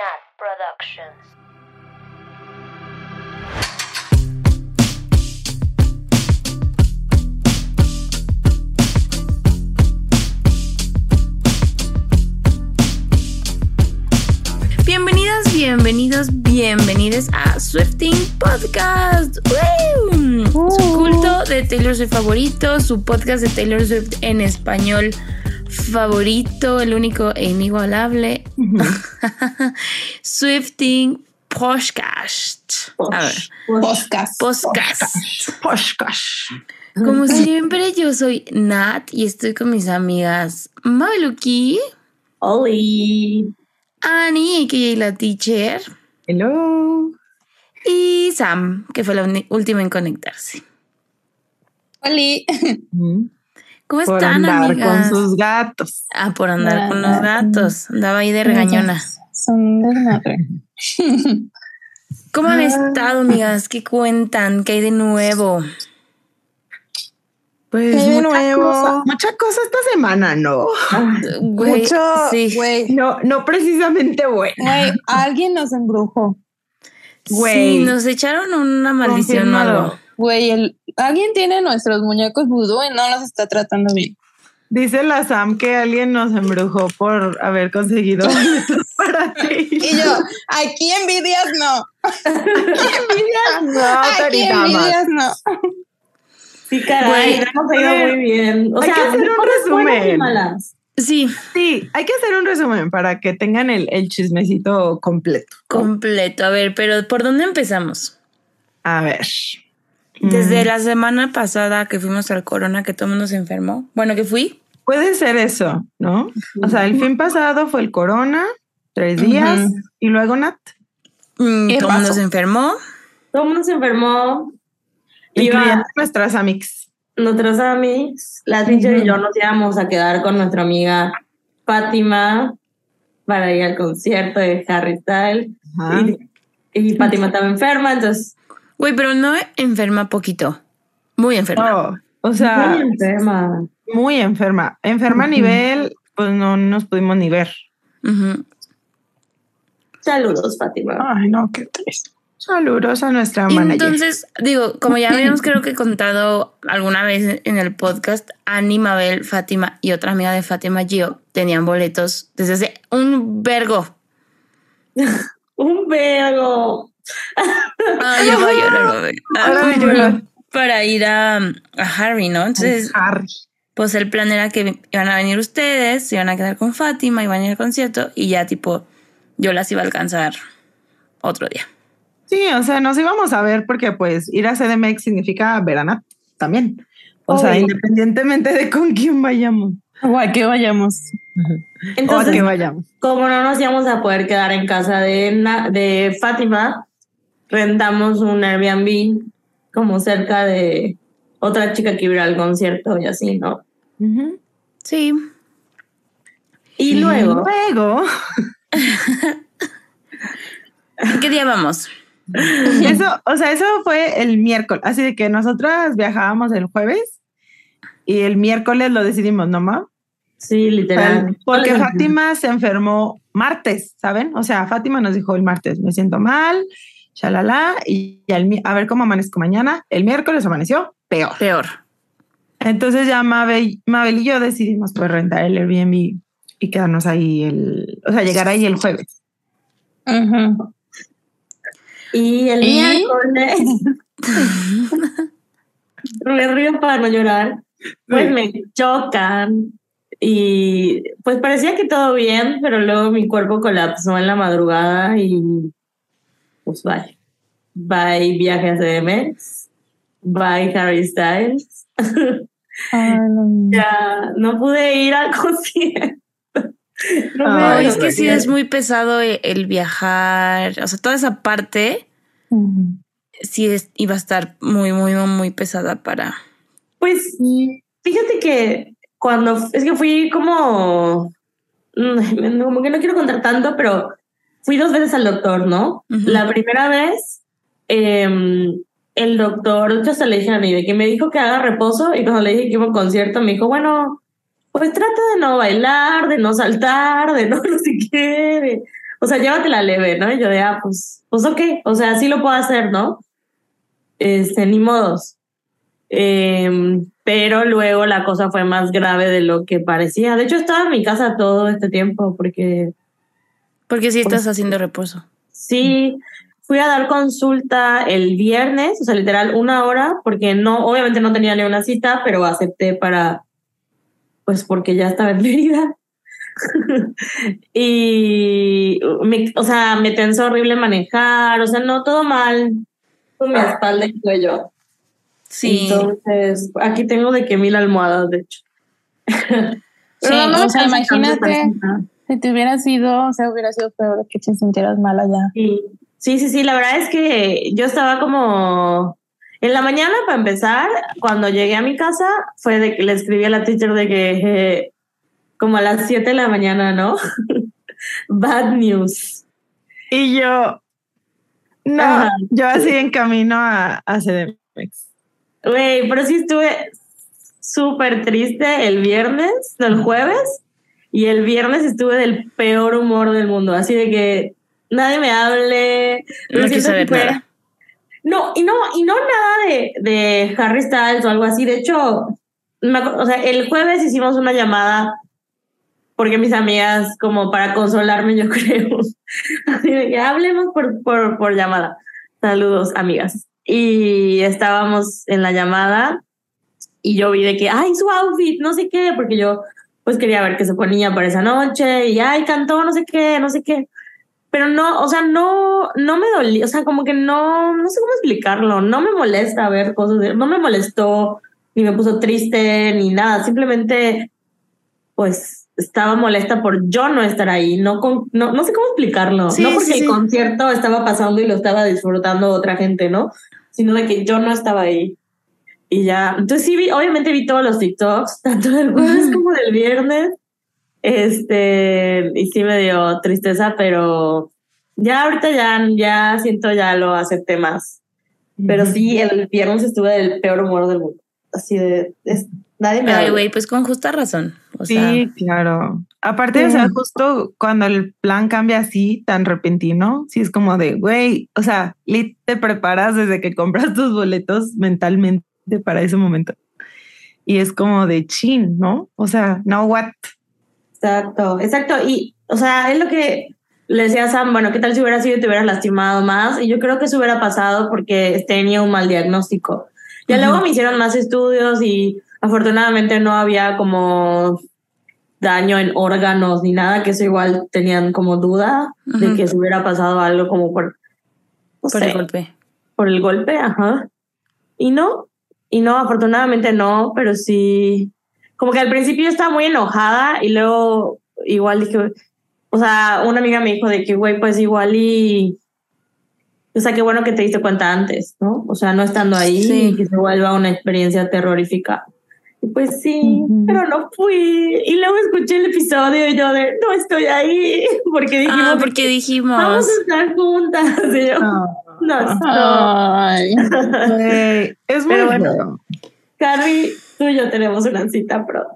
Nat Productions. Bienvenidas, bienvenidos, bienvenidos a Swifting Podcast. ¡Woo! Su culto de Taylor Swift favorito, su podcast de Taylor Swift en español favorito, el único e inigualable. Swifting Podcast. A ver, Podcast. podcast. Podcast. Como siempre, yo soy Nat y estoy con mis amigas Maluki, Oli. Annie, que la teacher, Hello. y Sam, que fue la última en conectarse. Oli. ¿Cómo Por están, andar amigas? con sus gatos. Ah, por andar con los gatos. Andaba ahí de regañona. Son desmadre. ¿Cómo han estado, amigas? ¿Qué cuentan? ¿Qué hay de nuevo? Pues Qué mucha nuevo. cosa, mucha cosa esta semana, ¿no? Güey, Mucho, sí. Güey, No, no precisamente bueno. güey, alguien nos embrujó. Güey. Sí, nos echaron una maldición o algo. Güey, el, alguien tiene nuestros muñecos vudú y no los está tratando bien. Dice la Sam que alguien nos embrujó por haber conseguido para ti. Y yo, aquí envidias no. No, Aquí Tarita, más. envidias no. Sí, caray, hemos ido muy bien. O hay sea, que hacer un resumen. Sí, Sí, hay que hacer un resumen para que tengan el, el chismecito completo. completo. A ver, pero ¿por dónde empezamos? A ver. Desde Mm, la semana pasada que fuimos al corona, que todo el mundo se enfermó. Bueno, que fui. Puede ser eso, ¿no? O sea, el fin pasado fue el corona, tres días, y luego Nat. Mm, ¿Qué todo el mundo se enfermó. Todo el mundo se enfermó. Incluyendo Iba nuestras amigas. nuestros amigos, la teacher y yo nos íbamos a quedar con nuestra amiga Fátima para ir al concierto de Harry Styles. Y, y Fátima estaba enferma, entonces Güey, pero no enferma poquito. Muy enferma. Oh, o sea, muy enferma. muy enferma. Enferma a nivel, pues no nos pudimos ni ver. Saludos, Fátima. Ay, no, qué triste. Saludos a nuestra manager. entonces, digo, como ya habíamos creo que contado alguna vez en el podcast, Annie, Mabel, Fátima y otra amiga de Fátima, Gio, tenían boletos desde hace un vergo. Un vergo. Voy a llorar. Ah, voy a llorar. Para ir a, a Harry, ¿no? Entonces, Harry. pues el plan era que iban a venir ustedes, se iban a quedar con Fátima, iban a ir al concierto y ya tipo, yo las iba a alcanzar otro día. Sí, o sea, nos íbamos a ver porque pues ir a CDMX significa ver a Nat también. O sea, Obvio. independientemente de con quién vayamos. Guay, que vayamos. o a Entonces, que vayamos. como no nos íbamos a poder quedar en casa de, de Fátima, rentamos un Airbnb como cerca de otra chica que iba a ir al concierto y así, ¿no? Sí. Y luego, Luego, ¿Qué día vamos? eso, o sea, eso fue el miércoles. Así de que nosotras viajábamos el jueves y el miércoles lo decidimos, ¿no, ma? sí, literal. Porque Fátima se enfermó martes, ¿saben? O sea, Fátima nos dijo el martes, me siento mal, shalala, y al mi- a ver cómo amanezco mañana. El miércoles amaneció peor. Peor. Entonces ya Mabel, Mabel y yo decidimos pues rentar el Airbnb y quedarnos ahí el, o sea, llegar ahí el jueves. Y el ¿Y? miércoles, me río para no llorar, pues Sí. me chocan y pues parecía que todo bien, pero luego mi cuerpo colapsó en la madrugada y pues bye. Bye viaje a CDMX, bye Harry Styles. Ya no pude ir al concierto. No Ay, es que sí es muy pesado e- el viajar, o sea, toda esa parte sí es, iba a estar muy, muy, muy pesada para... Pues fíjate que cuando es que fui como mm, como que no quiero contar tanto, pero fui dos veces al doctor, ¿no? La primera vez em, el doctor, de hecho hasta le dije a mí de que me dijo que haga reposo y cuando le dije que iba a un concierto me dijo, bueno, pues trata de no bailar, de no saltar, de no no sé qué, de o sea, llévatela leve, ¿no? Y yo de, ah, pues, pues ok, o sea, sí lo puedo hacer, ¿no? Este, ni modos. Em, pero luego la cosa fue más grave de lo que parecía. De hecho, estaba en mi casa todo este tiempo porque... Porque sí estás haciendo reposo. Sí, fui a dar consulta el viernes, o sea, literal una hora, porque no, obviamente no tenía ni una cita, pero acepté para, pues porque ya estaba en Mérida. y, me, o sea, me tensó horrible manejar, o sea, no, todo mal con mi espalda y cuello. Sí. Entonces, aquí tengo de que mil almohadas, de hecho. Sí, o sea, imagínate si te hubieras ido, o sea, hubiera sido peor que te sintieras mal allá. Sí. Sí, sí, sí, la verdad es que yo estaba como... En la mañana, para empezar, cuando llegué a mi casa, fue de que le escribí a la teacher de que eh, como a las 7 de la mañana, ¿no? Bad news. Y yo, no, Ajá. yo así en camino a, a CDMX. Güey, pero sí estuve súper triste el viernes, el jueves, y el viernes estuve del peor humor del mundo, así de que nadie me hable. No quise saber nada. No, y no, y no nada de, de Harry Styles o algo así. De hecho, me o sea, el jueves hicimos una llamada porque mis amigas, como para consolarme, yo creo, así de que hablemos por, por, por llamada. Saludos, amigas. Y estábamos en la llamada y yo vi de que, ay, su outfit, no sé qué, porque yo pues quería ver qué se ponía para esa noche y, ay, cantó, no sé qué, no sé qué pero no, o sea, no, no me dolía, o sea, como que no, no sé cómo explicarlo, no me molesta ver cosas, de- no me molestó, ni me puso triste, ni nada, simplemente, pues, estaba molesta por yo no estar ahí, no, con, no, no sé cómo explicarlo, Sí, no porque sí, sí. el concierto estaba pasando y lo estaba disfrutando otra gente, ¿no? Sino de que yo no estaba ahí. Y ya, entonces sí, vi, obviamente vi todos los TikToks, tanto del jueves como del viernes. Este, y sí me dio tristeza, pero ya ahorita ya, ya siento ya lo acepté más. Pero sí, el viernes estuve del peor humor del mundo. Así de, es- nadie me Ay, güey, pues con justa razón. O sea, Sí, claro. Aparte, o sea, justo cuando el plan cambia así, tan repentino, sí es como de, güey, o sea, lit, te preparas desde que compras tus boletos mentalmente para ese momento. Y es como de chin, ¿no? O sea, no what. Exacto, exacto. Y, o sea, es lo que le decía a Sam, bueno, ¿qué tal si hubiera sido y te hubieras lastimado más? Y yo creo que eso hubiera pasado porque tenía un mal diagnóstico. Ya luego me hicieron más estudios y afortunadamente no había como daño en órganos ni nada, que eso igual tenían como duda de que se hubiera pasado algo como por, no por el golpe. por el golpe, ajá. Y no, y no, afortunadamente no, pero sí, como que al principio estaba muy enojada y luego igual dije, o sea, una amiga me dijo de que, güey, pues igual y, o sea, qué bueno que te diste cuenta antes, ¿no? O sea, no estando ahí Sí. y que se vuelva una experiencia terrorífica. Y pues sí, Ujú. pero no fui. Y luego escuché el episodio y yo de, no estoy ahí, porque dijimos, Ah, porque que dijimos. vamos a estar juntas. Y yo, no, no. Ay. Es muy Pero bueno. Carrie, tú y yo tenemos una cita pronto.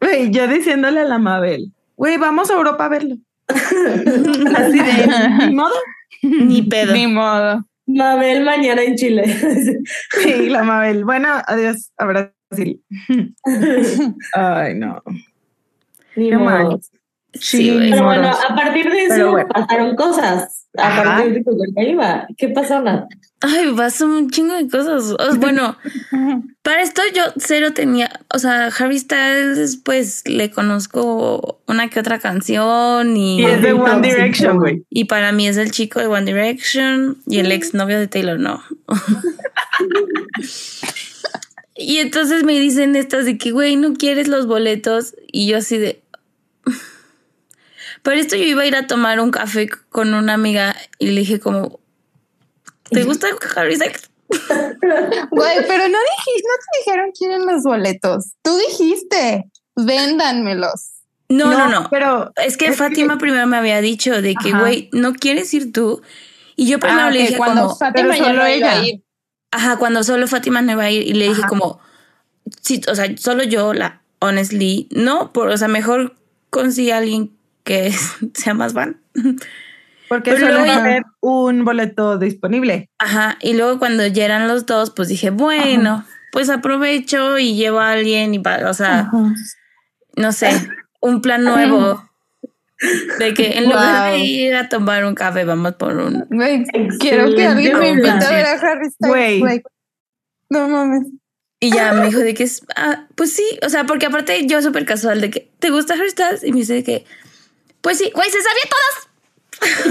Güey, yo diciéndole a la Mabel, güey, vamos a Europa a verlo. Así de, ni modo. Ni pedo. Ni modo. Mabel mañana en Chile. Sí, la Mabel. Bueno, adiós a Brasil. Ay, no. Ni Qué modo. mal. Sí. Pero bueno, a partir de eso bueno. pasaron cosas. A Ajá. partir de que yo iba. ¿Qué pasó, Nat? Ay, pasó un chingo de cosas. Bueno, para esto yo cero tenía, o sea, Harry Styles, pues le conozco una que otra canción y, Y es de One. Direction, güey. y para mí es el chico de One Direction y el exnovio de Taylor, no. y entonces me dicen estas de que, güey, no quieres los boletos y yo así de... Para esto yo iba a ir a tomar un café con una amiga y le dije como, ¿te gusta Harry Styles? Güey, pero no dijiste, no te dijeron quieren los boletos. Tú dijiste, véndanmelos. No, no, no. Pero Es que Es que- Fátima primero me había dicho de que, güey, ¿no quieres ir tú? Y yo primero Ah, le dije cuando como, Fátima pero solo no iba a ella. ir. ajá, cuando solo Fátima no iba a ir y le dije Ajá. como, sí, o sea, solo yo, la, honestly, no, por, o sea, mejor consigue a alguien que sea más van. Porque suele haber un boleto disponible. Ajá, y luego cuando ya eran los dos, pues dije, bueno, pues aprovecho y llevo a alguien y, o sea, no sé, un plan nuevo. De que en lugar de ir a tomar un café, vamos por un. quiero que alguien me invite a ver a Harry Styles. No mames. Y ya me dijo de que es, ah, pues sí, o sea, porque aparte yo súper casual de que, ¿te gusta Harry Styles? Y me dice de que, pues sí, güey, se sabía todas.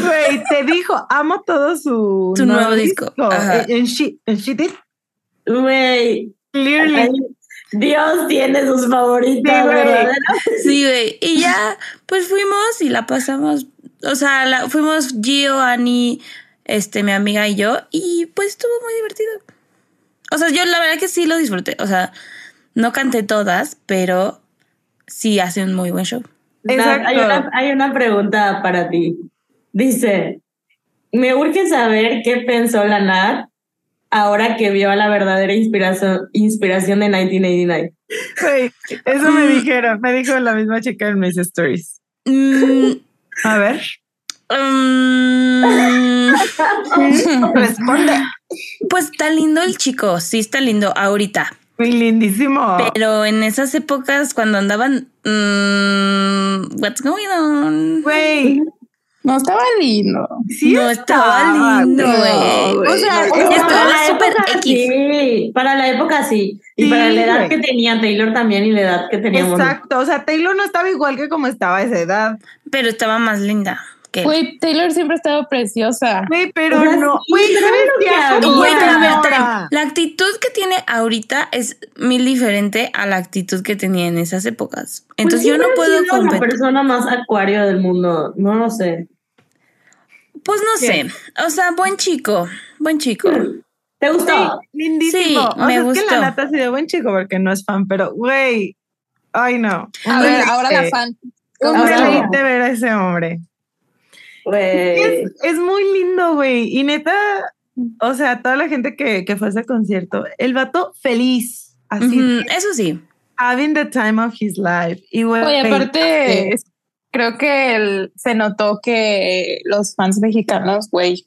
Güey, te dijo, amo todo su, su nuevo, disco. En she, she did. Güey. Clearly. Dios tiene sus favoritas, Sí, güey. Y ya, pues fuimos y la pasamos. O sea, la, fuimos Gio, Annie, este, mi amiga y yo. Y pues estuvo muy divertido. O sea, yo la verdad que sí lo disfruté. O sea, no canté todas, pero sí hace un muy buen show. Exacto. Hay una, hay una pregunta para ti. Dice, me urge saber qué pensó la Nat ahora que vio a la verdadera inspiración, inspiración de 1989. Güey, eso me dijeron, me dijo la misma chica en mis stories. Mm. a ver. Mm. Responde. Pues está lindo el chico, sí está lindo ahorita. Muy lindísimo. Pero en esas épocas cuando andaban, mm, what's going on? Güey, no estaba lindo. Sí no estaba, lindo, güey. O sea, estaba súper X. para la época sí. Y para la edad que tenía Taylor también y la edad que teníamos. Exacto. O sea, Taylor no estaba igual que como estaba a esa edad. Pero estaba más linda. Güey, Taylor siempre ha estado preciosa. Güey, pero no. Güey, La actitud que tiene ahorita es mil diferente a la actitud que tenía en esas épocas. Pues Entonces yo no puedo competir. la persona más acuario del mundo. No lo sé. Pues no sé. O sea, buen chico. Buen chico. ¿Te gustó? lindísimo. Sí, me gustó. Es que la nata ha sido buen chico porque no es fan, pero güey. Ay, no. A ver, ahora la fan. Un deleite ver a ese hombre. Es, es, muy lindo, güey. Y neta, o sea, toda la gente que, que fue a ese concierto, el vato feliz. Así. eso sí. Having the time of his life. Y güey, Oye, aparte, creo que se notó que los fans mexicanos, güey,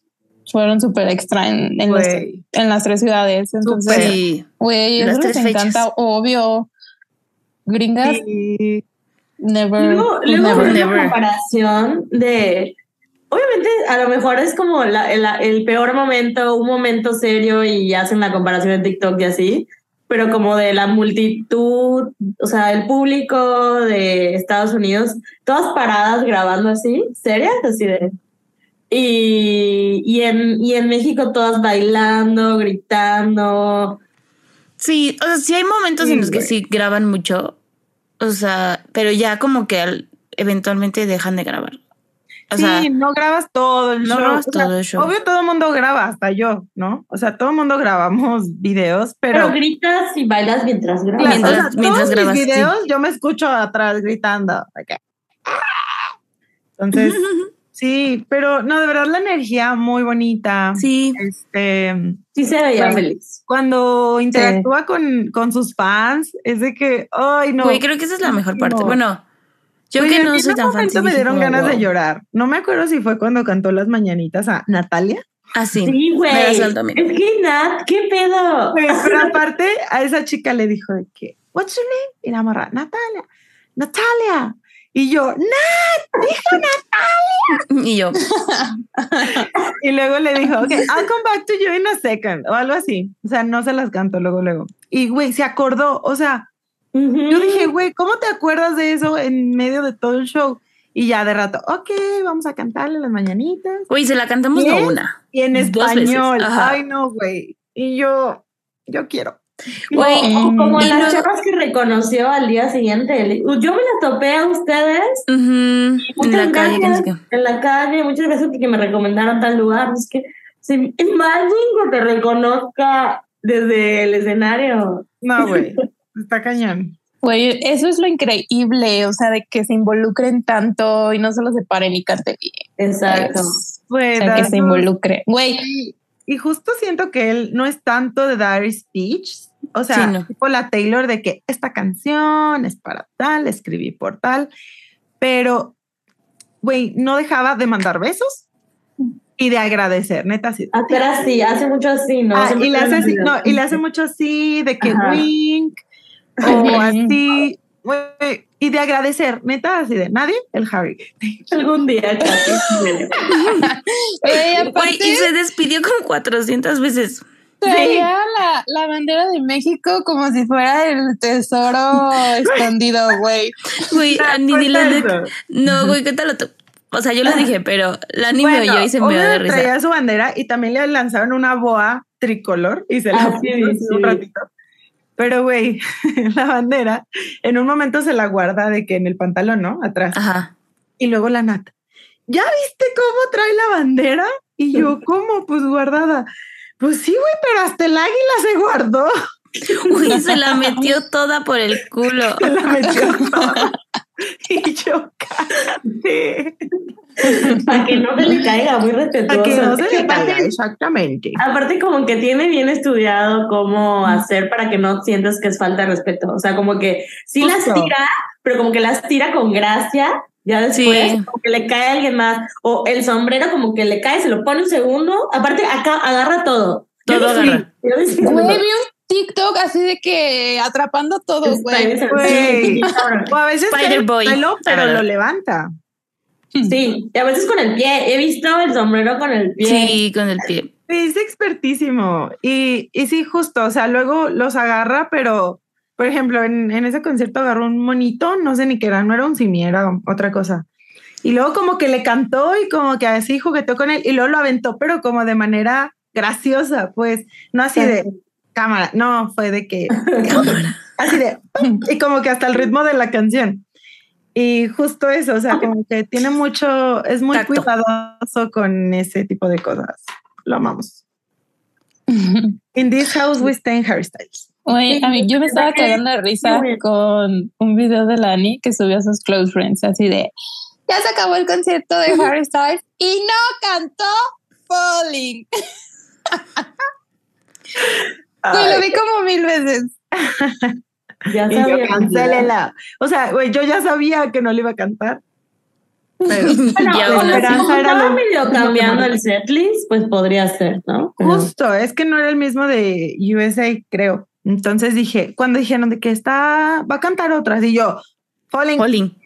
fueron súper extra en, en, las tres ciudades. Entonces, güey, eso les encanta, obvio. Gringas. Never. Luego, never, never. comparación de. Obviamente, a lo mejor es como la, el peor momento, un momento serio y hacen la comparación en TikTok y así pero como de la multitud, o sea, el público de Estados Unidos, todas paradas grabando así, serias, así de... Y, y, en, y en México todas bailando, gritando. Sí, o sea, sí hay momentos en los que sí graban mucho, o sea, pero ya como que eventualmente dejan de grabar sí, no grabas todo el no show. grabas todo el show. Obvio, todo el mundo graba, hasta yo, ¿no? O sea, todo el mundo grabamos videos, pero. Pero gritas y bailas mientras grabas. Mientras, mientras grabas. Mis videos, yo me escucho atrás gritando. Entonces, sí, pero no, de verdad la energía muy bonita. Sí. Este. Sí, se veía feliz. Cuando interactúa con, con sus fans, es de que, ay, no. Güey, creo que esa es la mejor parte. Bueno yo que no soy tan fan. me dieron ganas de llorar. No me acuerdo si fue cuando cantó las mañanitas a Natalia. Ah, sí. Sí, güey. Es que Nat, ¿qué pedo? pero aparte, a esa chica le dijo de que, what's your name? Y la morra, Natalia. Natalia. Y yo, Nat, dijo Natalia. Y yo. y luego le dijo, ok, I'll come back to you in a second. O algo así. O sea, no se las canto luego, luego. Y, güey, se acordó. O sea, yo dije, güey, ¿cómo te acuerdas de eso en medio de todo el show? Y ya de rato, ok, vamos a cantarle las mañanitas. Güey, se la cantamos de una. Y en español. Ay, no, güey. Y yo, yo quiero. Güey, como las chavas que reconoció al día siguiente. Yo me la topé a ustedes. en la calle. En la calle, muchas veces porque me recomendaron tal lugar. Es que, imagínate que te reconozca desde el escenario. No, güey. Está cañón. Güey, eso es lo increíble, o sea, de que se involucren tanto y no solo se paren y canten bien. Exacto. o sea, que se involucre. Güey. Y, justo siento que él no es tanto de dar speech, o sea, tipo la Taylor de que esta canción es para tal, escribí por tal, pero güey, no dejaba de mandar besos y de agradecer, neta, sí. Atrás sí, hace mucho así, ¿no? Ah, y, le hace así no y le hace mucho así, de que wink, o así, y de agradecer, neta, así de nadie, el Harry. Algún día, casi. y se despidió como 400 veces. Traía la, la, bandera de México como si fuera el tesoro escondido, güey. Güey, ni No, güey, ¿qué tal tú? O sea, yo lo dije, pero la niña yo hice medio de risa. Traía su bandera y también le lanzaron una boa tricolor y se la ah, un ratito. Pero, güey, la bandera, en un momento se la guarda de que en el pantalón, ¿no? Atrás. Ajá. Y luego la nata. ¿Ya viste cómo trae la bandera? Y yo, ¿cómo? Pues guardada. Pues sí, güey, pero hasta el águila se guardó. Uy, se la metió toda por el culo. Se la metió toda. Y yo, cállate. Para que no se le caiga, muy respetuoso. Para que no se le caiga, exactamente. Aparte, como que tiene bien estudiado cómo hacer para que no sientas que es falta de respeto. O sea, como que sí las tira, pero como que las tira con gracia. Ya después, como que le cae a alguien más. O el sombrero, como que le cae, se lo pone un segundo. Aparte, acá agarra todo. Todo agarra. TikTok así de que atrapando todo, güey. O a veces pero lo levanta. Sí, y a veces con el pie. He visto el sombrero con el pie. Sí, con el pie. es expertísimo. Y, y sí, justo, o sea, luego los agarra, pero, por ejemplo, en, en ese concierto agarró un monito, no sé ni qué era, no era un simi, era otra cosa. Y luego como que le cantó y como que así jugueteó con él y luego lo aventó, pero como de manera graciosa, pues, no así de cámara, no, fue de que así de, y como que hasta el ritmo de la canción. Y justo eso, o sea, como que tiene mucho, es muy cuidadoso con ese tipo de cosas. Lo amamos. In this house we stay in hairstyles. Oye, a mí, yo me estaba cagando de risa con un video de Lani que subió a sus close friends, así de ya se acabó el concierto de Harry Styles y no cantó Falling. Pues lo vi como mil veces. Ya y yo cancélela. O sea, güey, yo ya sabía que no le iba a cantar. Pero bueno, esperanza era lo, medio cambiando el setlist, pues podría ser, ¿no? Justo, es que no era el mismo de USA, creo. Entonces dije, cuando dijeron de que está, va a cantar otras, y yo, Falling. Falling.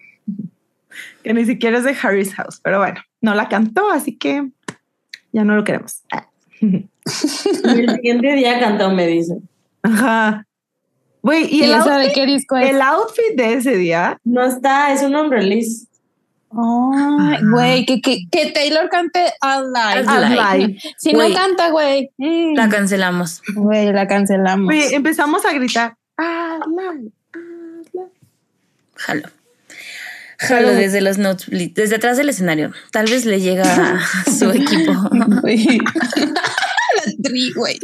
Que ni siquiera es de Harry's House, pero bueno, no la cantó, así que ya no lo queremos. y el siguiente día cantó, me dicen. Ajá. Güey, ¿y, el, outfit, de qué disco el outfit de ese día? No está, es un non-release. güey, que, que, que, Taylor cante All Live. Si no canta, güey. Mm. La cancelamos. Güey, la cancelamos. Empezamos a gritar. Jalo. Jalo desde los notes, desde atrás del escenario. Tal vez le llega a su equipo. tri, güey.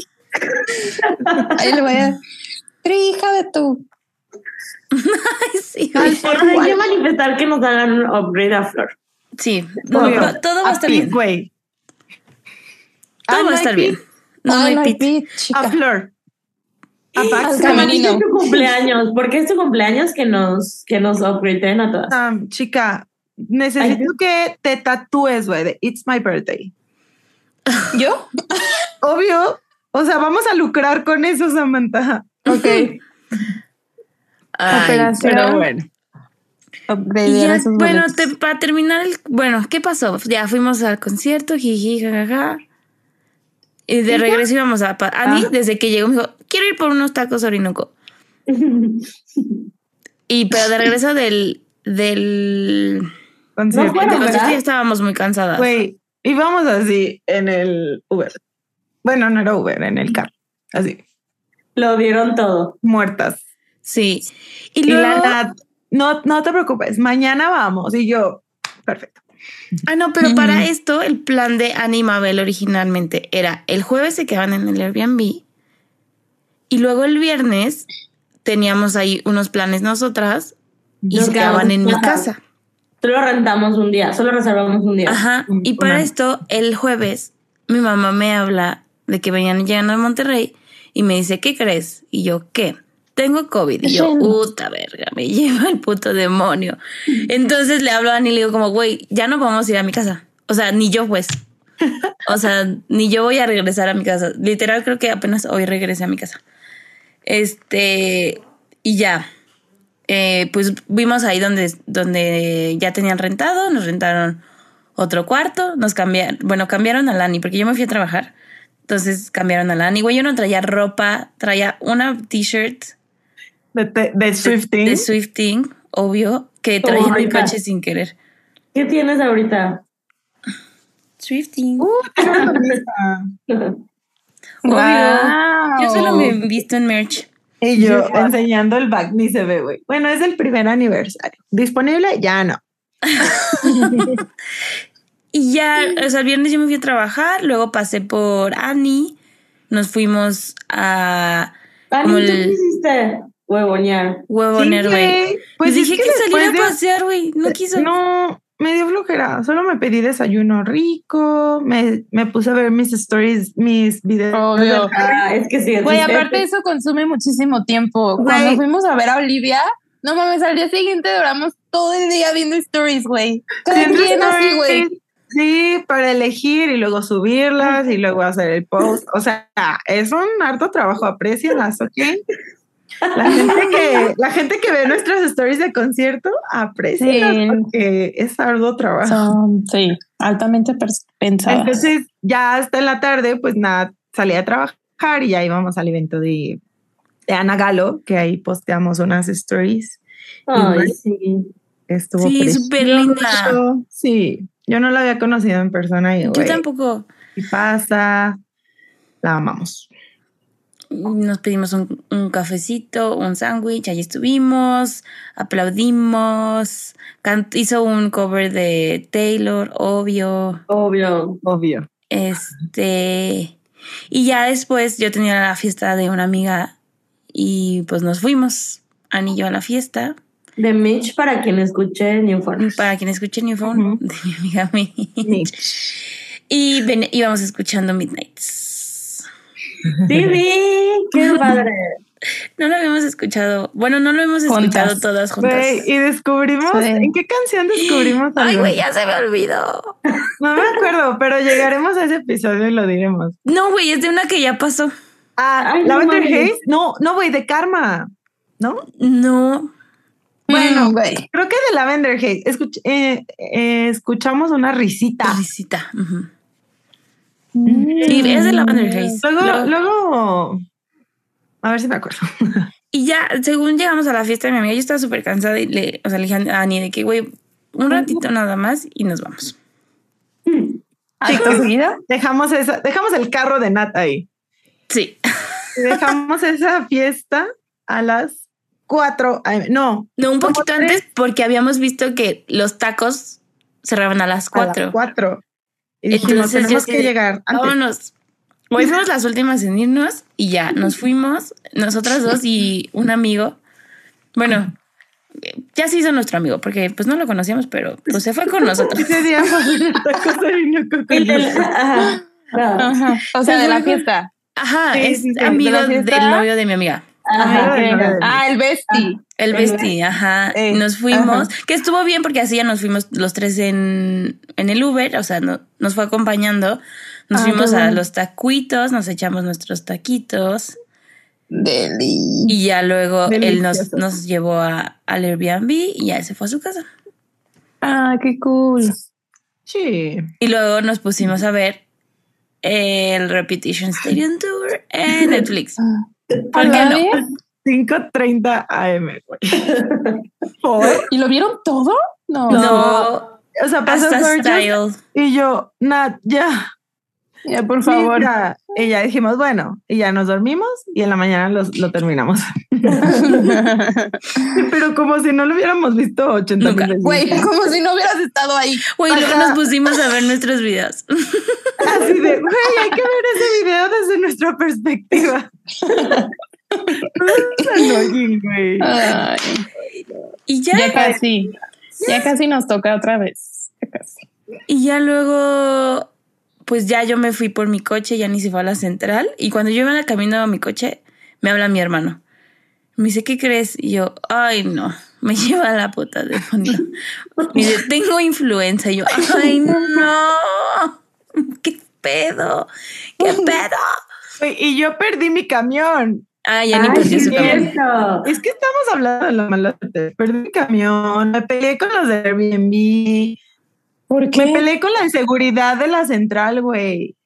Ahí le voy a hija de tu. Sí. Ay, hay que manifestar que nos hagan un upgrade a Flor. Sí, todo va a estar bien. Güey. Todo va a estar bien. No, hay a Flor. A Pax. Es tu cumpleaños. ¿Por qué es tu cumpleaños que nos, que nos upgraden a todas? Chica, necesito que te tatúes, güey, de It's my birthday. ¿Yo? Obvio. O sea, vamos a lucrar con eso, Samantha. Ok. pero bueno. bueno, para terminar, el, bueno, ¿qué pasó? Ya fuimos al concierto, jiji, jajaja. Y de regreso íbamos a... Andy, ah. desde que llegó, me dijo, quiero ir por unos tacos Orinoco. y pero de regreso del... del concierto, ya estábamos muy cansadas. Güey, íbamos así en el Uber. Bueno, no era Uber, en el carro. Así. Lo dieron todo. Muertas. Sí. Y, luego... no, no te preocupes, mañana vamos. Y yo, perfecto. Ah, no, pero para esto el plan de Animabel originalmente era el jueves se quedaban en el Airbnb y luego el viernes teníamos ahí unos planes nosotras y se quedaban en mi casa. Solo rentamos un día, solo reservamos un día. Ajá. Y para esto, el jueves, mi mamá me habla de que venían llegando a Monterrey y me dice, ¿qué crees? Y yo, ¿qué? tengo COVID. Y yo, puta verga, me lleva el puto demonio. Entonces le hablo a Ani y le digo como, güey, ya no podemos ir a mi casa. O sea, ni yo pues. O sea, ni yo voy a regresar a mi casa. Literal, creo que apenas hoy regresé a mi casa. Este, y ya. Eh, pues vimos ahí donde, donde ya tenían rentado, nos rentaron otro cuarto, nos cambiaron, bueno, cambiaron a Lani, porque yo me fui a trabajar. Entonces cambiaron a Lani. Güey, yo no traía ropa, traía una t-shirt. De, de, Swifting. De, Swifting, obvio, que traía mi coche sin querer. ¿Qué tienes ahorita? Swifting. Uh, Obvio. Yo solo me he visto en merch. Y yo enseñando el back ni se ve, güey. Bueno, es el primer aniversario. ¿Disponible? Ya no. y ya, o sea, el viernes yo me fui a trabajar, luego pasé por Annie, nos fuimos a... Annie, ¿tú qué hiciste? Huevonear. Huevonear, güey. Pues dije que, que saliera a pasear, güey. No quiso. No, me dio flojera. Solo me pedí desayuno rico, me, me puse a ver mis stories, mis videos. Obvio. Ah, es que sí. Güey, aparte eso consume muchísimo tiempo. Cuando fuimos a ver a Olivia, no mames, al día siguiente duramos todo el día viendo stories, güey. Cada quien así, güey. Sí, para elegir y luego subirlas y luego hacer el post. O sea, es un harto trabajo, aprecialas, ¿ok? La gente que, la gente que ve nuestras stories de concierto aprecia porque es arduo trabajo. sí, altamente pensadas. Entonces, ya hasta en la tarde, pues nada, salí a trabajar y ya íbamos al evento de, de Ana Galo, que ahí posteamos unas stories. Ay, sí. Estuvo sí, súper linda. Sí, yo no la había conocido en persona. Y, yo tampoco. Y pasa, la amamos nos pedimos un, un cafecito, un sándwich, ahí estuvimos, aplaudimos, hizo un cover de Taylor, obvio. Obvio, obvio. Este, y ya después yo tenía la fiesta de una amiga y pues nos fuimos, Ani y yo a la fiesta. De Mitch para quien escuche New Phone. Para quien escuche New Phone, de mi amiga Mitch. Y íbamos escuchando Midnights. Sí, qué padre. No lo habíamos escuchado. Bueno, no lo hemos escuchado todas juntas. y descubrimos. ¿En qué canción descubrimos Ay, güey, ya se me olvidó. No me acuerdo, pero llegaremos a ese episodio y lo diremos. No, güey, es de una que ya pasó. Ah, Lavender Haze. No, no, güey, de Karma. ¿No? No. Bueno, güey. Creo que de Lavender Haze. Eh, eh, escuchamos una risita. Risita. Sí, es de Lavender Haze. Luego, luego, a ver si me acuerdo. Y ya, según llegamos a la fiesta de mi amiga, yo estaba súper cansada y le, o sea, le dije a Ani de que, güey, un ratito nada más y nos vamos. seguida? Dejamos esa, dejamos el carro de Nat ahí. Sí. dejamos esa fiesta a las cuatro, no. No, un poquito antes porque habíamos visto que los tacos cerraban a las cuatro. A las cuatro. Y dijimos, tenemos que llegar. Vámonos. Hoy fuimos las últimas en irnos y ya nos fuimos, nosotras dos y un amigo. Bueno, ya se hizo nuestro amigo, porque pues no lo conocíamos, pero pues se fue con nosotros. Ese día O sea, de la fiesta. Ajá, es amigo del novio de mi amiga. Ah, el bestie. El bestie, ajá. Eh, nos fuimos, que estuvo bien porque así ya nos fuimos los tres en, el Uber, o sea, no, nos fue acompañando. Nos ah, fuimos a los taquitos, nos echamos nuestros taquitos. Deli. Y ya luego él nos, nos llevó a, al Airbnb y ya se fue a su casa. Ah, qué cool. Sí. Y luego nos pusimos a ver el Repetition Stadium Tour en Netflix. ¿Por qué no? 5.30 AM, ¿Y lo vieron todo? No. No. O sea, pasó Style. Y yo, Nat, ya. Ya, por favor. y ya dijimos, bueno, y ya nos dormimos y en la mañana lo terminamos. Pero como si no lo hubiéramos visto 80 veces. Güey, como si no hubieras estado ahí. Güey, luego nos pusimos a ver nuestros videos. Así de, güey, hay que ver ese video desde nuestra perspectiva. Y ya, ya casi, ya casi nos toca otra vez. Ya casi. Y ya luego, pues ya yo me fui por mi coche, ya ni se fue a la central. Y cuando yo iba camino a mi coche, me habla mi hermano. Me dice, ¿qué crees? Y yo, ay, no. Me lleva la puta de fondo. Me dice, tengo influenza. Y yo, ay, no. ¿Qué pedo? ¿Qué pedo? Y yo perdí mi camión. Ah, ya ni perdí su camión. Es que estamos hablando de lo malo. Perdí mi camión, me peleé con los de Airbnb. ¿Por qué? Me peleé con la inseguridad de la central, güey.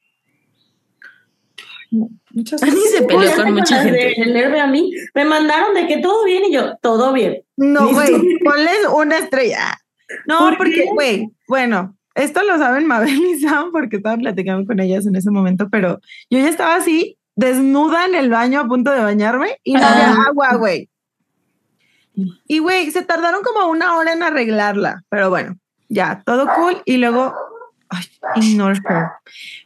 Muchas veces. se peleó con mucha gente. El a mí me mandaron de que todo bien y yo, todo bien. No, güey, ponles una estrella. No, porque, güey, bueno, esto lo saben Mabel y Sam porque estaba platicando con ellas en ese momento, pero yo ya estaba así, desnuda en el baño a punto de bañarme y no había ah. agua, güey. Y, güey, se tardaron como una hora en arreglarla, pero bueno, ya, todo cool. Y luego, ay, ignore her.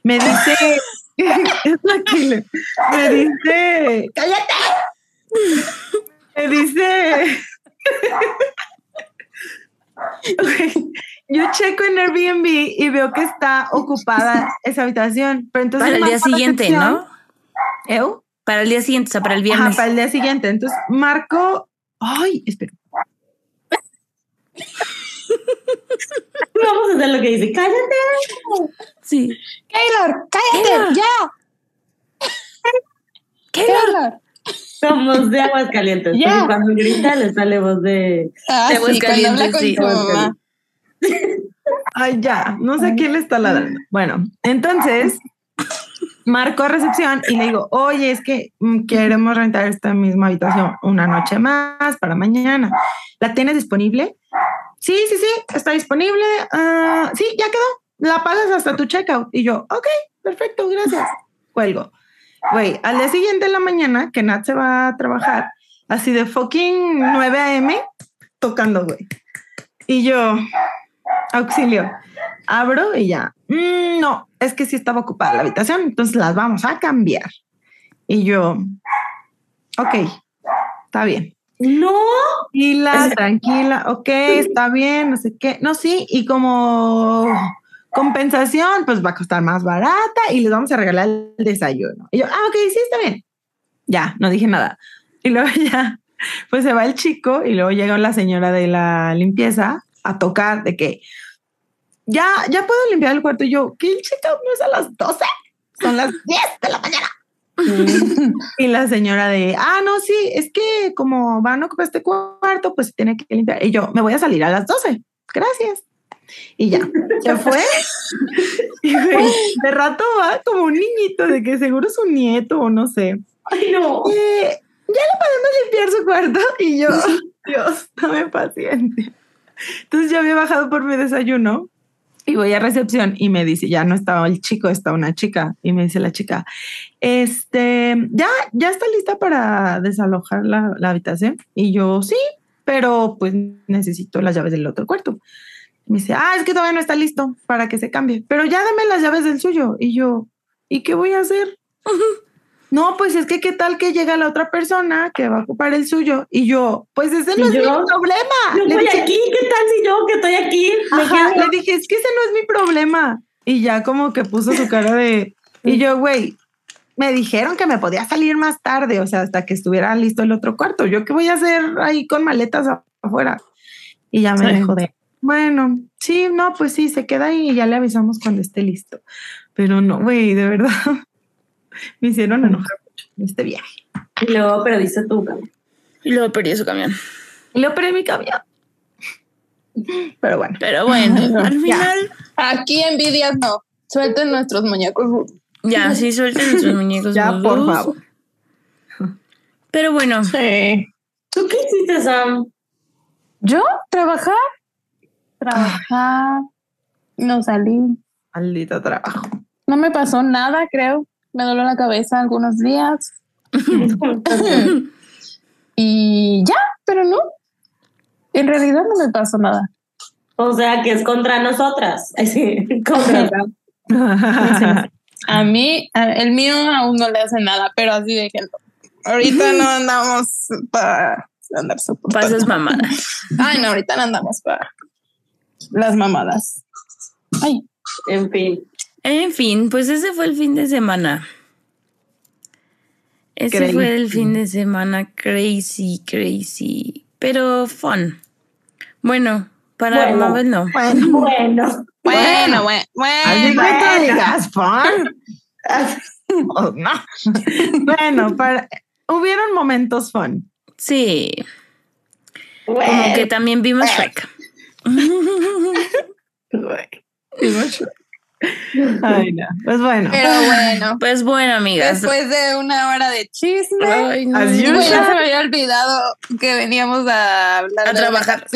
Me dice, es la que me dice, cállate. Me dice, yo checo en Airbnb y veo que está ocupada esa habitación. Pero entonces para el día siguiente, ¿no? ¿Eu? Para el día siguiente, o sea, para el viernes. para el día siguiente. Entonces marco. Ay, espera. Vamos a hacer lo que dice. Cállate. Sí. Taylor, cállate, ya. Taylor. Somos de aguas calientes. Ya. Cuando grita le sale voz de, ah, de aguas calientes. Sí. Ay, ya, no sé quién le está ladrando. Bueno, entonces marco a recepción y le digo, oye, es que mm, queremos rentar esta misma habitación una noche más para mañana. ¿La tienes disponible? Sí, sí, sí, está disponible. Uh, sí, ya quedó. La pagas hasta tu checkout. Y yo, ok, perfecto, gracias. Cuelgo. Güey, al día siguiente en la mañana, que Nat se va a trabajar, así de fucking 9 a.m., tocando, güey. Y yo, auxilio, abro y ya, mm, no, es que sí estaba ocupada la habitación, entonces las vamos a cambiar. Y yo, ok, está bien. No. Tranquila, tranquila, ok, está bien, no sé qué. No, sí, y como compensación, pues va a costar más barata y les vamos a regalar el desayuno. Y yo, ah, ok, sí, está bien. Ya, no dije nada. Y luego ya, pues se va el chico y luego llega la señora de la limpieza a tocar de que ya, ya puedo limpiar el cuarto. Y yo, ¿qué el checkout no es a las 12? Son las 10 de la mañana. Y la señora de, ah, no, sí, es que como van a ocupar este cuarto, pues tiene que limpiar. Y yo, me voy a salir a las 12. Gracias. Y ya, se fue. y de rato va como un niñito de que seguro es un nieto o no sé. Ay, no. Eh, ya le podemos limpiar su cuarto. Y yo, Dios, dame paciencia. Entonces ya había bajado por mi desayuno y voy a recepción y me dice, ya no estaba el chico, está una chica. Y me dice la chica, este, ya, ya está lista para desalojar la, la habitación. Y yo, sí, pero pues necesito las llaves del otro cuarto. Me dice, ah, es que todavía no está listo para que se cambie, pero ya dame las llaves del suyo. Y yo, ¿y qué voy a hacer? no, pues es que qué tal que llega la otra persona que va a ocupar el suyo. Y yo, pues ese no es mi problema. Yo le estoy aquí, ¿qué tal si yo que estoy aquí? le dije, es que ese no es mi problema. Y ya como que puso su cara de... Y yo, güey, me dijeron que me podía salir más tarde, o sea, hasta que estuviera listo el otro cuarto. ¿Yo qué voy a hacer ahí con maletas afuera? Y ya me dejó de... Bueno, sí, no, pues sí, se queda ahí y ya le avisamos cuando esté listo. Pero no, güey, de verdad, me hicieron enojar mucho este viaje. Y luego perdiste tu camión. Y luego perdí su camión. Y luego perdí mi camión. Pero bueno. Pero bueno, al final. Aquí envidias no. Suelten nuestros muñecos. Ya, sí, suelten nuestros muñecos. ya, por favor. Pero bueno. Sí. ¿Tú qué hiciste, Sam? ¿Yo? ¿Trabajar? trabajar, no salí. Maldito trabajo. No me pasó nada, creo. Me dolió la cabeza algunos días. y ya, pero no. En realidad no me pasó nada. O sea que es contra nosotras. Sí, contra. A mí, el mío aún no le hace nada, pero así de que ahorita no andamos para andar Para esas mamadas. Ay, no, ahorita no andamos para las mamadas. Ay, en fin. En fin, pues ese fue el fin de semana. Ese fue el fin de semana crazy, crazy, pero fun. Bueno, para bueno, Mabel no. Bueno, bueno, bueno, bueno. Así que tú digas fun. oh, no. bueno, para, hubieron momentos fun. Sí. Bueno. Como que también vimos Shrek. vimos Shrek. Ay, no. Pues bueno. Pero bueno. Pues bueno, amigas. Después de una hora de chisme. Ay, no. Ya se me había olvidado que veníamos a hablar a de trabajar.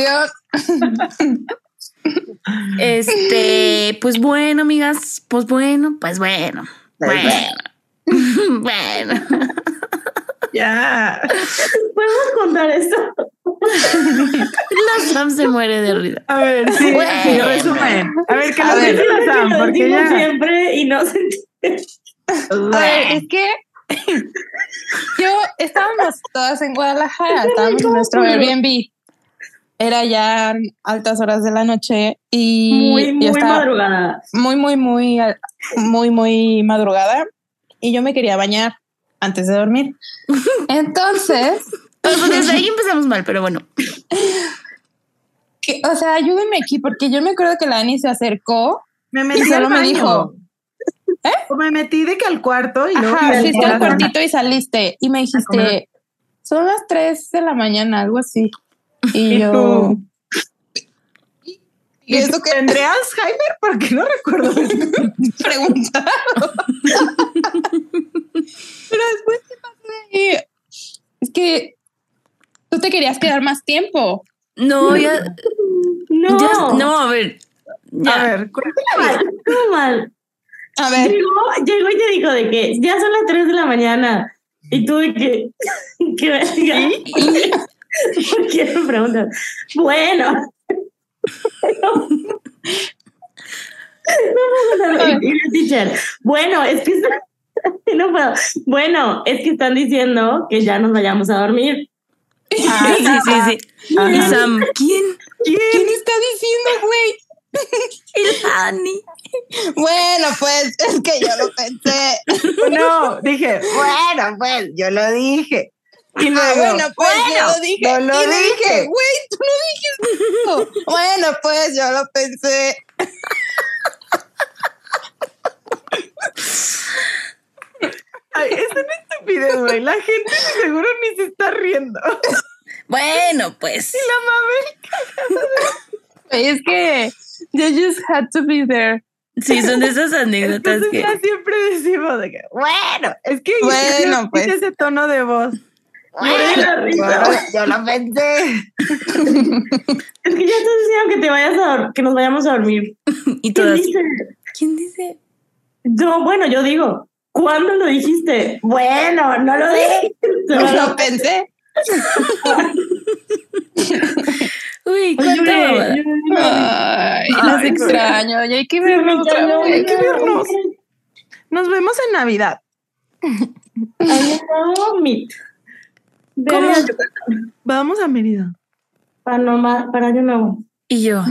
este, pues bueno, amigas. Pues bueno, pues bueno. Bueno. bueno. Ya. ¿Podemos contar esto? La Sam se muere de risa. A ver, sí, bueno. sí resumen. A ver, ¿qué lo dice la Sam? Porque ya... siempre y no se A ver, es que yo estábamos todas en Guadalajara, estábamos en nuestro Airbnb. Era ya altas horas de la noche y muy, muy madrugada. Muy, muy, muy, muy, muy madrugada. Y yo me quería bañar antes de dormir. Entonces. pues desde ahí empezamos mal, pero bueno. Que, o sea, ayúdenme aquí, porque yo me acuerdo que la Ani se acercó me metí y solo me dijo. ¿Eh? O me metí de que al cuarto y luego. Ajá, fuiste al cuartito y saliste. Y me dijiste, son las 3 de la mañana, algo así. Y, ¿Y yo. tú? ¿Y eso que ¿Tendrías Jaime? Porque no recuerdo preguntar. Pero después, ¿qué pasó ahí? Es que tú te querías quedar más tiempo. No, ya. No, ya, no, a ver. Ya. A ver, mal, todo mal. A ver. Llegó, llegó y te dijo de que ya son las 3 de la mañana. Y tú de que. que verga. ¿Por qué me preguntas? Bueno. la teacher, bueno, es que no puedo. Bueno, es que están diciendo que ya nos vayamos a dormir. Ah, sí, sí, sí. Y Sam, ¿quién? ¿Quién? ¿Quién está diciendo, güey? El Dani. Bueno, pues es que yo lo pensé. No, dije, bueno, pues yo lo dije. Y luego, ah, bueno, pues bueno, yo lo dije. yo lo y dije. dije, güey, tú no dijiste eso. bueno, pues yo lo pensé. Ay, es una estupidez, güey. La gente seguro ni se está riendo. Bueno, pues. Y la Güey, es que you just had to be there. Sí, son de esas anécdotas Entonces que. siempre decimos de que, bueno, es que Bueno, pues. ese tono de voz. Bueno, yo lo pensé. Es que ya estás diciendo que te vayas a que nos vayamos a dormir. Y ¿Quién dice? ¿Quién dice? No, bueno, yo digo, ¿cuándo lo dijiste? Bueno, no lo dije. Yo lo pensé. Uy, yo- yo- Ay, güey. extraño. Y hay que vernos. Hay que. Nos vemos en Navidad. Ay, no, Meet. Vamos a Mérida. Para, no, ma- para año nuevo. Y yo.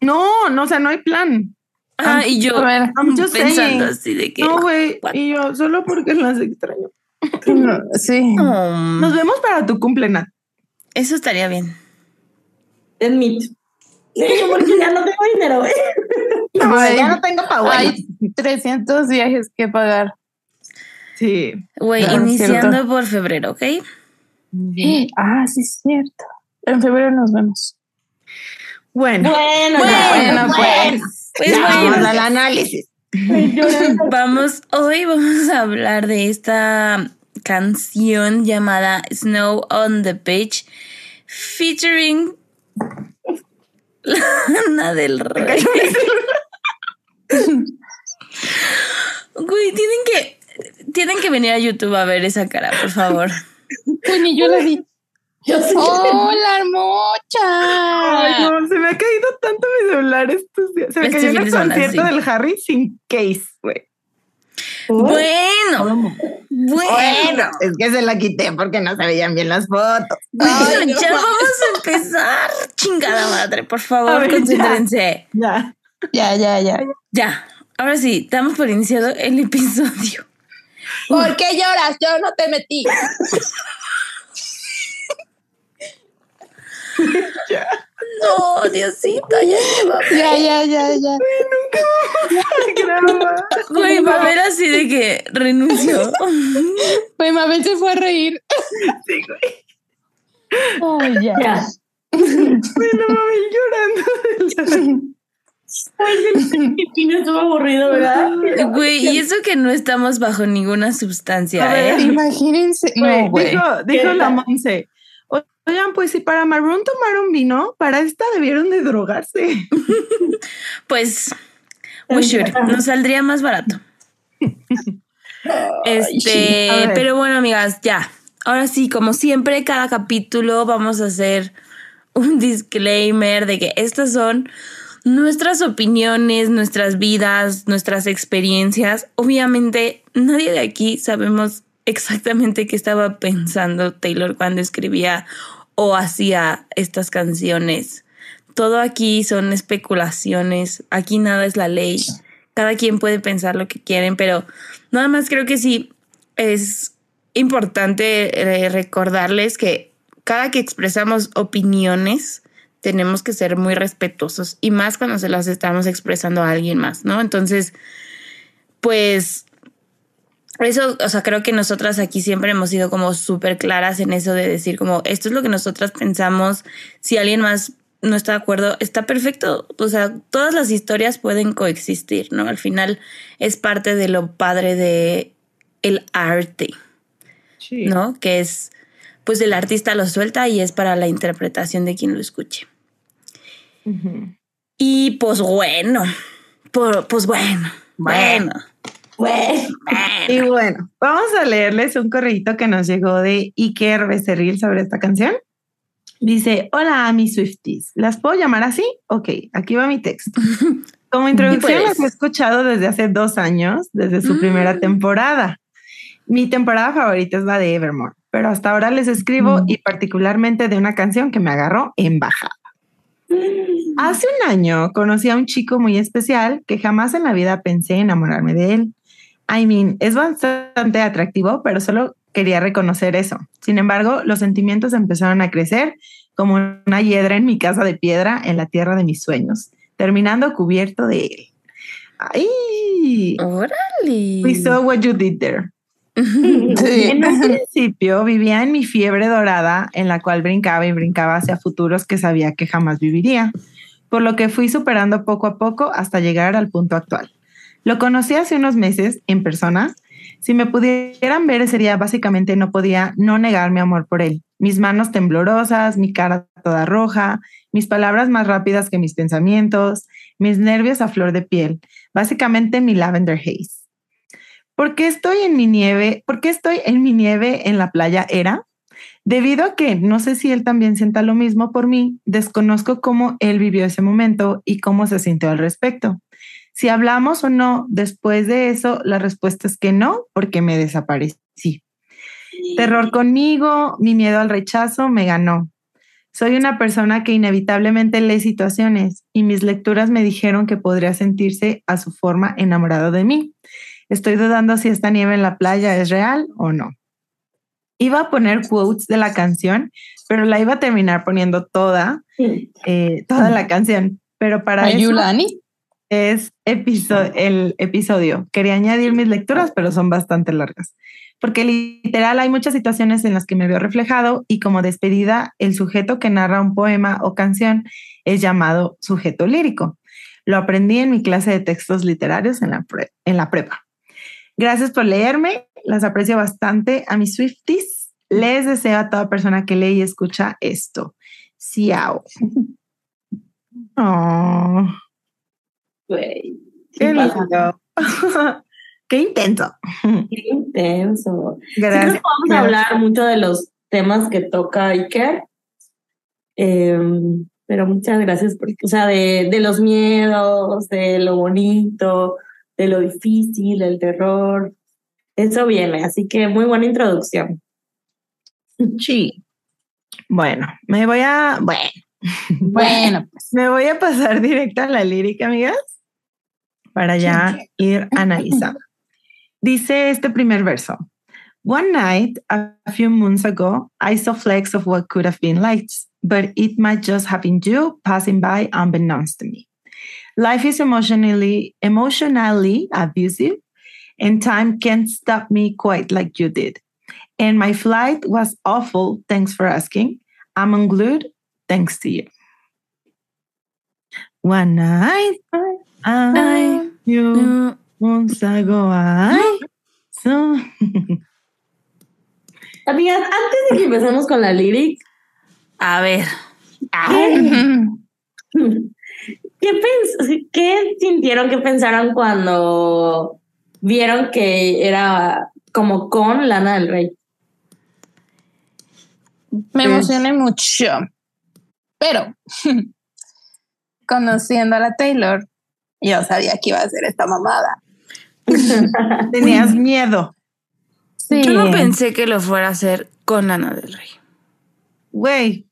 No, no, o sea, no hay plan. Ah, y yo A ver, I'm just pensando saying. así de que. No, güey. Y yo, solo porque las extraño. sí. Um, Nos vemos para tu cumpleaños. eso estaría bien. En Meet. Sí, porque ya no tengo dinero, güey. Ay, ya no tengo pa' Hay 300 viajes que pagar. Sí. Güey, Claro, iniciando cierto. por febrero, ¿ok? Ah, sí, es cierto. En febrero nos vemos. Bueno. Bueno, Bueno, pues. Pues Ya bueno. vamos al análisis. Vamos, hoy vamos a hablar de esta canción llamada Snow on the Beach, featuring Lana del Rey. Güey, tienen que, tienen que venir a YouTube a ver esa cara, por favor. Pues ni yo la vi. Yo que- ¡Hola, Ay, hermosa! no, se me ha caído tanto mi celular estos días. Se me Este cayó en el concierto sí. del Harry sin case, güey. Bueno, bueno. es que se la quité porque no se veían bien las fotos. Bueno, Ay, ya vamos a empezar. Chingada madre, por favor, ver, ya. concéntrense. Ya. Ya, ya, ya. Ya, ahora sí, damos por iniciado el episodio. ¿Por qué lloras? Yo no te metí. ya. No, Diosito, ya Ya, ya, ya, ya. Güey, Mabel así de que renunció. Güey, Mabel se fue a reír. Sí, güey. Ay, ya. ya. Bueno, Mabel llorando. Ay, el estuvo aburrido, ¿verdad? Güey, y eso que no estamos bajo ninguna sustancia, ¿eh? Imagínense. No, güey. Dijo, dijo la Monse. Oigan, pues si para Maroon tomaron vino, para esta debieron de drogarse. pues, we should. Nos saldría más barato. este, pero bueno, amigas, ya. Ahora sí, como siempre, cada capítulo vamos a hacer un disclaimer de que estas son nuestras opiniones, nuestras vidas, nuestras experiencias. Obviamente, nadie de aquí sabemos exactamente qué estaba pensando Taylor cuando escribía o hacía estas canciones. Todo aquí son especulaciones, aquí nada es la ley, cada quien puede pensar lo que quieren, pero nada más creo que sí es importante eh, recordarles que cada que expresamos opiniones, tenemos que ser muy respetuosos y más cuando se las estamos expresando a alguien más, ¿no? Entonces, pues eso, o sea, creo que nosotras aquí siempre hemos sido como súper claras en eso de decir como, esto es lo que nosotras pensamos, si alguien más no está de acuerdo, está perfecto, o sea, todas las historias pueden coexistir, ¿no? Al final es parte de lo padre de el arte, ¿no? Que es, pues el artista lo suelta y es para la interpretación de quien lo escuche. Y pues bueno, pues bueno, bueno. Y bueno, vamos a leerles un correo que nos llegó de Iker Becerril sobre esta canción. Dice, hola mis Swifties, ¿las puedo llamar así? Ok, aquí va mi texto. Como introducción las he escuchado desde hace dos años, desde su primera mm. temporada. Mi temporada favorita es la de Evermore, pero hasta ahora les escribo mm. y particularmente de una canción que me agarró en bajada. Mm. Hace un año conocí a un chico muy especial que jamás en la vida pensé enamorarme de él. I mean, es bastante atractivo, pero solo quería reconocer eso. Sin embargo, los sentimientos empezaron a crecer como una hiedra en mi casa de piedra en la tierra de mis sueños, terminando cubierto de él. ¡Ay! ¡Órale! We saw what you did there. En un principio vivía en mi fiebre dorada en la cual brincaba y brincaba hacia futuros que sabía que jamás viviría, por lo que fui superando poco a poco hasta llegar al punto actual. Lo conocí hace unos meses en persona. Si me pudieran ver sería básicamente no podía no negar mi amor por él. Mis manos temblorosas, mi cara toda roja, mis palabras más rápidas que mis pensamientos, mis nervios a flor de piel, básicamente mi lavender haze. ¿Por qué estoy en mi nieve? ¿Por qué estoy en mi nieve en la playa era? Debido a que no sé si él también sienta lo mismo por mí, desconozco cómo él vivió ese momento y cómo se sintió al respecto. Si hablamos o no después de eso, la respuesta es que no, porque me desaparecí. Terror conmigo, mi miedo al rechazo me ganó. Soy una persona que inevitablemente lee situaciones y mis lecturas me dijeron que podría sentirse a su forma enamorado de mí. Estoy dudando si esta nieve en la playa es real o no. Iba a poner quotes de la canción, pero la iba a terminar poniendo toda, eh, toda la canción. Pero para eso, es el episodio. Quería añadir mis lecturas, pero son bastante largas. Porque literal hay muchas situaciones en las que me veo reflejado y como despedida, el sujeto que narra un poema o canción es llamado sujeto lírico. Lo aprendí en mi clase de textos literarios en la, en la prepa. Gracias por leerme, las aprecio bastante. A mis Swifties, les deseo a toda persona que lee y escucha esto. Ciao. Oh. Qué Qué intenso. Qué intenso. Gracias. vamos a hablar mucho de los temas que toca Iker. Em, pero muchas gracias, porque, o sea, de, de los miedos, de lo bonito, de lo difícil, el terror. Eso viene, así que muy buena introducción. Sí. Bueno, me voy a. Bueno. Bueno, pues. me voy a pasar directo a la lírica, amigas para ya ir analizando. Dice este primer verso. One night, a few months ago, I saw flecks of what could have been lights, but it might just have been you passing by unbeknownst to me. Life is emotionally emotionally abusive, and time can't stop me quite like you did. And my flight was awful. Thanks for asking. I'm unglued. Thanks to you. One night, I, you months ago, I so. Amigas, antes de que empecemos con la lyric, a ver. ¿Qué, ¿Qué sintieron, qué pensaron cuando vieron que era como con Lana del Rey? Me emocioné mucho. Pero conociendo a la Taylor, yo sabía que iba a ser esta mamada. Tenías miedo. Yo no pensé que lo fuera a hacer con Lana del Rey. Güey,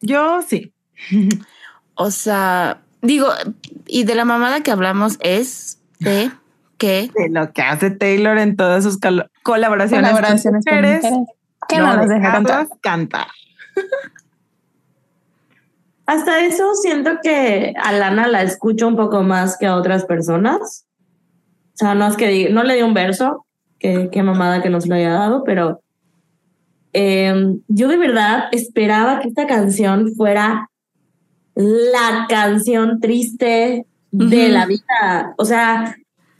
yo sí. o sea, digo, y de la mamada que hablamos es de que... De lo que hace Taylor en todas sus colaboraciones, colaboraciones con mujeres. Que no, las deja cantar. cantar. Hasta eso siento que a Lana la escucho un poco más que a otras personas. O sea, no es que no le di un verso, que qué mamada que nos lo haya dado, pero Em, yo de verdad esperaba que esta canción fuera la canción triste de la vida. O sea,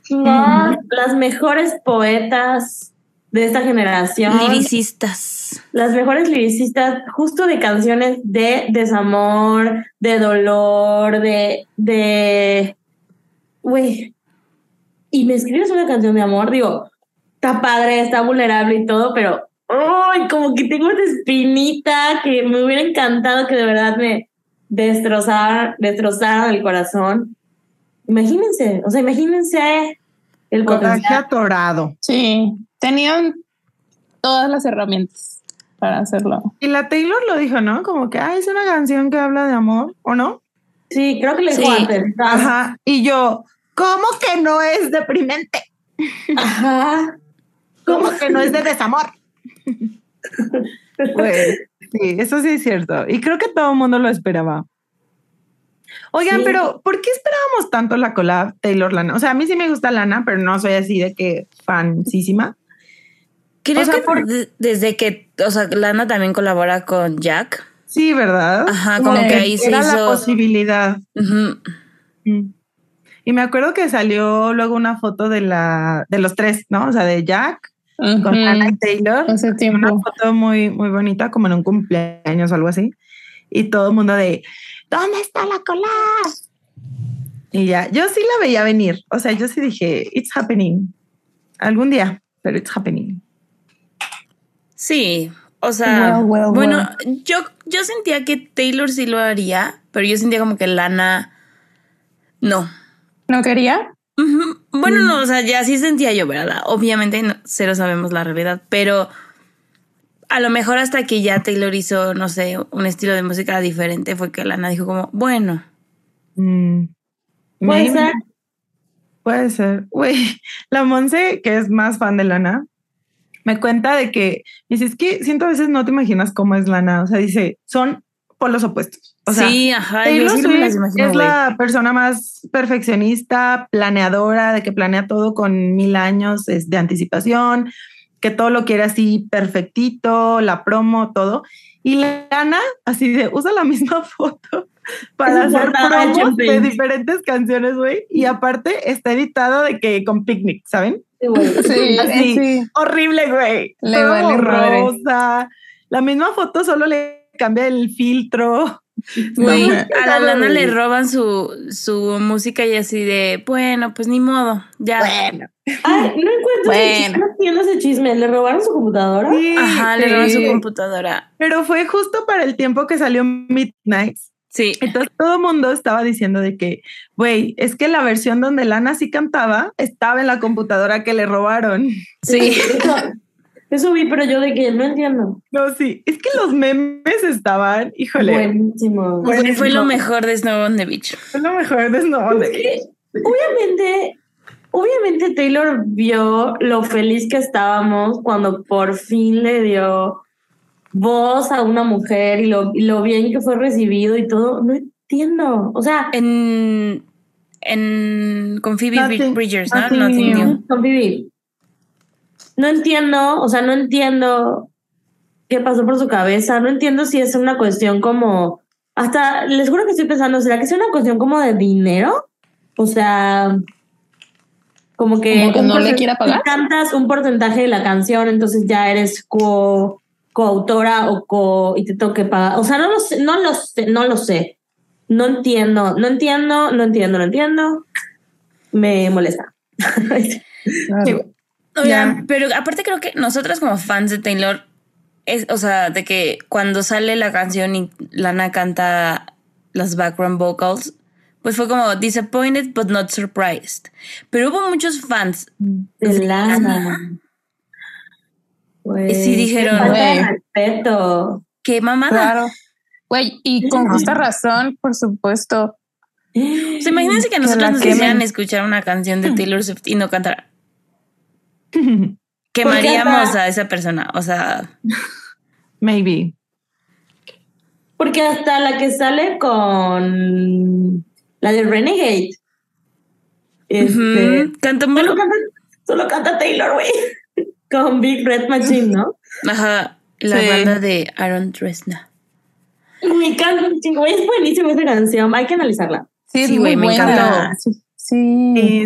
las mejores poetas de esta generación. Liricistas. Las mejores liricistas, justo de canciones de desamor, de dolor, de. de. Güey. Y me escribes una canción de amor, digo, está padre, está vulnerable y todo, pero ¡Ay! Como que tengo esta espinita que me hubiera encantado que de verdad me destrozara, destrozara el corazón. Imagínense, o sea, imagínense el coraje atorado. Sí, tenían todas las herramientas para hacerlo. Y la Taylor lo dijo, ¿no? Como que, ah, es una canción que habla de amor, ¿o no? Sí, creo que le dijo antes. Ajá. Y yo, ¿cómo que no es deprimente? Ajá. ¿Cómo que no es de desamor? pues, sí, eso sí es cierto. Y creo que todo el mundo lo esperaba. Oigan, pero ¿por qué esperábamos tanto la collab Taylor Lana? O sea, a mí sí me gusta Lana, pero no soy así de que fansísima. Creo que desde que, o sea, Lana también colabora con Jack. Sí, ¿verdad? Ajá, como que ahí se hizo... la posibilidad. Mm. Y me acuerdo que salió luego una foto de la de los tres, ¿no? O sea, de Jack, con Anna Taylor. Hace tiempo. Una foto muy, muy bonita, como en un cumpleaños o algo así. Y todo el mundo de, ¿dónde está la cola? Y ya, yo sí la veía venir. O sea, yo sí dije, it's happening. Algún día, pero it's happening. Sí, o sea, bueno, Yo, yo sentía que Taylor sí lo haría, pero yo sentía como que Lana no. ¿No quería? Bueno, no, mm. o sea, ya sí sentía yo, ¿verdad? Obviamente no, cero sabemos la realidad, pero a lo mejor hasta que ya Taylor hizo, no sé, un estilo de música diferente, fue que Lana dijo como, bueno. Mm. Puede ser. Puede ser. Güey, la Monse, que es más fan de Lana, me cuenta de que, dice, es que siento a veces no te imaginas cómo es Lana. O sea, dice, son por los opuestos. O sea, sí, ajá. es la persona más perfeccionista, planeadora, de que planea todo con mil años de anticipación, que todo lo quiere así perfectito, la promo, todo. Y Lana, así de, usa la misma foto para hacer promos de diferentes canciones, güey. Y aparte está editado de que con picnic, ¿saben? Sí, así, horrible, güey. Le rosa. La misma foto solo le cambia el filtro. a la lana le roban su, su música y así de, bueno, pues ni modo, ya. Bueno. Ay, no encuentro bueno. ese, ese chisme. ¿Le robaron su computadora? Ajá, le robaron su computadora. Pero fue justo para el tiempo que salió Midnight. Sí. Entonces todo el mundo estaba diciendo de que, güey, es que la versión donde Lana sí cantaba estaba en la computadora que le robaron. Sí. Eso vi, pero yo de que no entiendo. No, sí. Es que los memes estaban, híjole. Buenísimo. Fue lo mejor de Snow on the Beach. Fue lo mejor de Snow on the Beach. Obviamente, obviamente obviamente Taylor vio lo feliz que estábamos cuando por fin le dio voz a una mujer y lo, lo bien que fue recibido y todo. No entiendo. O sea, en, en con Phoebe Bridgers, ¿no? Con Phoebe. No entiendo, o sea, no entiendo qué pasó por su cabeza. No entiendo si es una cuestión como. Hasta les juro que estoy pensando, ¿será que es una cuestión como de dinero? O sea, como que, no le quiera pagar. Cantas un porcentaje de la canción, entonces ya eres co coautora o co y te toque pagar. O sea, no lo sé, no lo sé, no lo sé. No entiendo, no entiendo, no entiendo, no entiendo. Me molesta. pero aparte creo que nosotras como fans de Taylor, es, o sea, de que cuando sale la canción y Lana canta las background vocals, pues fue como disappointed but not surprised. Pero hubo muchos fans de Lana. y sí dijeron, respeto. Qué mamada. Claro. Güey, y con justa razón, por supuesto. O imagínense que nosotros nos quisieran escuchar una canción de Taylor Swift y no cantar. Quemaríamos a esa persona, o sea. Maybe. Porque hasta la que sale con la de Renegade. Este, canta solo, canta, solo canta Taylor, güey. Con Big Red Machine, ¿no? Ajá. La banda de Aaron Dresner. Me encanta, güey, es buenísima esa canción. Hay que analizarla. Sí, güey, me encanta. Sí. Sí.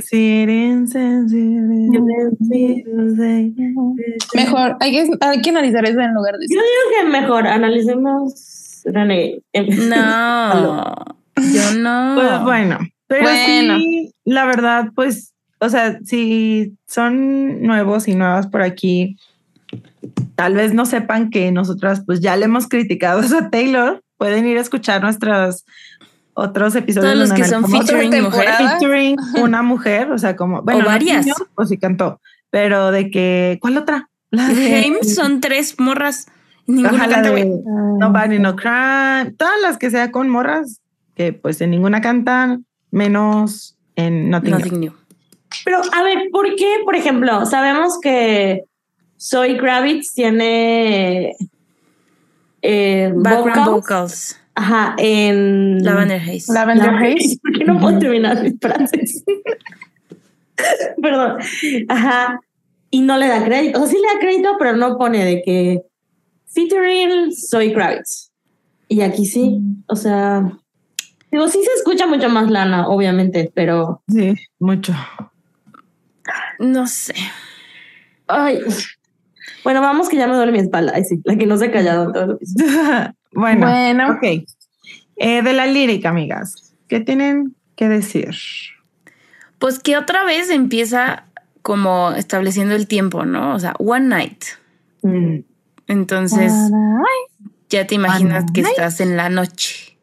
Mejor, hay que, hay que analizar eso en lugar de Yo digo que mejor, analicemos Renegade. No. Yo no. Pues bueno, pero sí, la verdad, pues, o sea, si son nuevos y nuevas por aquí, tal vez no sepan que nosotras pues ya le hemos criticado a Taylor. Pueden ir a escuchar nuestros otros episodios. Todos los que son featuring, mujer. featuring una mujer, o sea, como, bueno, o varias. pues sí cantó, pero de que, ¿cuál otra? La de son tres morras. Ninguna canta, güey. Nobody No Crime. Todas las que sea con morras, que pues en ninguna cantan, menos en Nothing, New. Pero a ver, ¿por qué, por ejemplo, sabemos que Soy Gravitz tiene eh, background vocals. Ajá, en Lavender Haze. Lavender Haze. ¿Por qué no puedo terminar mis frases? Perdón. Ajá. Y no le da crédito. O sea, sí le da crédito, pero no pone de que featuring Soy Gravitz. Y aquí sí. Mm. O sea, Digo, sí se escucha mucho más lana, obviamente, pero. Sí, mucho. No sé. Ay. Bueno, vamos que ya me duele mi espalda. Ay, sí, la que no se ha callado en todo lo bueno, bueno. Ok. Eh, de la lírica, amigas, ¿qué tienen que decir? Pues que otra vez empieza como estableciendo el tiempo, ¿no? O sea, one night. Mm. Entonces, ya te imaginas que estás en la noche.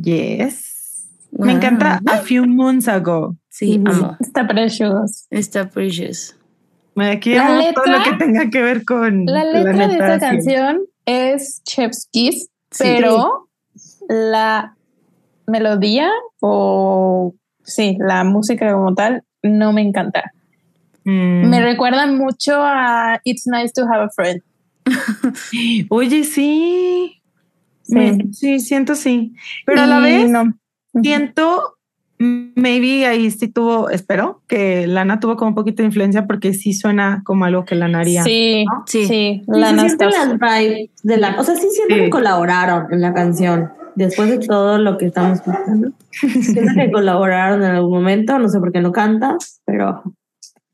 Yes. Me encanta A Few Months Ago. Sí, amo. Está precious. Está precious. Me quiero todo lo que tenga que ver con la letra de esta canción es Chef's Kiss, pero la melodía o sí, la música como tal no me encanta. Mm. Me recuerda mucho a It's Nice to Have a Friend. Oye, sí. Sí, siento sí. Pero a la vez siento, maybe ahí sí tuvo, espero que Lana tuvo como un poquito de influencia porque sí suena como algo que Lana haría. Sí, sí, sí. Lana las vibes de la, o sea, sí siento que colaboraron en la canción. Después de todo lo que estamos escuchando, siento que colaboraron en algún momento. No sé por qué no canta, pero.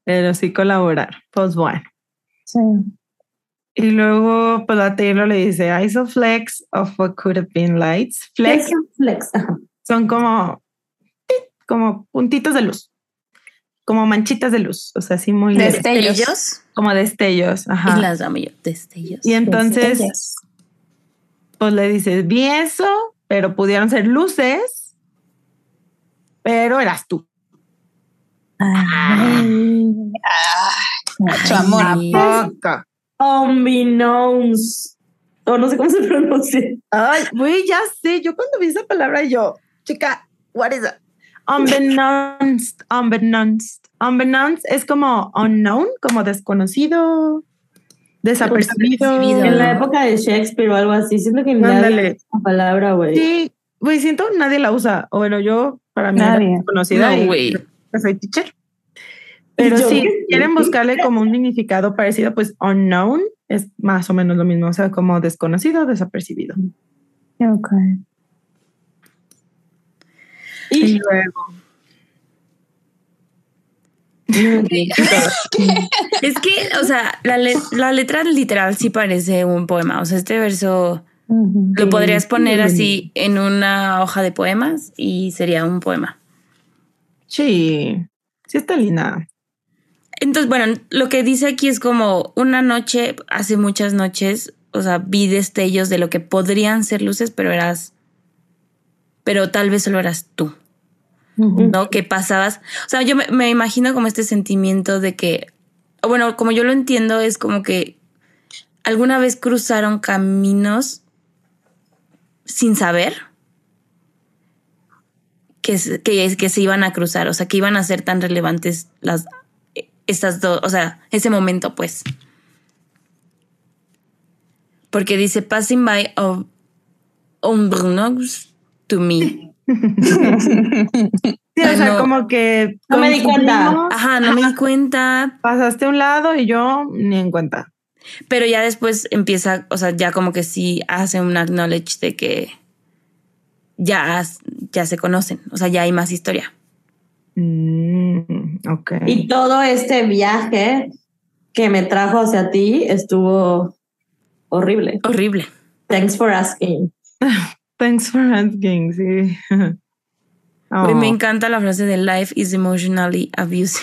Pero sí colaborar. Pues bueno. Sí. Y luego, pues la Taylor le dice, I saw flecks of what could have been lights. Flecks, flecks. son como, como puntitos de luz, como manchitas de luz, o sea, así muy destellos, como destellos. Ajá. Y las amo yo, destellos. Y entonces, pues le dice, vi eso, pero pudieron ser luces, pero eras tú. Ay, mucho amor. Poco. Unbeknownst. O no sé cómo se pronuncia. Ay, güey, ya sé. Yo cuando vi esa palabra, yo, chica, what is it? Unbeknownst, unbeknownst, unbeknownst es como unknown, como desconocido, desapercibido. En la época de Shakespeare o algo así, siento que nadie la palabra, güey. Sí, güey, siento nadie la usa. O bueno, yo para mí nadie. desconocida. No, güey. Soy teacher. Pero si quieren buscarle como un significado parecido, pues unknown es más o menos lo mismo, o sea, como desconocido, desapercibido. Ok. Y, luego. es que, o sea, la, la, letra literal sí parece un poema. O sea, este verso lo podrías poner así en una hoja de poemas y sería un poema. Sí, sí está linda. Entonces, bueno, lo que dice aquí es como una noche, hace muchas noches, o sea, vi destellos de lo que podrían ser luces, pero eras, pero tal vez solo eras tú, ¿no? Que pasabas, o sea, yo me, imagino como este sentimiento de que, bueno, como yo lo entiendo, es como que alguna vez cruzaron caminos sin saber que, que, que se iban a cruzar, o sea, que iban a ser tan relevantes las estas dos, o sea, ese momento, pues. Porque dice passing by of unbeknownst to me. Sí, o sea, como que no me di cuenta. Ajá, no me di cuenta. Pasaste a un lado y yo ni en cuenta. Pero ya después empieza, o sea, ya como que sí hace un acknowledge de que ya, ya se conocen, o sea, ya hay más historia. Mm, okay. Y todo este viaje que me trajo hacia ti estuvo horrible. Horrible. Thanks for asking. Thanks for asking, sí. Me encanta la frase de life is emotionally abusive.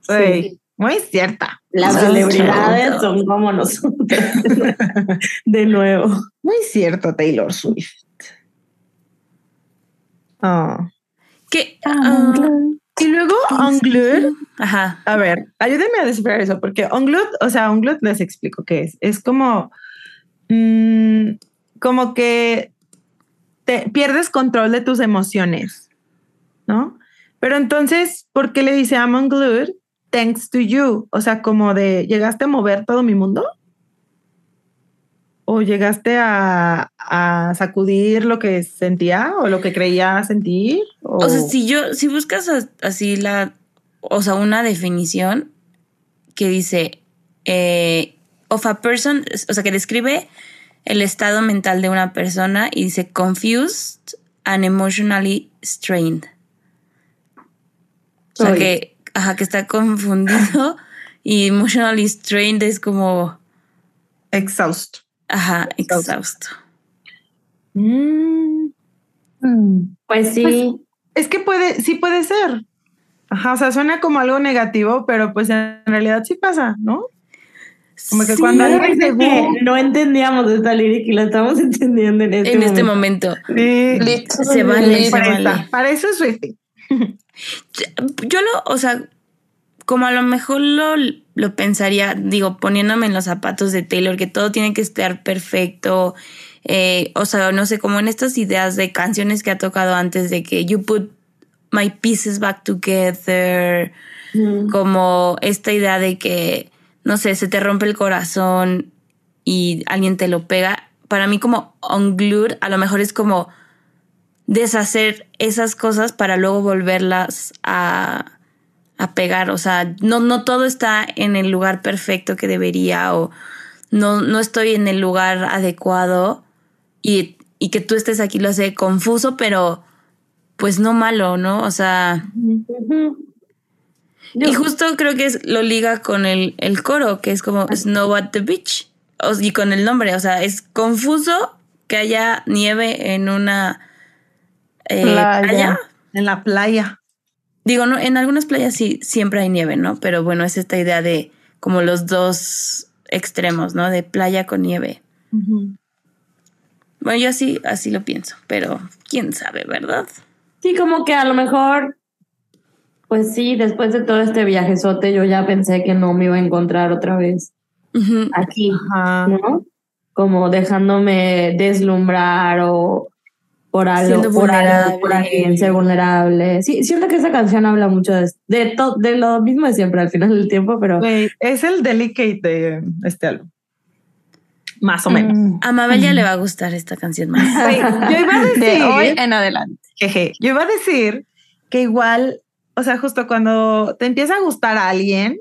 Sí. Muy cierta. Las celebridades son como nosotros. de nuevo. Muy cierto, Taylor Swift. Oh. Que, ah, y luego Unglued. Ajá. A ver, ayúdenme a descifrar eso, porque Unglued, o sea, Unglued les explico qué es. Es como, mm, como que te pierdes control de tus emociones, ¿no? Pero entonces, ¿por qué le dice I'm unglued? Thanks to you. O sea, como de, ¿llegaste a mover todo mi mundo? ¿O llegaste a, sacudir lo que sentía o lo que creía sentir? O, sea, si yo, si buscas así la, o sea, una definición que dice, eh, of a person, o sea, que describe el estado mental de una persona y dice confused and emotionally strained. O sea, que, ajá, que está confundido y emotionally strained es como... Exhaust. Ajá, exhausto. Mm. Mm. Pues sí. Pues, es que puede, sí puede ser. Ajá, o sea, suena como algo negativo, pero pues en realidad sí pasa, ¿no? Como que cuando alguien no entendíamos esta lírica y la estamos entendiendo en este, en este momento. Sí. Se vale, se vale. Para eso es Yo lo, o sea, como a lo mejor lo, lo pensaría, digo, poniéndome en los zapatos de Taylor, que todo tiene que estar perfecto. Eh, o sea, no sé, como en estas ideas de canciones que ha tocado antes de que you put my pieces back together, como esta idea de que, no sé, se te rompe el corazón y alguien te lo pega. Para mí como unglued a lo mejor es como deshacer esas cosas para luego volverlas a a pegar. O sea, no, no todo está en el lugar perfecto que debería o no, no estoy en el lugar adecuado y, y que tú estés aquí lo hace confuso, pero pues no malo, ¿no? O sea... Y justo creo que es, lo liga con el, el coro, que es como Snow at the Beach. y con el nombre, o sea, es confuso que haya nieve en una eh, playa. En la playa. Digo, no, en algunas playas sí siempre hay nieve, ¿no? Pero bueno, es esta idea de como los dos extremos, ¿no? De playa con nieve. Bueno, yo así, así lo pienso, pero quién sabe, ¿verdad? Sí, como que a lo mejor, pues sí, después de todo este viajezote, yo ya pensé que no me iba a encontrar otra vez aquí, ¿no? Como dejándome deslumbrar o por algo, por, algo, por alguien, ser vulnerable. Sí, siento que esa canción habla mucho de, de, de lo mismo de siempre al final del tiempo, pero... es el delicate de este álbum. Más o menos. Mm. A Mabel ya le va a gustar esta canción más. yo iba a decir... hoy en adelante. Jeje, yo iba a decir que igual, o sea, justo cuando te empieza a gustar a alguien,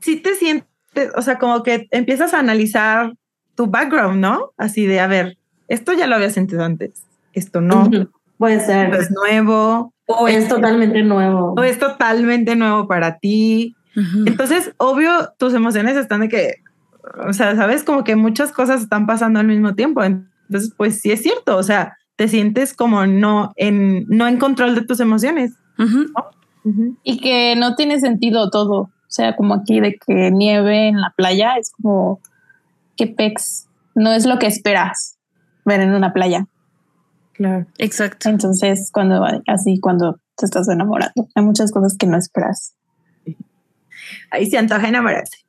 si te sientes, o sea, como que empiezas a analizar tu background, ¿no? Así de, a ver, esto ya lo había sentido antes, esto no. Puede ser. es nuevo. O es, totalmente nuevo. O es totalmente nuevo para ti. Entonces, obvio, tus emociones están de que, o sea, sabes, como que muchas cosas están pasando al mismo tiempo. Entonces, pues sí es cierto, o sea, te sientes como no en, no en control de tus emociones. Y que no tiene sentido todo. O sea, como aquí de que nieve en la playa, es como que pex, no es lo que esperas ver en una playa. Claro. Exacto. Entonces, cuando así, cuando te estás enamorando, hay muchas cosas que no esperas. Ahí se antoja enamorarse.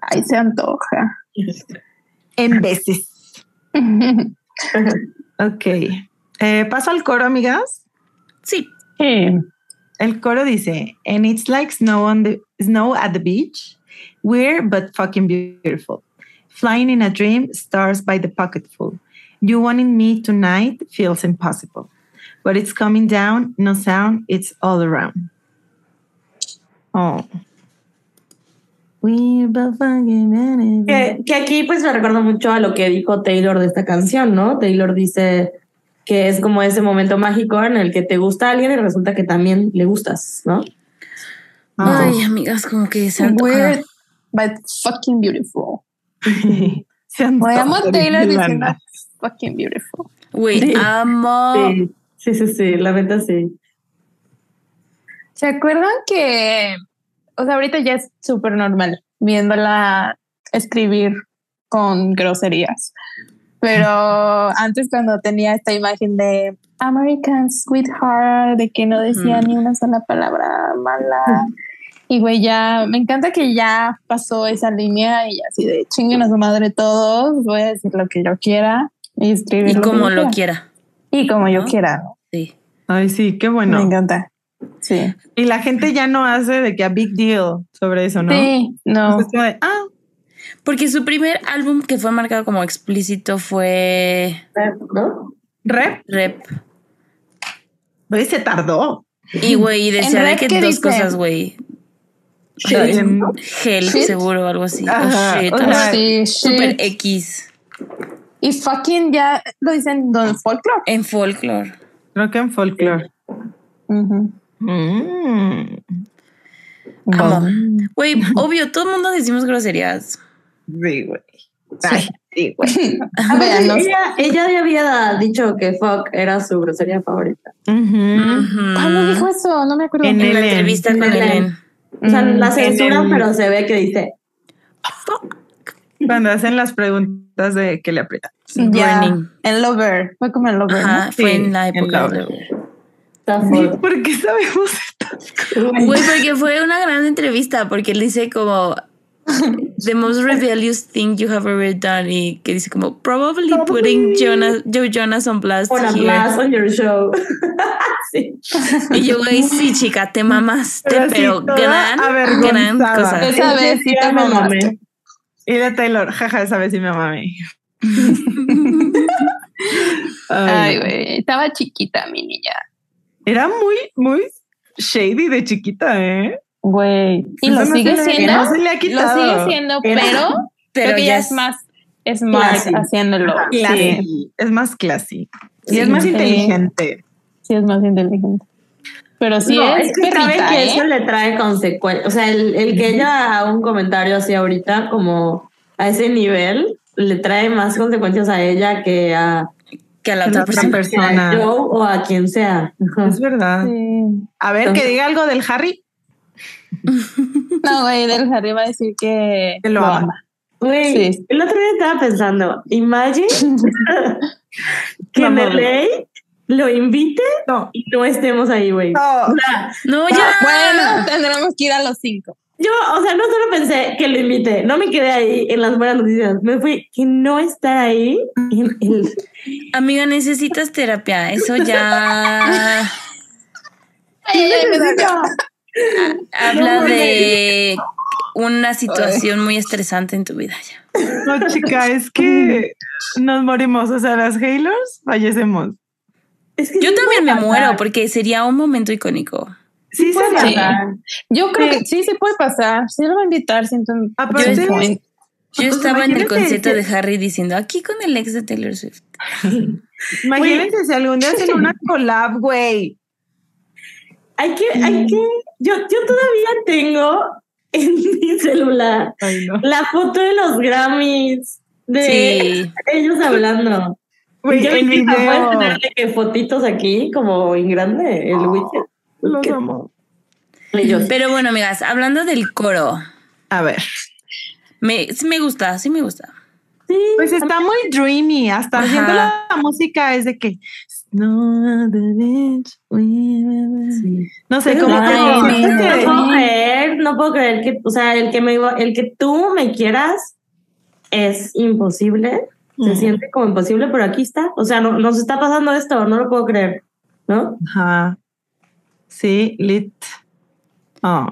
Ahí se antoja. en veces. ok. Eh, ¿Paso al coro, amigas? Sí. El coro dice, and it's like snow on the snow at the beach. We're but fucking beautiful. Flying in a dream, stars by the pocketful. You wanting me tonight feels impossible, but it's coming down, no sound, it's all around. Oh. Que, que, aquí pues me recuerdo mucho a lo que dijo Taylor de esta canción, ¿no? Taylor dice que es como ese momento mágico en el que te gusta alguien y resulta que también le gustas, ¿no? Ay, amigas, como que se Weird, but fucking beautiful. se amo Taylor diciendo fucking beautiful. Güey, amo. Sí. sí, sí, la verdad sí. ¿Se acuerdan que, o sea, ahorita ya es súper normal viéndola escribir con groserías? Pero antes cuando tenía esta imagen de American Sweetheart, de que no decía ni una sola palabra mala. Y güey, ya me encanta que ya pasó esa línea y así de chinguen a su madre todos, voy a decir lo que yo quiera y escribir. Y como lo quiera. Y como yo quiera. Sí. Ay, sí, qué bueno. Me encanta. Sí. Y la gente ya no hace de que a big deal sobre eso, ¿no? Sí, no. ah. Porque su primer álbum que fue marcado como explícito fue. Rep, ¿no? Rep. Rep. Güey, se tardó. Y güey, decía de que dos cosas, güey. Gel, seguro, algo así. Oh, shit. Super X. Y fucking ya lo dicen en folklore. En folklore. Creo que en folklore. Mm. Güey, obvio, todo el mundo decimos groserías. Sí, güey. sí, güey. ella, ella ya había dicho que fuck era su grosería favorita. ¿Cuándo dijo eso? No me acuerdo. En, la entrevista con Ellen. O sea, la censura, pero se ve que dice fuck. Cuando hacen las preguntas de que le aprieta. Ya, el Lover. Fue como el Lover. Ajá, fue en la época del Lover. ¿Por qué sabemos esto? Güey, porque fue una gran entrevista, porque él dice como the most rebellious thing you have ever done y que dice como probably, putting Jonas, Joe Jonas on blast on here. blast on your show. sí. Y yo güey, sí chica, te mamaste, pero, pero gran, gran cosa. Esa vez sí te mamaste. Y de Taylor, jaja, esa vez sí me mami. Ay, güey, estaba chiquita mi niña. Era muy, muy shady de chiquita, ¿eh? Güey. Y lo sigue siendo. No. Lo sigue pero, pero que ya es más, es más haciéndolo. Sí. Es más classy. Y es más inteligente. Sí, es más inteligente. Pero sí es, que sabe que eso ¿eh? le trae consecuencias. O sea, el, el que ella haga un comentario así ahorita, como a ese nivel, le trae más consecuencias a ella que a que a la otra persona. Yo o a quien sea. Es verdad. A ver, que diga algo del Harry. no, güey, del Harry va a decir que, lo, ama. Güey, el otro día estaba pensando, imagine que en LA lo invite y no estemos ahí, güey. No. ya. Bueno, tendremos que ir a los cinco. Yo, o sea, no solo pensé que lo invité, no me quedé ahí en las buenas noticias, me fui que no estar ahí en el... Amiga, necesitas terapia, eso ya... Habla de una situación muy estresante en tu vida ya. No, chica, es que nos morimos, o sea, las Halos fallecemos. Yo también me muero porque sería un momento icónico. Sí, puede pasar. Yo creo que sí, sí puede pasar. Sí lo va a invitar. Siento yo, estaba en el concierto de Harry diciendo aquí con el ex de Taylor Swift. Imagínense si algún día hacen una collab, güey. Hay que, hay que, yo, yo todavía tengo en mi celular la foto de los Grammys de ellos hablando. Güey, yo el video. tenerle que fotitos aquí como en grande el widget. Los amo. Pero bueno, amigas, hablando del coro. A ver. Me, sí me gusta, sí me gusta. Sí, pues está muy dreamy, hasta haciendo la, música es de que no, no sé cómo no, puedo creer, no puedo creer que, o sea, el que me el que tú me quieras es imposible, se siente como imposible, pero aquí está, o sea, no, nos está pasando esto, no lo puedo creer, ¿no? Ajá. Sí, lit. Oh.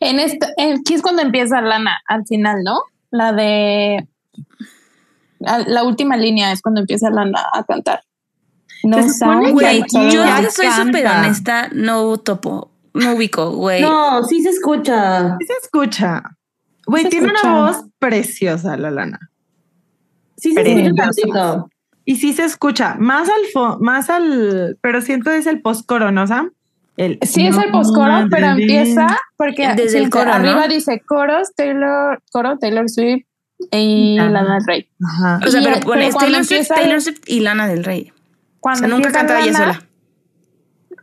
En esto, aquí es cuando empieza Lana, al final, ¿no? La de. La última línea es cuando empieza Lana a cantar. No sabe. Güey, yo soy súper honesta, no topo, no ubico, güey. No, sí se escucha. Sí se escucha. Güey, tiene una voz preciosa, la Lana. Sí se escucha Y sí se escucha, más al, más al, pero siento es el post-coro, ¿no, Sam? sí, es el post-coro, pero empieza porque desde el coro, arriba dice coros, Taylor, coro, Taylor Swift y Lana del Rey. Ajá. O sea, pero, bueno, es Taylor Swift, Taylor Swift y Lana del Rey. Cuando o sea, nunca canta ella sola.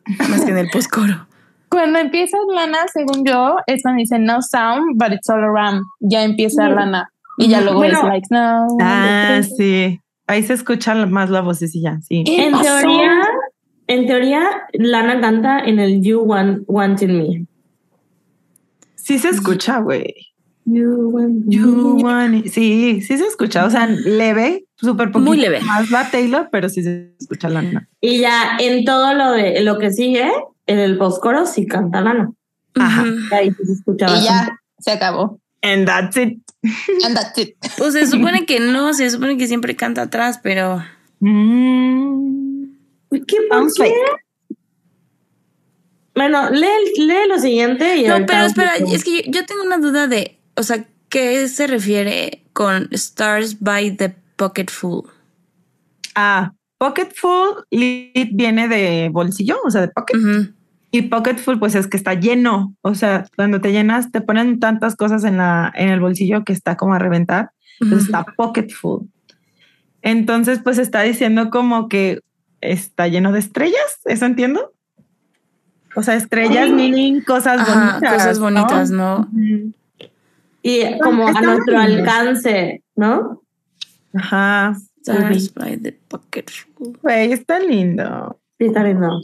Más que en el post-coro. Cuando empieza Lana, según yo, es cuando dice no sound, but it's all around. Ya empieza Lana. Y ya luego es like no. Ah, sí. Ahí se escucha más la vocecilla, sí. En teoría, en teoría, Lana canta en el You Want, Wanted Me. Sí se escucha, güey. You want, you want Sí, sí se escucha. O sea, leve, súper poquito. Muy leve. Más va Taylor, pero sí se escucha Lana. Y ya en todo lo de lo que sigue, en el postcoro sí canta Lana. Ajá. Ahí sí se escucha. Y ya se acabó. And that's it. And that's it. Pues se supone que no, se supone que siempre canta atrás, pero. Mm. ¿Qué pasa? Bueno, lee, lee, lo siguiente. Y no, pero espera, es que yo, tengo una duda de, o sea, ¿qué se refiere con Stars by the Pocketful? Ah, Pocketful viene de bolsillo, o sea, de pocket. Y Pocketful, pues es que está lleno. O sea, cuando te llenas, te ponen tantas cosas en, la, en el bolsillo que está como a reventar. Entonces está Pocketful. Entonces, pues está diciendo como que está lleno de estrellas, ¿eso entiendo? O sea, estrellas, meaning cosas bonitas. Cosas bonitas, ¿no? Y como a nuestro alcance, ¿no? Ajá. Stars by the pocket. Güey, está lindo. Sí, está lindo.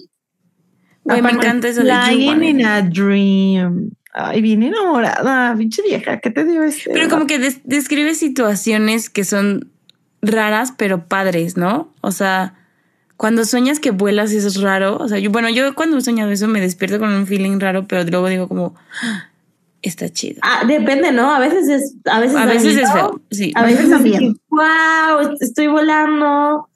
Güey, me encanta eso de Lying in a dream. Ay, bien enamorada, pinche vieja, ¿qué te dio este? Pero como que describe situaciones que son raras, pero padres, ¿no? O sea, cuando sueñas que vuelas eso es raro. O sea, yo, bueno, yo cuando he soñado eso me despierto con un feeling raro, pero luego digo como, ah, está chido. Ah, depende, ¿no? A veces es, a veces, a veces es feo, sí. A veces también. wow, estoy volando.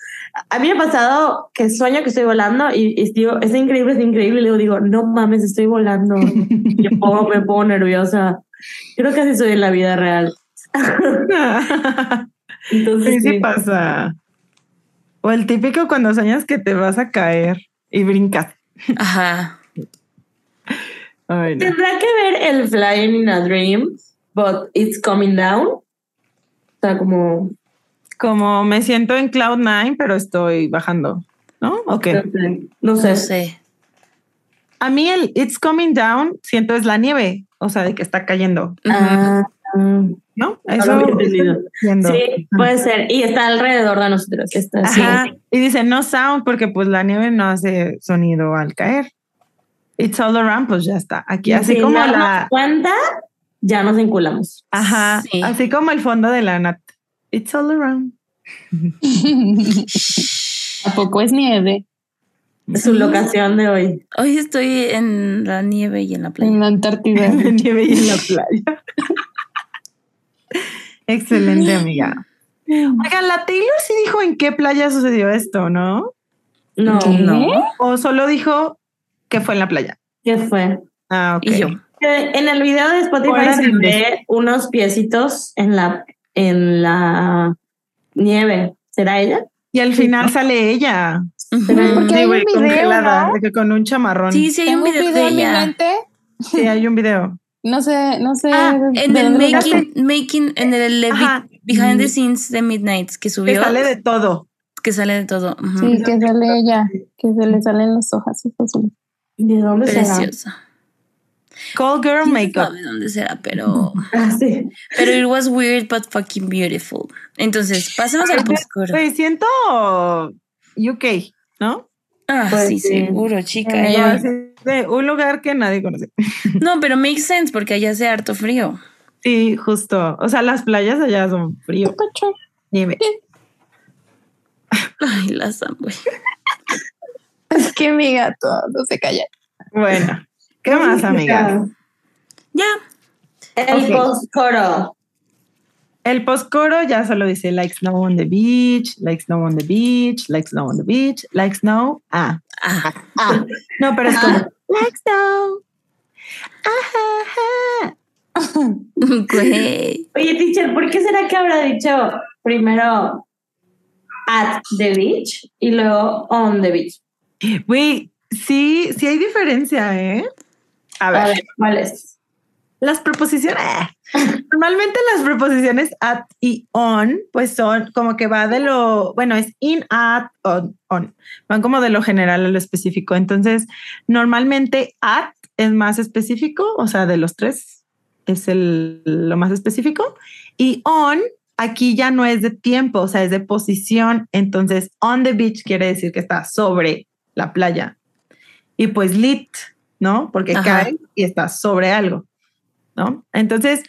A mí me ha pasado que sueño que estoy volando y, digo, es increíble, es increíble. Y luego digo, no mames, estoy volando. me, pongo, me pongo nerviosa. Creo que así soy en la vida real. Entonces, sí, sí pasa. O el típico cuando sueñas que te vas a caer y brincas. Ajá. Tendrá que ver el flying in a dream, but it's coming down. O sea, como. Como me siento en Cloud Nine, pero estoy bajando. ¿No? Ok. No sé. No sé. A mí el It's Coming Down siento es la nieve, o sea, de que está cayendo. Ah, ¿No? Eso Sí, puede ser. Y está alrededor de nosotros. Está Y dice no sound porque pues la nieve no hace sonido al caer. It's all around, pues ya está. Aquí, así como la. cuenta, ya nos vinculamos. Ajá. Así como el fondo de la Nat. It's all around. ¿A poco es nieve? Su locación de hoy. Hoy estoy en la nieve y en la playa. En la Antártida. en la nieve y en la playa. Excelente, amiga. Oigan, la Taylor sí dijo en qué playa sucedió esto, ¿no? No, no. O solo dijo que fue en la playa. ¿Qué fue? Ah, ok. Y yo. En el video de Spotify se ve unos piecitos en la, en la nieve. ¿Será ella? Y al final sale ella. Porque hay un video, congelada, con un chamarrón. Sí, sí hay un video, de ella. Sí, hay un video. No sé, no sé. Ah, en el making, making, en el behind the scenes de Midnight que subió. Que sale de todo. Que sale de todo. Sí, que sale ella, que se le salen las hojas ¿De dónde Preciosa. Call Girl Makeup. No sé dónde será, pero. Ah, sí. Pero it was weird but fucking beautiful. Entonces, pasemos al postcoro. Pues siento UK, ¿no? Ah, pues sí, seguro, chica. Eh, de un lugar que nadie conoce. No, pero makes sense porque allá hace harto frío. Sí, justo. O sea, las playas allá son frío. Nieve. Ay, la güey. Es que mi gato no se calla. Bueno, ¿qué más, amiga? Ya. El postcoro. El postcoro ya solo dice like snow on the beach, like snow on the beach, like snow on the beach, like snow. Ah, ah, ah. No, pero es como like snow. Ajá, Oye, teacher, ¿por qué será que habrá dicho primero at the beach y luego on the beach? Güey, sí, sí hay diferencia, ¿eh? A ver, ver ¿cuál es? Las preposiciones. Normalmente las preposiciones at y on, pues son como que va de lo, bueno, es in, at, on, on. Van como de lo general a lo específico. Entonces, normalmente at es más específico, o sea, de los tres es el, lo más específico. Y on, aquí ya no es de tiempo, o sea, es de posición. Entonces, on the beach quiere decir que está sobre la playa. Y pues lit, ¿no? Porque cae y está sobre algo. ¿no? Entonces,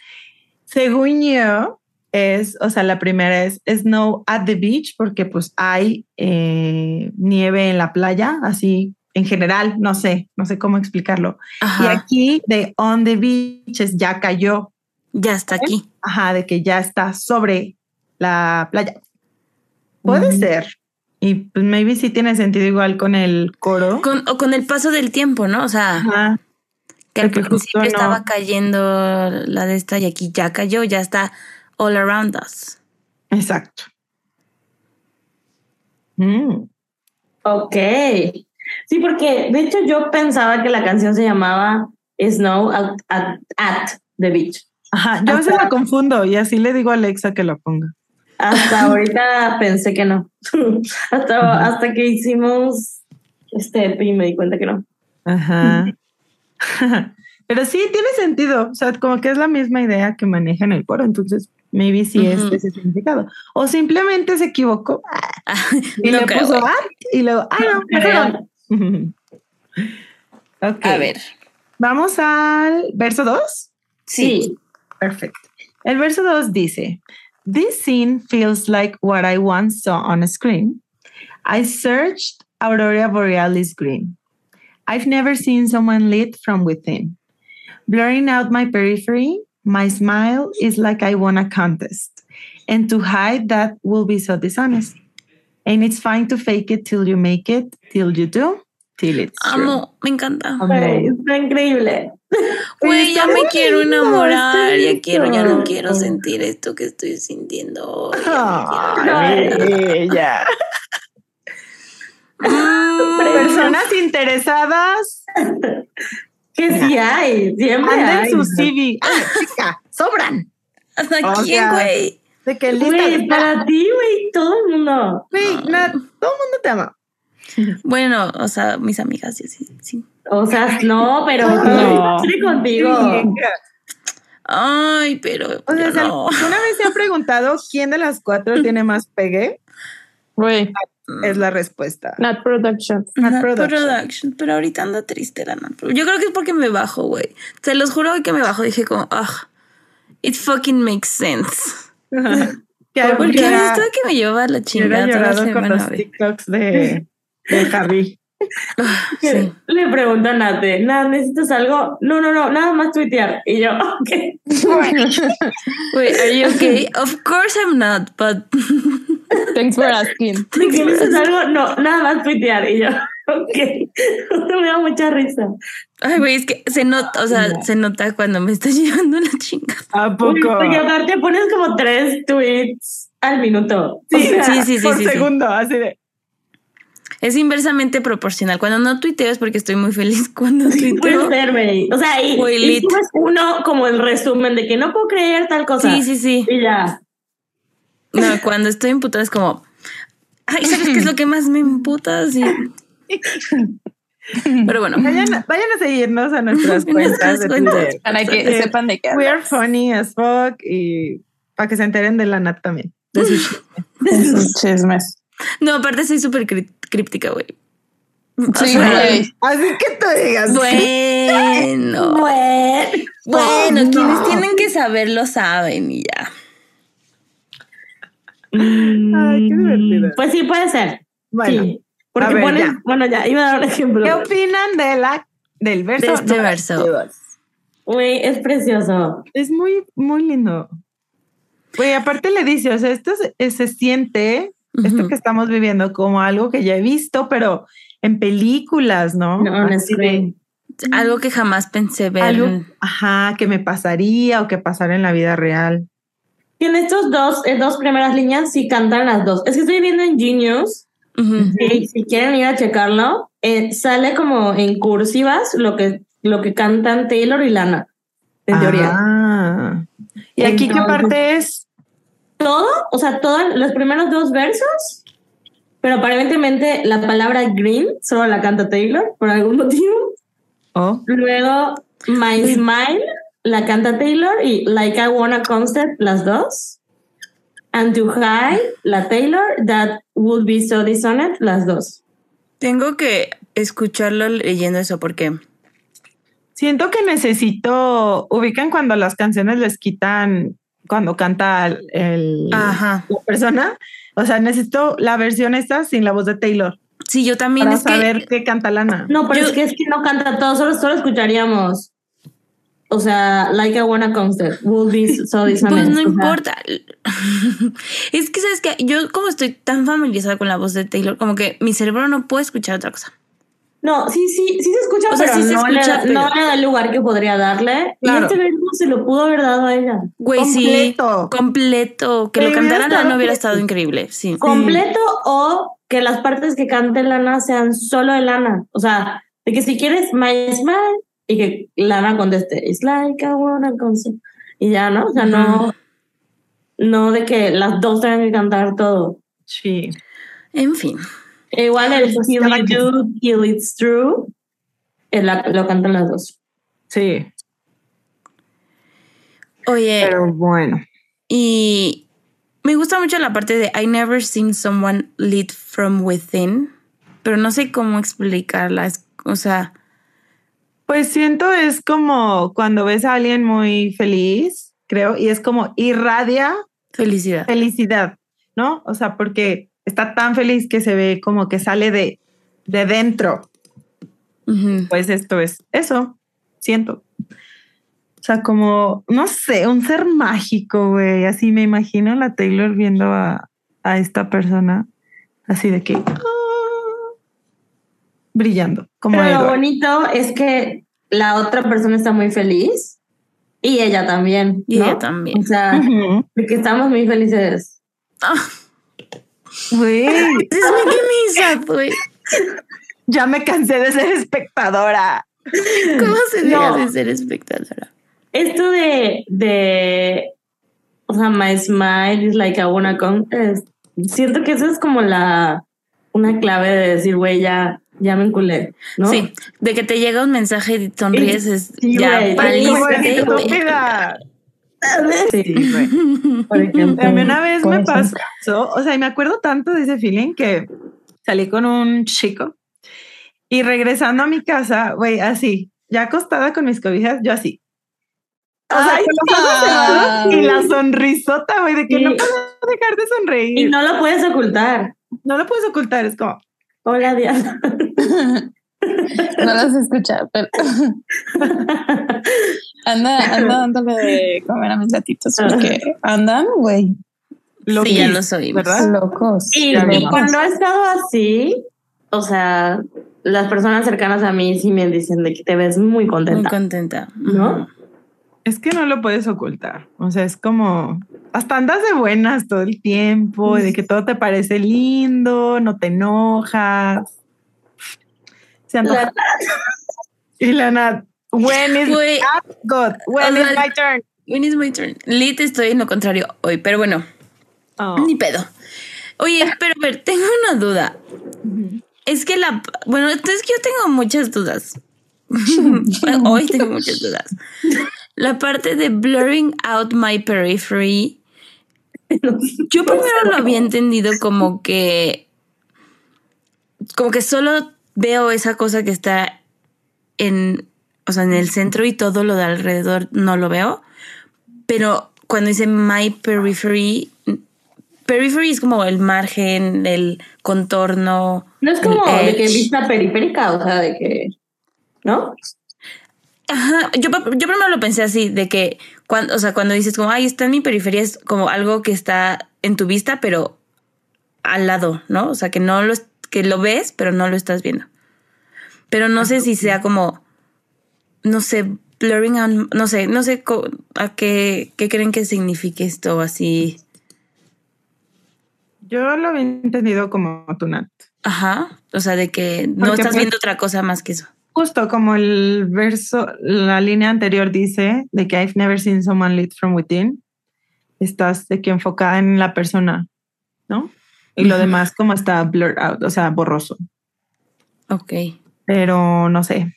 según yo, es, o sea, la primera es snow at the beach, porque pues hay eh, nieve en la playa, así en general, no sé, no sé cómo explicarlo. Y aquí de on the beach es ya cayó. Ya está aquí. Ajá, de que ya está sobre la playa. Puede ser. Y pues maybe sí tiene sentido igual con el coro. Con, o con el paso del tiempo, ¿no? O sea, que al principio estaba cayendo la de esta y aquí ya cayó, ya está all around us. Exacto. Mm. Ok. Sí, porque de hecho yo pensaba que la canción se llamaba Snow at, the Beach. Ajá, yo a veces la confundo y así le digo a Alexa que la ponga. Hasta ahorita pensé que no. hasta, hasta que hicimos este y me di cuenta que no. Ajá. Pero sí tiene sentido, o sea, como que es la misma idea que maneja en el coro, entonces maybe sí es ese significado. O simplemente se equivocó ah, y le puso art y luego, ah, no, okay. A ver. Vamos al verso 2. Sí. Perfecto. El verso 2 dice, This scene feels like what I once saw on a screen. I searched Aurora Borealis green. I've never seen someone lit from within. Blurring out my periphery, my smile is like I won a contest. And to hide that will be so dishonest. And it's fine to fake it till you make it, till you do, till it's Amo, me encanta. está increíble. Güey, ya me quiero enamorar, ya quiero, ya no quiero sentir esto que estoy sintiendo. Ay, ya. Personas interesadas. Que sí hay, siempre hay. su CV. chica, sobran. ¿A quién, güey? De que Güey, para ti, güey, todo el mundo. Güey, todo el mundo te ama. Bueno, o sea, mis amigas, sí, sí. O sea, no, pero no, estoy contigo. Ay, pero. O sea, ¿una vez se ha preguntado quién de las cuatro tiene más pegue? Güey. Es la respuesta. Not production. Not, production. Pero ahorita anda triste la Nat Yo creo que es porque me bajo, güey. Se los juro que me bajo. Dije como, ah, it fucking makes sense. Porque esto que me lleva la chingada toda con los TikToks de, de Javi. sí. Le pregunto a Nate, Nat, ¿necesitas algo? No, no, no, nada más tuitear. Y yo, ok. Wait, are you okay? Of course I'm not, but... Thanks for asking. ¿Necesitas algo? No, nada más tuitear. Y yo, ok. me da mucha risa. Ay, güey, es que se nota, o sea, se nota cuando me está llevando la chinga. ¿A poco? Porque aparte pones como tres tweets al minuto. Sí, sí, sí, Por segundo, así de... Es inversamente proporcional. Cuando no tuiteo es porque estoy muy feliz cuando tuiteo. O sea, y, y uno como el resumen de que no puedo creer tal cosa. Sí, sí, sí. Y ya. No, cuando estoy imputada es como, ay, ¿sabes qué es lo que más me imputa? Sí. Pero bueno. Vayan, a seguirnos a nuestras cuentas. de para que sepan de qué. We are funny as fuck y para que se enteren de la Nat también. De sus chismes. No, aparte soy súper críptica, güey. Sí, güey. Así que tú digas. Bueno. bueno. Bueno, quienes tienen que saber lo saben y ya. Ay, qué divertido. Pues sí, puede ser. Bueno. Sí. Porque ponen, bueno, ya, iba a dar un ejemplo. ¿Qué opinan de la, del verso? De este verso. Güey, es precioso. Es muy, muy lindo. Güey, aparte le dice, o sea, esto se siente esto que estamos viviendo como algo que ya he visto, pero en películas, ¿no? No, no algo que jamás pensé ver. ajá, que me pasaría o que pasara en la vida real. Y en estos dos, en dos primeras líneas sí cantan las dos. Es que estoy viendo en Genius. y si quieren ir a checarlo, eh, sale como en cursivas lo que, lo que cantan Taylor y Lana, en teoría. Ah. ¿Y aquí qué parte es? Todo, o sea, todos los primeros dos versos, pero aparentemente la palabra green solo la canta Taylor por algún motivo. Oh. Luego My Smile la canta Taylor y Like I Wanna Concert las dos. And to High la Taylor, That Would Be So Dishonest las dos. Tengo que escucharlo leyendo eso porque siento que necesito ubican cuando las canciones les quitan cuando canta el, la persona. O sea, necesito la versión esta sin la voz de Taylor. Sí, yo también. Para saber qué canta Lana. No, pero es que es que no canta todo, solo, solo escucharíamos. O sea, like I wanna concert, will be so Pues no importa. es que sabes que yo como estoy tan familiarizada con la voz de Taylor, como que mi cerebro no puede escuchar otra cosa. No, sí, sí, sí se escucha, o sea, sí se no, escucha, le, no le da el lugar que podría darle. Y este verso se lo pudo haber dado a ella. Güey, completo. sí. Completo. Que lo cantara Lana hubiera estado increíble. Sí. Completo o que las partes que cante Lana sean solo de Lana. O sea, de que si quieres My Smile y que Lana conteste, It's like I wanna concert. Y ya, ¿no? O sea, no. No de que las dos tengan que cantar todo. Sí. En fin. Igual el Feel You Till It's True lo cantan las dos. Sí. Oye. Pero bueno. Y me gusta mucho la parte de I never seen someone lead from within, pero no sé cómo explicarla. o sea. Pues siento es como cuando ves a alguien muy feliz, creo, y es como irradia felicidad. Felicidad, ¿no? O sea, porque está tan feliz que se ve como que sale de, de dentro. Pues esto es eso, siento. O sea, como, no sé, un ser mágico, güey. Así me imagino la Taylor viendo a, esta persona, así de que ah, brillando. Como Pero lo bonito es que la otra persona está muy feliz y ella también. Y ella también. O sea, porque estamos muy felices. Güey. Es güey. Ya me cansé de ser espectadora. ¿Cómo se deja de ser espectadora? Esto de, de, o sea, my smile is like a wanna come. siento que eso es como la, una clave de decir, güey, ya, ya me enculé, ¿no? Sí, de que te llega un mensaje y sonríes es ya paliste. Sí, güey. Por ejemplo. A mí una vez me pasó, o sea, y me acuerdo tanto de ese feeling que salí con un chico y regresando a mi casa, güey, así, ya acostada con mis cobijas, yo así. O sea, y la sonrisota, güey, de que no puedo dejar de sonreír. Y no lo puedes ocultar. No lo puedes ocultar, es como. Hola, Diana. no las escucha, pero. anda, anda dándole de comer a mis gatitos porque andan, güey. Sí, ya lo soy, ¿verdad? Locos. Y, cuando he estado así, o sea, las personas cercanas a mí sí me dicen de que te ves muy contenta. Muy contenta, ¿no? Es que no lo puedes ocultar. O sea, es como hasta andas de buenas todo el tiempo, de que todo te parece lindo, no te enojas. Se y la Nat, when is God? When is my turn? When is my turn? Lit estoy en lo contrario hoy, pero bueno, oh. ni pedo. Oye, pero a ver, tengo una duda. Es que la, bueno, es que yo tengo muchas dudas. Hoy tengo muchas dudas. La parte de blurring out my periphery. Yo primero lo había entendido como que. Como que solo veo esa cosa que está en. O sea, en el centro y todo lo de alrededor no lo veo. Pero cuando dice my periphery, periphery es como el margen, el contorno. No es como de que vista periférica, o sea, de que. ¿No? Ajá, yo, yo primero lo pensé así, de que cuando, o sea, cuando dices como, ay, está en mi periferia, es como algo que está en tu vista, pero al lado, ¿no? O sea, que no lo, que lo ves, pero no lo estás viendo. Pero no sé si sea como, no sé, blurring out, no sé, no sé a qué, qué creen que signifique esto así. Yo lo había entendido como Tunat. Ajá, o sea, de que no estás pues viendo otra cosa más que eso. Justo como el verso, la línea anterior dice de que I've never seen someone lit from within. Estás de que enfocada en la persona, ¿no? Y lo demás como está blurred out, o sea, borroso. Ok. Pero no sé.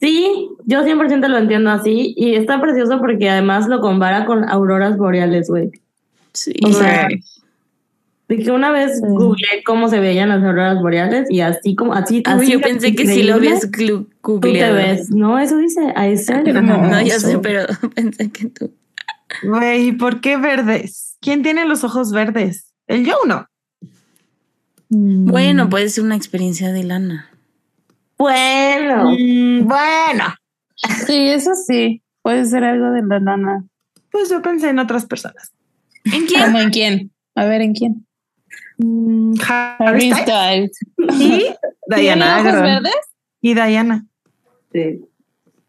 Sí, yo 100% lo entiendo así y está precioso porque además lo compara con auroras boreales, güey. Sí. O sea, de que una vez googleé cómo se veían las auroras boreales y así como así. así yo pensé que sí lo habías googleado. Tú te ves. No, eso dice I No, no, ya sé, pero pensé que tú. Güey, ¿por qué verdes? ¿Quién tiene los ojos verdes? ¿El yo o no? Bueno, mm. puede ser una experiencia de lana. Bueno, mm. bueno. Sí, eso sí. Puede ser algo de la lana. Pues yo pensé en otras personas. ¿En quién? en quién? A ver, ¿en quién? Mm, Harry Styles. Y Diana. ojos verdes? Y Diana. Sí.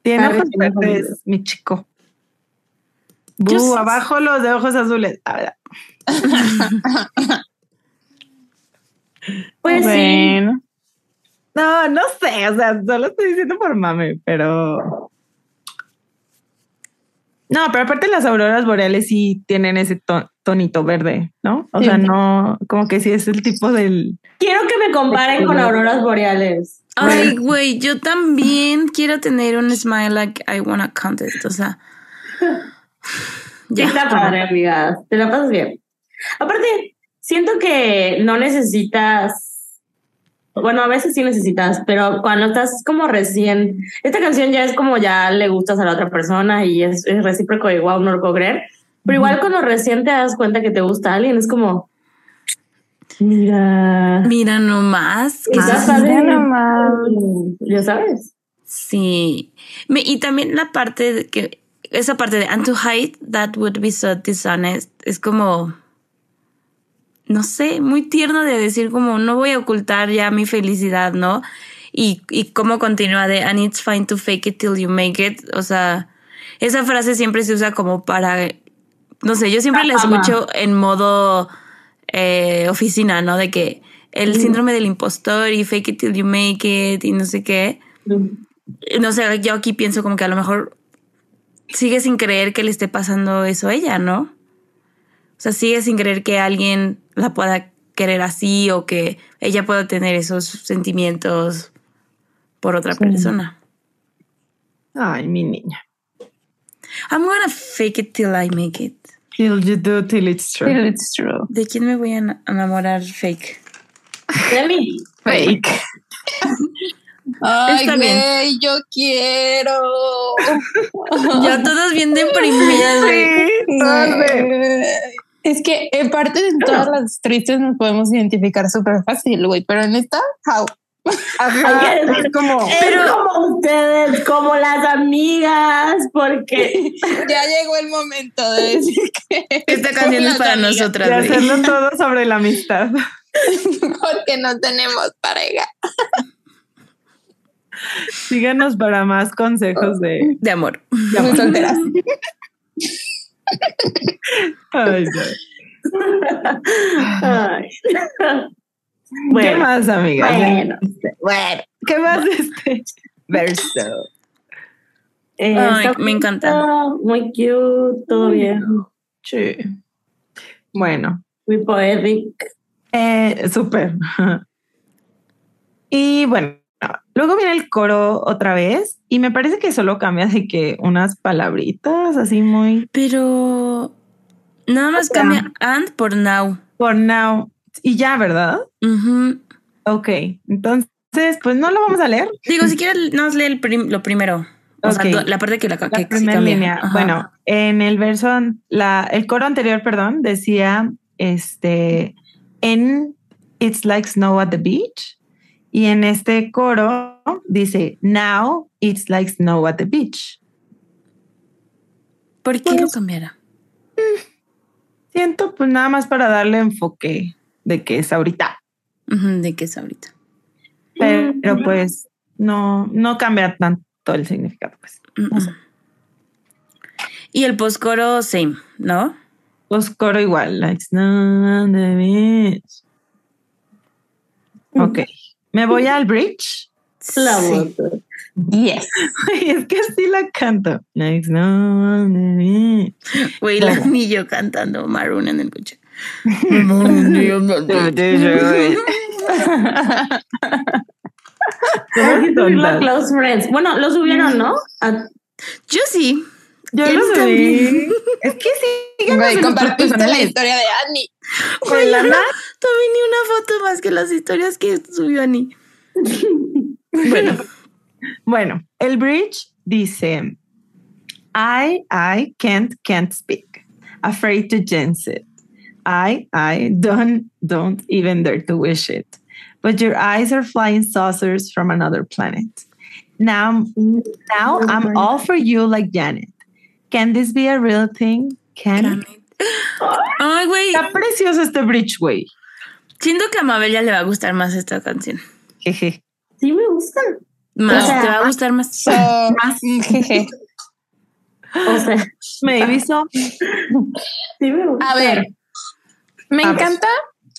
Tiene ojos verdes, mi chico. Abajo los de ojos azules. pues bueno. No, no sé, o sea, solo estoy diciendo por mame, pero no, pero aparte las auroras boreales sí tienen ese tonito verde, ¿no? O sea, no, como que sí es el tipo del... Quiero que me comparen con auroras boreales. Ay, güey, yo también quiero tener un smile like I wanna contest, o sea... ya. Está padre, amiga. Te la pasas bien. Aparte, siento que no necesitas bueno, a veces sí necesitas, pero cuando estás como recién, esta canción ya es como ya le gustas a la otra persona y es, recíproco y wow, no lo puedo creer. Pero igual cuando recién te das cuenta que te gusta alguien, es como, mira. Mira nomás. mira nomás. Ya sabes. Sí. y también la parte de que, esa parte de, and to hide that would be so dishonest, es como no sé, muy tierno de decir como no voy a ocultar ya mi felicidad, ¿no? Y, y cómo continúa de and it's fine to fake it till you make it. O sea, esa frase siempre se usa como para, no sé, yo siempre la escucho en modo eh, oficina, ¿no? De que el síndrome del impostor y fake it till you make it y no sé qué. No sé, yo aquí pienso como que a lo mejor sigue sin creer que le esté pasando eso a ella, ¿no? O sea, sigue sin creer que alguien la pueda querer así o que ella pueda tener esos sentimientos por otra persona. Ay, mi niña. I'm gonna fake it till I make it. Till you do till it's true. Till it's true. ¿De quién me voy a enamorar fake? De mí. Fake. Ay, güey, yo quiero. ya todas bien deprimidas, güey. Es que en parte de todas las tristes nos podemos identificar súper fácil, güey, pero en esta, how? es como, pero como ustedes, como las amigas, porque ya llegó el momento de decir que esta canción es para nosotras. De hacerlo todo sobre la amistad. porque no tenemos pareja. Síganos para más consejos de, de amor. De Muy solteras. Ay, Ay. ¿Qué más, amiga? Bueno, bueno, ¿qué más este verso? Eh, Ay, me encanta. Muy cute, todo bien. Sí. Bueno. Muy poético. Eh, súper. Y bueno, luego viene el coro otra vez y me parece que solo cambia de que unas palabritas así muy. Pero nada más cambia and por now. Por now. Y ya, ¿verdad? Ok, entonces, pues no lo vamos a leer. Digo, si quieres, nos lee el lo primero. O sea, la parte que la, que primera línea. Bueno, en el verso, la, el coro anterior, perdón, decía, este, en It's Like Snow at the Beach. Y en este coro dice, Now It's Like Snow at the Beach. ¿Por qué lo pues, cambiara? Mm, siento, pues nada más para darle enfoque de que es ahorita. de que es ahorita. Pero, pues no, no cambia tanto el significado, pues. Y el postcoro same, ¿no? Postcoro igual, like Ok. Me voy al bridge. La Yes. es que así la canto. Like Güey, la ni yo cantando Maroon en el coche. Close Friends. Bueno, lo subieron, ¿no? Yo sí. Yo lo subí. Es que sí. Güey, compartiste la historia de Annie. Güey, la También ni una foto más que las historias que subió Annie. bueno. Bueno, el bridge dice I, I can't, can't speak. Afraid to jinx it. I, I don't, don't even dare to wish it. But your eyes are flying saucers from another planet. Now, now I'm all for you like Janet. Can this be a real thing? Can it? Ay, güey. Está precioso este bridge, güey. Siento que a Mabel ya le va a gustar más esta canción. Jeje. Sí me gusta. Más, te va a gustar más. más. Jeje. O sea, me hizo. Sí me gusta. A ver, me encanta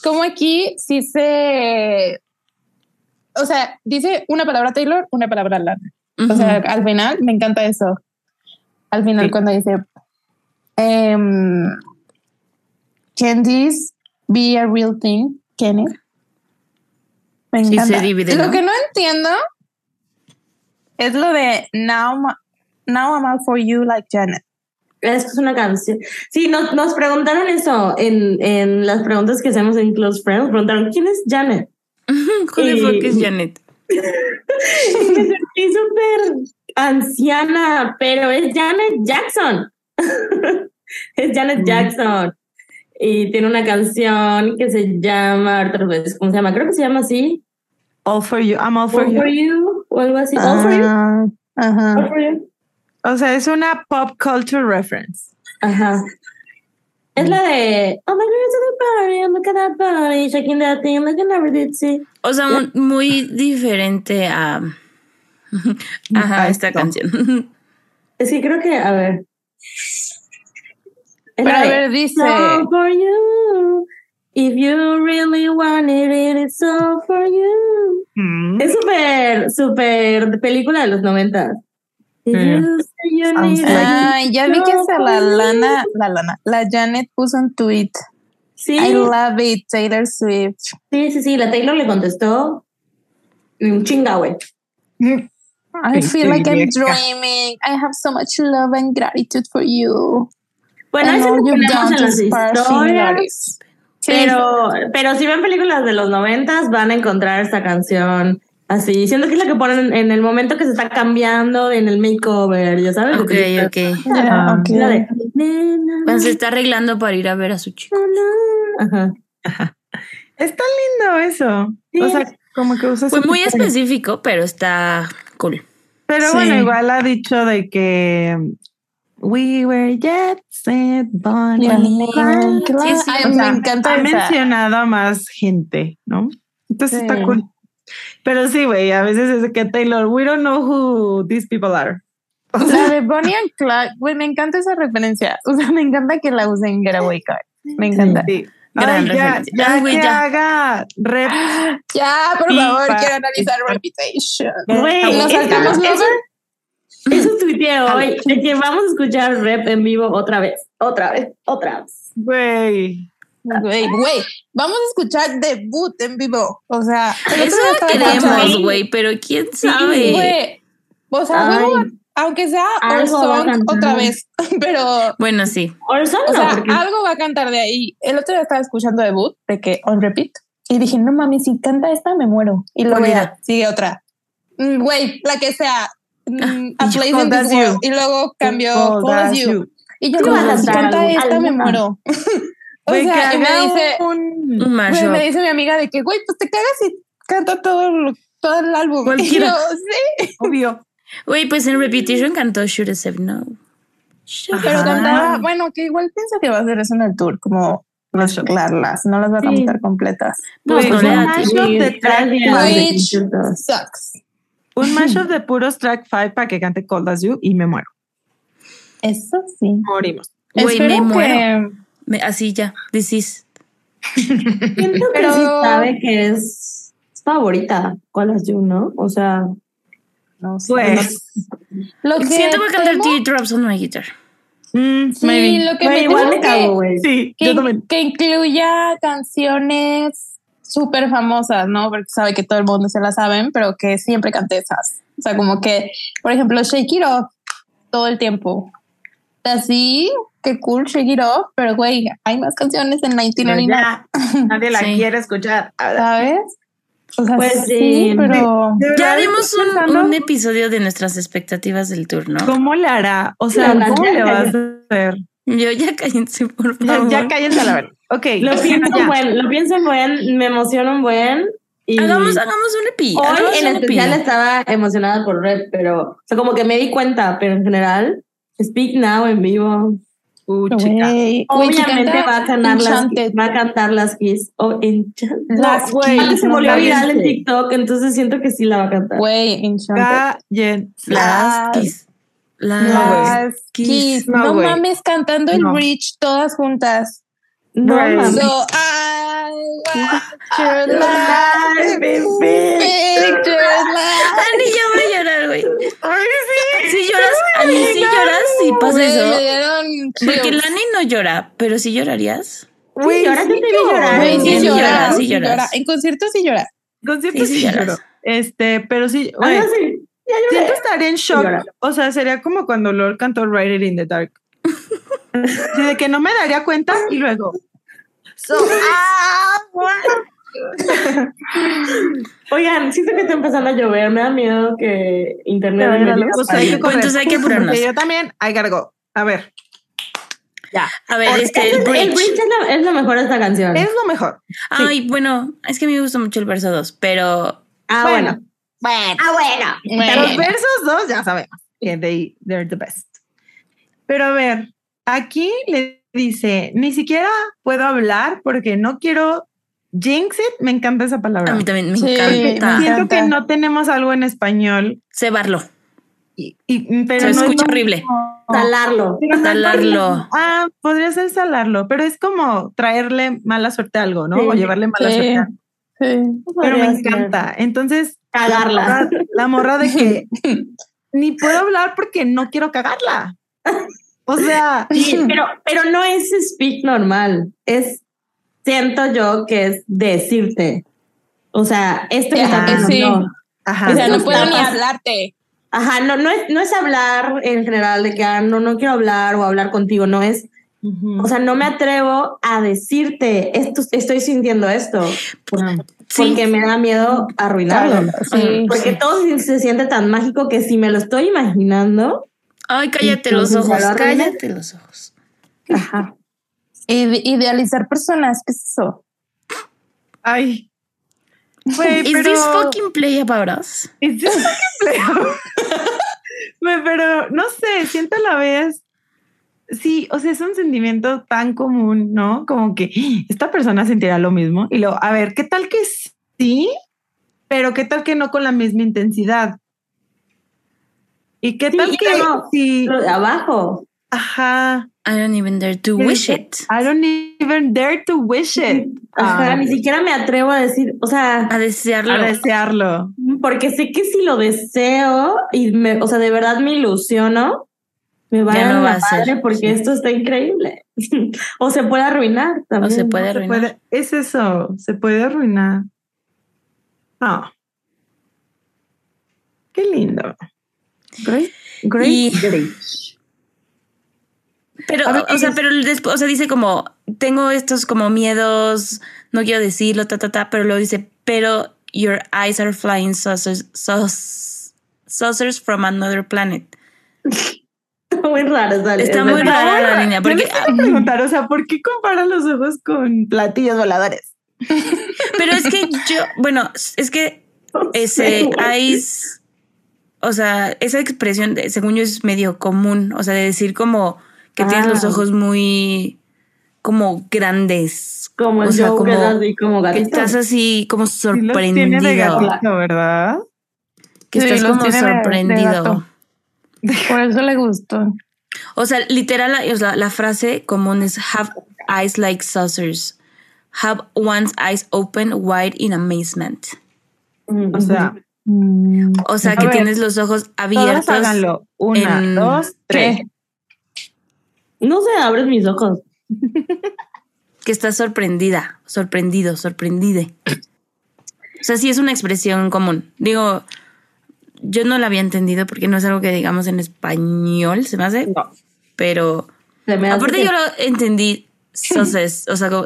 cómo aquí sí se. O sea, dice una palabra Taylor, una palabra Lana. O sea, al final me encanta eso. Al final, cuando dice. Um, Can this be a real thing? Can it? Me encanta. lo que no entiendo es lo de now, now I'm out for you like Janet. Esto es una canción. Sí, nos, nos preguntaron eso en, en, las preguntas que hacemos en Close Friends. Nos preguntaron, ¿quién es Janet? ¿Quién es Janet? es súper anciana, pero es Janet Jackson. es Janet Jackson. Y tiene una canción que se llama, ¿cómo se llama? Creo que se llama así. All for you, I'm all for all you. For you o algo así. all for you. Ah, ajá. All for you. O sea, es una pop culture reference. Ajá. Es la de Oh my God, to the party, look at that body, shaking that thing like I never did see. O sea, muy diferente a, Ajá, esta canción. Es que creo que, a ver. Pero a ver, dice. All for you. If you really wanted it, it's all for you. Mm. Es súper, súper película de los 90. Ay, ya vi que se la lana, la lana, la Janet puso un tweet. Sí. I love it, Taylor Swift. Sí, sí, sí, la Taylor le contestó un chinga, güey. I feel like I'm dreaming. I have so much love and gratitude for you. Bueno, eso lo ponemos en las historias. Pero, pero si ven películas de los noventas van a encontrar esta canción así. Siento que es la que ponen en el momento que se está cambiando en el makeover, ya sabes. Ok, ok. Ah, okay. La de, Cuando se está arreglando para ir a ver a su chico. Ajá. Está lindo eso. O sea, como que usa Fue muy específico, pero está cool. Pero bueno, igual ha dicho de que We were jet set, Bonnie. Sí, sí, me encanta. Ha mencionado a más gente, ¿no? Entonces está cool. Pero sí, güey, a veces es que Taylor, we don't know who these people are. O sea, de Bonnie and Clyde, güey, me encanta esa referencia. O sea, me encanta que la usen Getaway Car. Me encanta. Sí. Ay, ya, ya, que ya. haga rep. Ya, por favor, quiero analizar Reputation. Güey, ¿nos saltamos Lover? Eso tuiteé hoy, de que vamos a escuchar rep en vivo otra vez, otra vez, otra vez. Güey. Güey, güey, vamos a escuchar debut en vivo. O sea, eso queremos, güey, pero quién sabe. güey. O sea, aunque sea Orson otra vez, pero. Bueno, sí. Orson, o sea, algo va a cantar de ahí. El otro día estaba escuchando debut de que on repeat y dije, no mami, si canta esta me muero. Y luego ya sigue otra. Mm, güey, la que sea, Mm, a Place in This World. Y luego cambió Cold as You. Y yo no, si canta esta me muero. o sea, y me dice, un, me dice mi amiga de que, güey, pues te cagas y canta todo, todo el álbum. Cualquiera. Y yo, sí. Obvio. Güey, pues en Repetition cantó Should Have Said No. Pero cantaba, bueno, que igual pienso que va a hacer eso en el tour, como mezclarlas, no las va a cantar completas. Pues, no, no, no, Which sucks. Un mashup de puros track 5 para que cante Cold As You y me muero. Eso sí. Morimos. Güey, me muero. así ya, decís. Siento que sí sabe que es, favorita Cold As You, ¿no? O sea, no sé. Pues, lo que siento que cantar Teardrops on my guitar. Mm, sí, lo que me igual me cago, güey. Sí, que, que incluya canciones súper famosas, ¿no? Porque sabe que todo el mundo se la saben, pero que siempre cante esas. O sea, como que, por ejemplo, Shake It Off todo el tiempo. Así, qué cool, Shake It Off, pero güey, hay más canciones en 1999. nadie la quiere escuchar. ¿Sabes? O sea, pues sí, pero ya haremos un, un, episodio de nuestras expectativas del tour, ¿no? ¿Cómo le hará? O sea, ¿cómo le vas a hacer? Yo ya cállense, por favor. Ya, cállense a la verdad. Ok. Lo pienso buen, lo pienso buen, me emociona un buen. Y hagamos, hagamos un epi. Hoy en especial estaba emocionada por Red, pero, o sea, como que me di cuenta, pero en general, Speak Now en vivo. Chica. Obviamente va a cantar las va a cantar las Kiss o oh, Enchanted. Las güey. Se volvió viral en TikTok, entonces siento que sí la va a cantar. Güey, Enchanted. Las Kiss. Las Kiss. No, mames, cantando el Bridge todas juntas. No mames. So I watch your life Ani, ya voy a llorar, güey. Ay, sí. Si lloras, Ani, si lloras, si pasa eso. Porque Lani no llora, pero si llorarías. Güey, llora, vi llorar. Sí llora, sí llora. En conciertos sí llora. En conciertos sí, llora. Este, pero sí, güey. sí. Siento estaría en shock. O sea, sería como cuando Lord cantó It in the Dark. de que no me daría cuenta y luego. Ah, Oigan, siento que está empezando a llover. Me da miedo que internet. me pues hay que Entonces hay que apurarnos. yo también, hay cargo. A ver. Ya. A ver, este, el bridge. El bridge es, lo, mejor de esta canción. Es lo mejor. Ay, bueno, es que me gusta mucho el verso 2, pero. Ah, bueno. Bueno. Ah, bueno. Los versos dos ya sabemos que they, they're the best. Pero a ver, aquí le dice, ni siquiera puedo hablar porque no quiero jinx it. Me encanta esa palabra. A mí también me encanta. Siento que no tenemos algo en español. Cebarlo. Y, y, pero Se escucha horrible. salarlo. salarlo. ah, podría ser salarlo, pero es como traerle mala suerte a algo, ¿no? o llevarle mala suerte. Pero me encanta. Entonces, cagarla. La morra, de que ni puedo hablar porque no quiero cagarla. O sea, pero, pero no es speak normal. Es, siento yo que es decirte. O sea, esto ya está sí. O sea, no puedo ni hablarte. Ajá, no, no, es, no es hablar en general de que ah, no, no quiero hablar o hablar contigo, no es. O sea, no me atrevo a decirte esto, estoy sintiendo esto. Porque me da miedo arruinarlo. porque todo se siente tan mágico que si me lo estoy imaginando. Ay, cállate los ojos, cállate los ojos. Ajá. Idealizar personas, ¿qué es eso? Ay. Wey, Is this fucking play about us? Is this fucking play pero no sé, siento a la vez. Sí, o sea, es un sentimiento tan común, ¿no? Como que esta persona sentirá lo mismo. Y luego, a ver, ¿qué tal que sí? Pero ¿qué tal que no con la misma intensidad? ¿Y qué tal que no, sí? Lo de abajo. Ajá. I don't even dare to wish it. I don't even dare to wish it. Ajá, ni siquiera me atrevo a decir, o sea, a desearlo. A desearlo. Porque sé que si lo deseo y me, o sea, de verdad me ilusiono, me va a dar la madre porque esto está increíble. o se puede arruinar también. O se puede arruinar. es eso, se puede arruinar. Ah. Qué lindo. Great, great, great. Pero, o sea, pero después, o sea, dice como, tengo estos como miedos, no quiero decirlo, ta, ta, ta, pero luego dice, pero your eyes are flying saucers, saucers from another planet. muy raro Está muy rara la línea. Porque, preguntar, o sea, ¿por qué compara los ojos con platillos voladores? Pero es que yo, bueno, es que ese eyes, o sea, esa expresión, según yo, es medio común, o sea, de decir como que tienes los ah. ojos muy como grandes. Como o sea, como, como Que estás así como sorprendido. de ¿verdad? Que estás como sorprendido. Por eso le gustó. O sea, literal, la, la, frase común es have eyes like saucers. Have one's eyes open wide in amazement. O sea, o sea que tienes los ojos abiertos. Háganlo. Una, dos, tres. No se abres mis ojos. que estás sorprendida, sorprendido, sorprendide. O sea, sí es una expresión común. Digo, yo no la había entendido porque no es algo que digamos en español, se me hace. No. Pero aparte yo lo entendí sauces, o sea, como,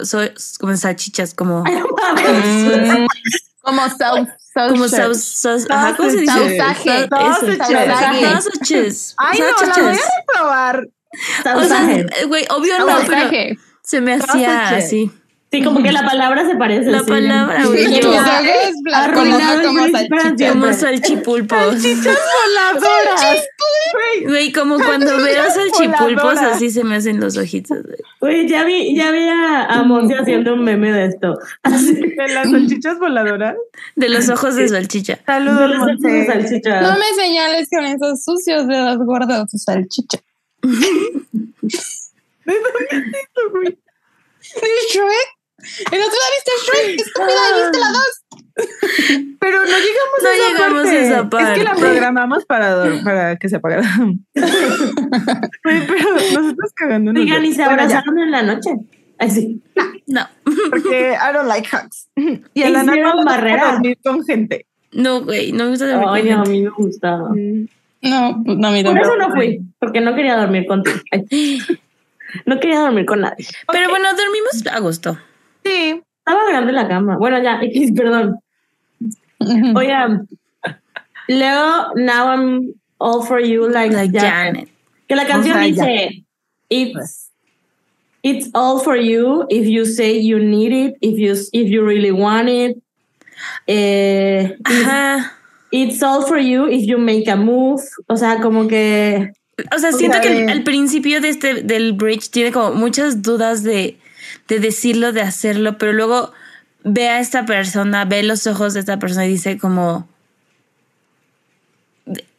como salchichas, como como sauce. Como ajá, ¿cómo se dice? Sausaje. Sausajes. Ay, no, la voy a probar. O sea, güey, obvio no, pero se me hacía así. Sí, como que la palabra se parece. La palabra, güey. como, salchipulpos. Salchichas voladoras. Güey, como cuando veo salchipulpos, así se me hacen los ojitos. Güey, ya vi, ya vi a, Monty haciendo un meme de esto. ¿De las salchichas voladoras? De los ojos de salchicha. Saludos, Monty. No me señales con esos sucios dedos gordos de salchicha. ¿De dónde es güey? ¿De Shrek? ¿El otro día viste Shrek? Estúpida, viste la dos. Pero no llegamos no a esa llegamos parte. A esa parte. Es que la programamos para, para que se apagara. pero nosotros cagando. Oigan, y se abrazaron en la noche. Así. No. Porque I don't like hugs. Y a la no barrera. dormir con gente. No, güey, no me gusta dormir Ay, a mí me gustaba. Mm. No, pues, no, Por eso no fui, porque no quería dormir contigo. No quería dormir con nadie. Pero bueno, dormimos a gusto. Sí. Estaba grande la cama. Bueno, ya, perdón. Oigan, Leo, now I'm all for you like, Janet. Que la canción dice, it's, it's all for you if you say you need it, if you, if you really want it. Eh, Ajá. It's all for you if you make a move. O sea, como que. O sea, siento que al principio de este, del bridge tiene como muchas dudas de, de decirlo, de hacerlo, pero luego ve a esta persona, ve los ojos de esta persona y dice como.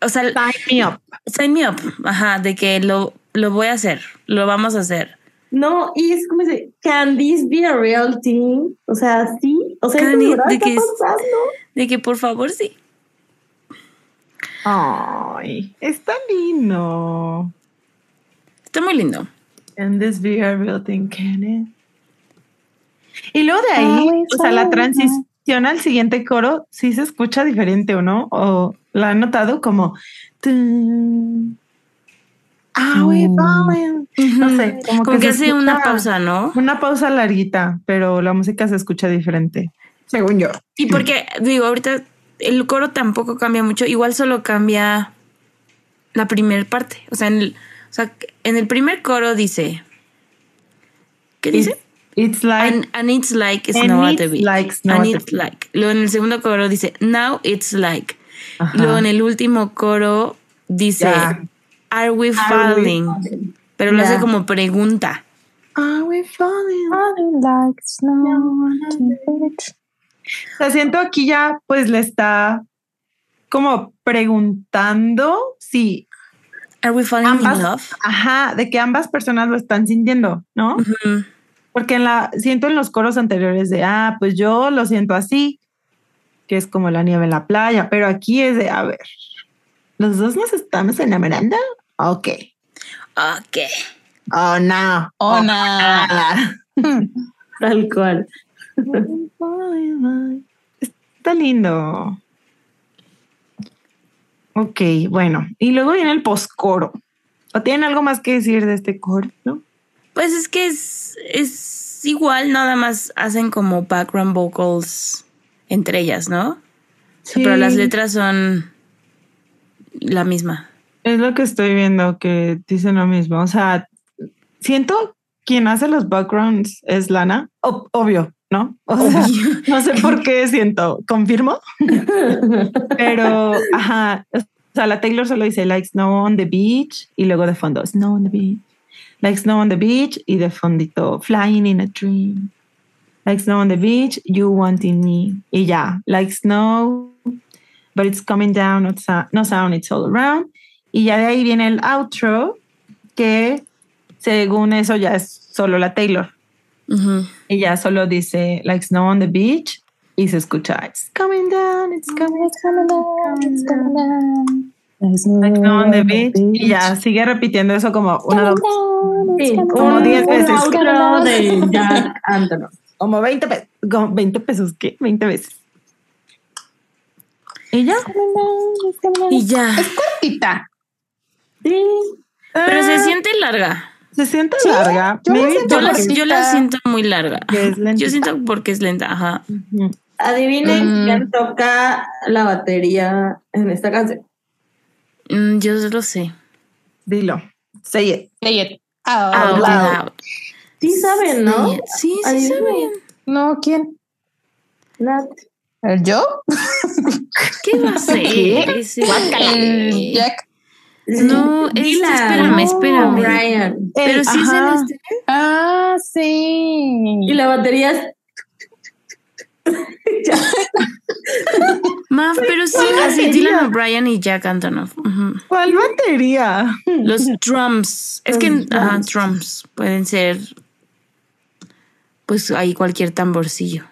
O sea, sign me up. Sign me up. Ajá, de que lo, lo voy a hacer, lo vamos a hacer. No, y es como dice, can this be a real thing? O sea, sí. O sea, de, que, de que por favor sí. Ay, está lindo. Está muy lindo. And this be a real thing, can it? Y luego de ahí, o sea, la, transis menciona el siguiente coro, sí se escucha diferente o no, o la han notado como. Ah, No sé, como, que, hace una pausa, ¿no? Una pausa larguita, pero la música se escucha diferente, según yo. Y porque, digo, ahorita el coro tampoco cambia mucho, igual solo cambia la primera parte. O sea, en el, o sea, en el primer coro dice. ¿Qué dice? It's like. And, it's like snow at the beach. and it's like. Luego en el segundo coro dice, now it's like. Luego en el último coro dice, are, we falling? Pero lo hace como pregunta. Are we falling? falling like snow at the beach. O sea, siento aquí ya pues le está como preguntando si Are we falling in love? Ajá, de que ambas personas lo están sintiendo, ¿no? Porque en la siento en los coros anteriores de ah, pues yo lo siento así, que es como la nieve en la playa, pero aquí es de a ver, los dos nos estamos enamorando. Ok. Ok. Oh no. Oh, no. Tal cual. Está lindo. Ok, bueno. Y luego viene el postcoro. ¿O tienen algo más que decir de este coro? ¿no? Pues es que es, es igual, nada más hacen como background vocals entre ellas, ¿no? Sí. Pero las letras son la misma. Es lo que estoy viendo, que dicen lo mismo. O sea, siento quien hace los backgrounds es Lana, obvio, ¿no? no sé por qué siento, confirmo, pero ajá, o sea, la Taylor solo dice like snow on the beach y luego de fondo snow on the beach, like snow on the beach y de fondito flying in a dream, like snow on the beach, you wanting me y ya, like snow, but it's coming down, no, no sound, it's all around y ya de ahí viene el outro que según eso ya es solo la Taylor. Y ya solo dice, like snow on the beach, y se escucha, it's coming down, it's coming, down, it's coming down. Like snow on the beach. Y ya sigue repitiendo eso como una, dos, como diez veces. de Jack Antonoff. Como 20 pesos. Como 20 pesos, ¿qué? 20 veces. ¿Y ya? Y ya. Es cortita. Sí. Pero se ah. siente larga. Se siente larga. Yo, la, siento muy larga. Yo siento porque es lenta, ajá. Adivinen mm. quién toca la batería en esta canción. Mm, yo lo sé. Dilo. Say it. Say it. Out, loud. Sí saben, ¿no? Sí, sí saben. No, ¿quién? Nat. ¿El yo? ¿Qué va a ser? ¿El Jack? No, es, espérame, espérame. Brian. Pero sí es en este. Ah, sí. Y la batería es. Maf, pero sí, así Dylan O'Brien y Jack Antonoff. ¿Cuál batería? Los drums. Es que drums pueden ser. Pues hay cualquier tamborcillo.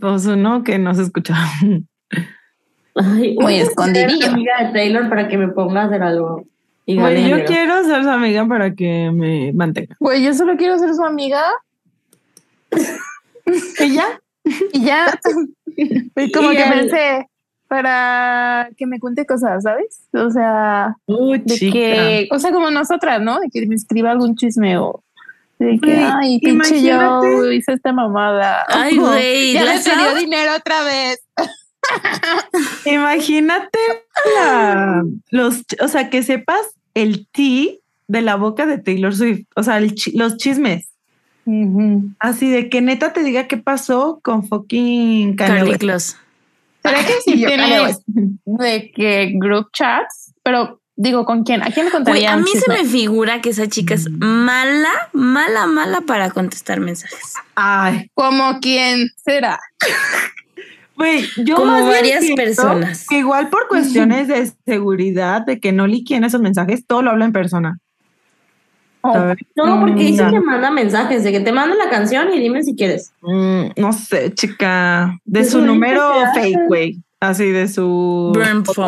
Pues uno que no se escucha. Ay, Muy escondidillo. amiga de Taylor para que me ponga a hacer algo. Güey, yo quiero ser su amiga para que me mantenga. Güey, yo solo quiero ser su amiga. ¿Y ya? Y. Y como que pensé para que me cuente cosas, ¿sabes? O sea, de que, o sea, como nosotras, ¿no? De que me escriba algún chisme o de que, ay, pinche yo hice esta mamada. Ay, güey. Ya le dio dinero otra vez. Imagínate los, o sea, que sepas el ti de la boca de Taylor Swift, o sea, los chismes. Así de que neta te diga qué pasó con fucking Carly Close. ¿Será que sí tiene de que group chats? Pero digo, ¿con quién? ¿A quién le contaría? a mí se me figura que esa chica es mala, mala, mala para contestar mensajes. Ay, ¿como quién será? Güey, yo como varias personas. igual por cuestiones de seguridad, de que no liquien esos mensajes, todo lo habla en persona. Oh, no, porque dice que manda mensajes, de que te manda la canción y dime si quieres. Mm, no sé, chica. De su número fake, güey. Así de su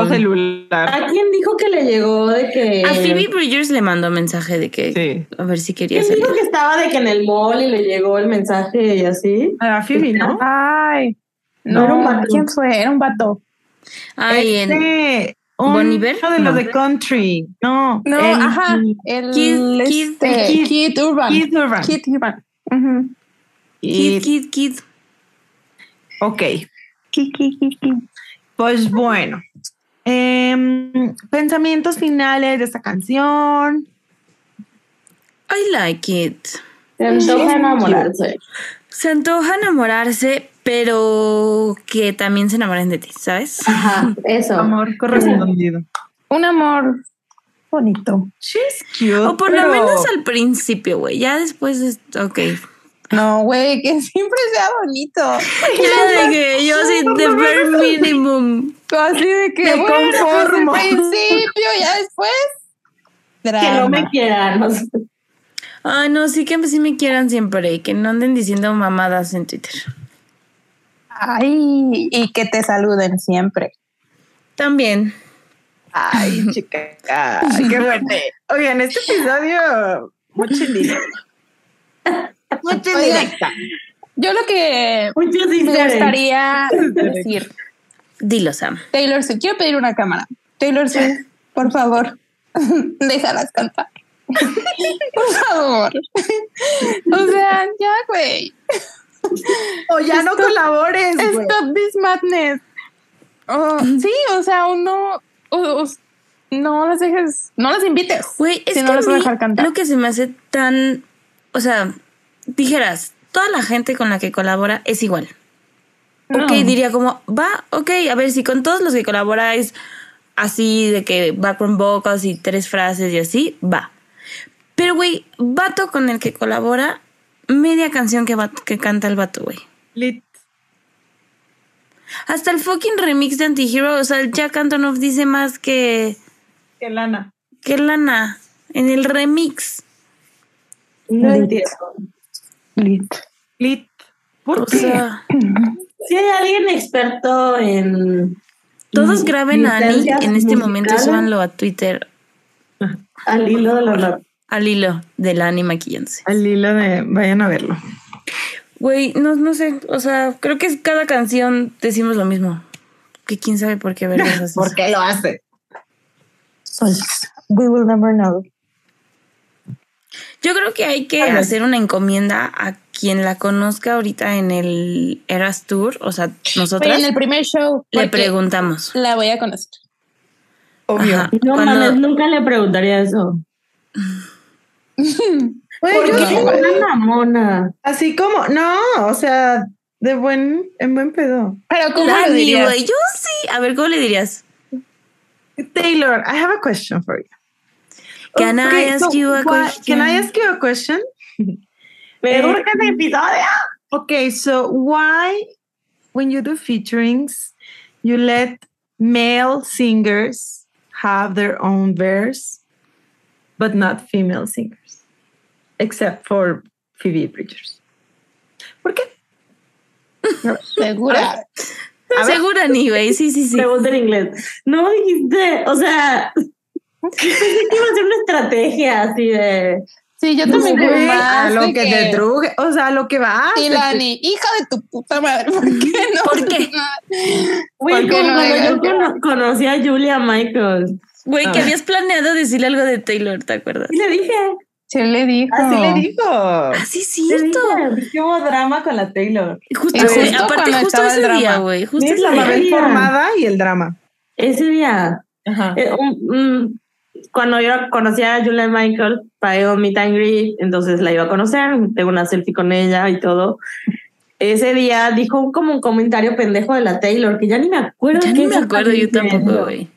celular. ¿A quién dijo que le llegó de que. A Phoebe Bridgers le mandó mensaje de que. A ver si quería ¿Quién dijo que estaba de que en el mall y le llegó el mensaje y así? A Phoebe, ¿no? Ay. No, era un vato. ¿Quién fue? Era un vato. Ay, este, un, Boniver. Uno de los de country. No. No, ajá. El Kid, este, Kid, Kid, Urban. Kid Urban. Kid Urban. Kid, Kid, Kid. Ok. Pues bueno. Eh, pensamientos finales de esta canción. I like it. Se antoja enamorarse. Se antoja enamorarse, pero que también se enamoren de ti, ¿sabes? Ajá, eso. Amor correspondido. Un amor bonito. She's cute. O por lo menos al principio, güey. Ya después es. Ok. No, güey, que siempre sea bonito. Ya de que yo sí, the bare minimum. Así de que me bueno, conformo. Pues, al principio, ya después. Drama. Que no me quieran. Ay, no, sí que sí me quieran siempre y que no anden diciendo mamadas en Twitter. Ay, y que te saluden siempre. También. Ay, chica, qué fuerte. Oigan, este episodio, mucho indirecta. Mucho indirecta. Yo lo que me gustaría decir. Dilo, Sam. Taylor Swift, quiero pedir una cámara. Taylor Swift, por favor, déjalas cantar. Por favor. O sea, ya, güey. O ya no colabores. Stop this madness. sí, o sea, uno. no las dejes. No las invites. Güey, es que no las a dejar cantar. Lo que se me hace tan. O sea, dijeras, toda la gente con la que colabora es igual. Ok, diría como, va, ok, a ver, si con todos los que colaboráis así de que background vocals y tres frases y así, va. Pero, güey, vato con el que colabora, media canción que, que canta el vato, güey. Lit. Hasta el fucking remix de Antihero, o sea, el Jack Antonoff dice más que... Que Lana. Que Lana, en el remix. No entiendo. Lit. Lit. ¿Por qué? si hay alguien experto en... Todos graben a Annie en este momento y súbanlo a Twitter. Al hilo de la al hilo del anime maquillándose. Al hilo de. Vayan a verlo. Güey, no, no sé. O sea, creo que cada canción decimos lo mismo. Que quién sabe por qué vergas así. ¿Por qué lo hace? We will never know. Yo creo que hay que hacer una encomienda a quien la conozca ahorita en el Eras Tour. O sea, nosotros. en el primer show. Le preguntamos. La voy a conocer. Obvio. No mames, nunca le preguntaría eso. Oye, yo soy una mona. Así como, no, o sea, de buen, en buen pedo. Pero ¿cómo lo dirías? Yo sí. A ver, ¿cómo le dirías? Taylor, I have a question for you. Can I ask you a question? Can I ask you a question? Pero qué episodio. Okay, so why, when you do featurings, you let male singers have their own verse, but not female singers? Except for Phoebe Bridgers. ¿Por qué? segura. segura, ni güey. Sí, sí, sí. Pregunta en inglés. No dijiste, o sea, pensé que iba a ser una estrategia así de. Sí, yo también creo más. A lo que, te truje, o sea, lo que va. Y Lani, hija de tu puta madre, ¿por qué no? ¿Por qué? Güey, como no cuando yo conocí a Julia Michaels. Güey, que ah. habías planeado decirle algo de Taylor, ¿te acuerdas? Y le dije. Sí le dijo. Así le dijo. Así es cierto. hubo drama con la Taylor. Justo, aparte justo ese día, güey. Justo ese la Mabel formada y el drama. Ese día. Ajá. Eh, cuando yo conocí a Julia Michael, pagué un meet and greet, entonces la iba a conocer, tengo una selfie con ella y todo. Ese día dijo como un comentario pendejo de la Taylor, que ya ni me acuerdo. Ya ni me acuerdo, yo tampoco, güey.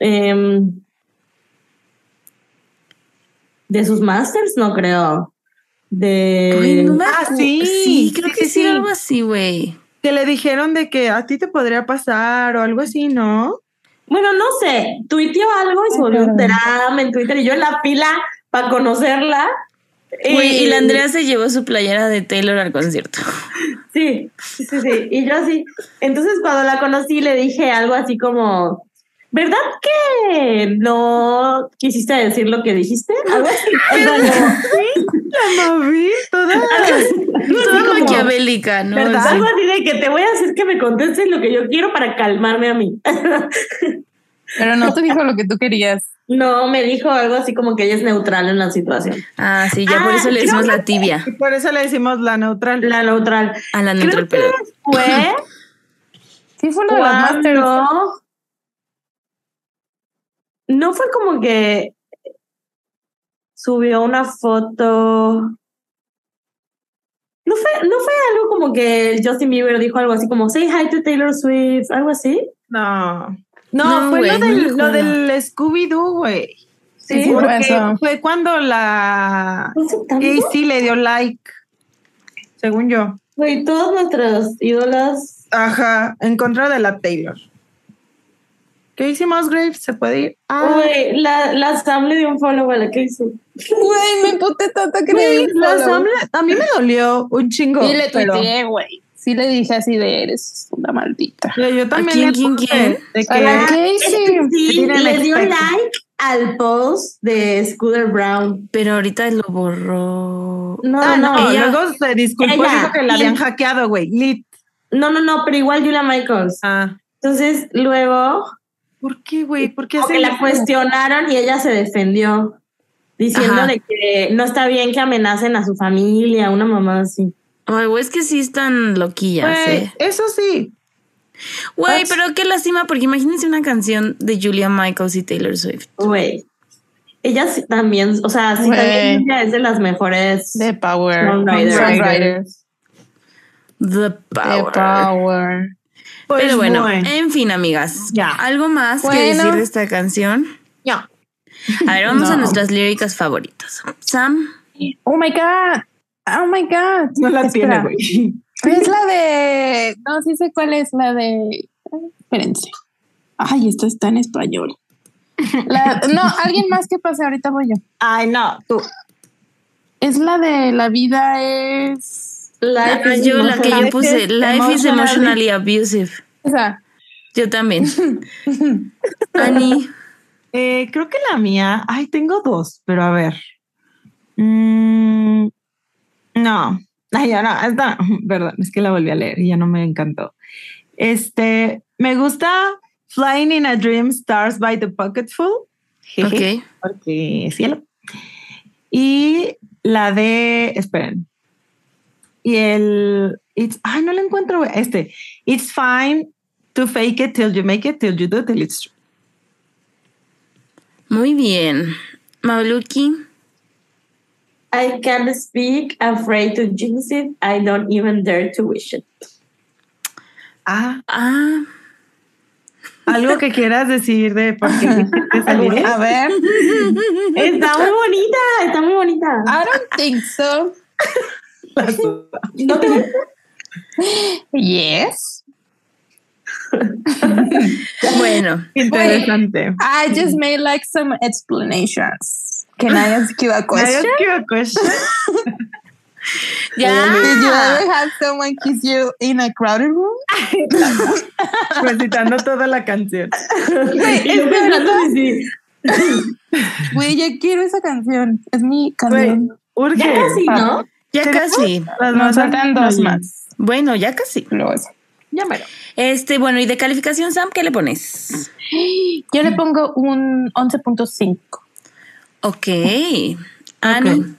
Eh, de sus masters, no creo. De. ah, sí. Sí, creo que sí, algo así, güey. Que le dijeron de que a ti te podría pasar o algo así, ¿no? Bueno, no sé. Tuiteó algo y se volvió un drama en Twitter y yo en la pila para conocerla. Güey, y la Andrea se llevó su playera de Taylor al concierto. Sí, sí, sí. Y yo así. Entonces, cuando la conocí, le dije algo así como ¿Verdad que no quisiste decir lo que dijiste? Algo así. La moví toda, toda pública, ¿no? ¿Verdad? Algo así de que te voy a hacer que me contestes lo que yo quiero para calmarme a mí. Pero no te dijo lo que tú querías. No, me dijo algo así como que ella es neutral en la situación. Ah, sí, ya por eso le decimos la tibia. Por eso le decimos la neutral. La neutral. A la neutral, pero. Fue. sí, fue lo de los No fue como que subió una foto. No fue, no fue algo como que Justin Bieber dijo algo así como say hi to Taylor Swift, algo así. No. No, fue lo del, lo del Scooby-Doo, güey. Sí, sí fue cuando la sí le dio like, según yo. Güey, todas nuestras ídolas. Ajá, en contra de la Taylor. ¿Qué hicimos, Graves? ¿Se puede ir? Ah. Güey, la, la Sam le dio un follow a la que hizo. Güey, me puté tanta que la Sam a mí me dolió un chingo. Y le tuiteé, güey sí le dije así de eres una maldita. yo también. ¿A quién, quién, quién? De que, sí, le dio like al post de Scooter Brown. Pero ahorita lo borró. No, ah, no, ella, luego se disculpó dijo que la habían hackeado, güey. Lit. No, no, no, pero igual Julia Michaels. Ah. Entonces, luego. ¿Por qué, güey? ¿Por qué Porque la cuestionaron y ella se defendió. Diciéndole que no está bien que amenacen a su familia, una mamá así. Ay, güey, es que sí están loquillas, ¿eh? Eso sí. Güey, pero qué lástima, porque imagínense una canción de Julia Michaels y Taylor Swift. Güey. Ella también, o sea, sí también ella es de las mejores. De Power. Songwriters. The Power. The Power. Pues pero bueno, en fin, amigas. Ya. ¿Algo más que decir de esta canción? Ya. A ver, vamos a nuestras líricas favoritas. Sam. Oh my God. Oh my God. No la tiene, güey. Es la de. No, sí sé cuál es la de. Espérense. Ay, esto está en español. No, alguien más que pase, ahorita voy yo. Ay, no, tú. Es la de la vida es. Life ah, yo, la que yo puse, Life is emotionally abusive. Esa. Yo también. Ani. Eh, creo que la mía, ay, tengo dos, pero a ver. Mm, no, ay, ya no, esta, perdón, es que la volví a leer y ya no me encantó. Este, me gusta Flying in a Dream Stars by the Pocketful. Ok. Porque cielo. Y la de, esperen. Y el, it's, ay, no lo encuentro, este, it's fine to fake it till you make it, till you do, till it's true. Muy bien. Mauluki. I can't speak, afraid to jinx it. I don't even dare to wish it. Ah, ah. Algo que quieras decir de por qué salir. A ver. Está muy bonita, está muy bonita. I don't think so. ¿No te Yes. bueno, interesante. I just made like some explanations. Can I ask you a question? Can I ask you a question? yeah. Did you ever have someone kiss you in a crowded room? Recitando toda la canción. Güey, ya quiero esa canción. Es mi canción. Urge. Ya casi, ¿no? Ya casi. Nos faltan dos más. Bueno, ya casi. Luego eso. Ya mero. Este, bueno, y de calificación, Sam, ¿qué le pones? Yo le pongo un 11.5. Ok. Ani.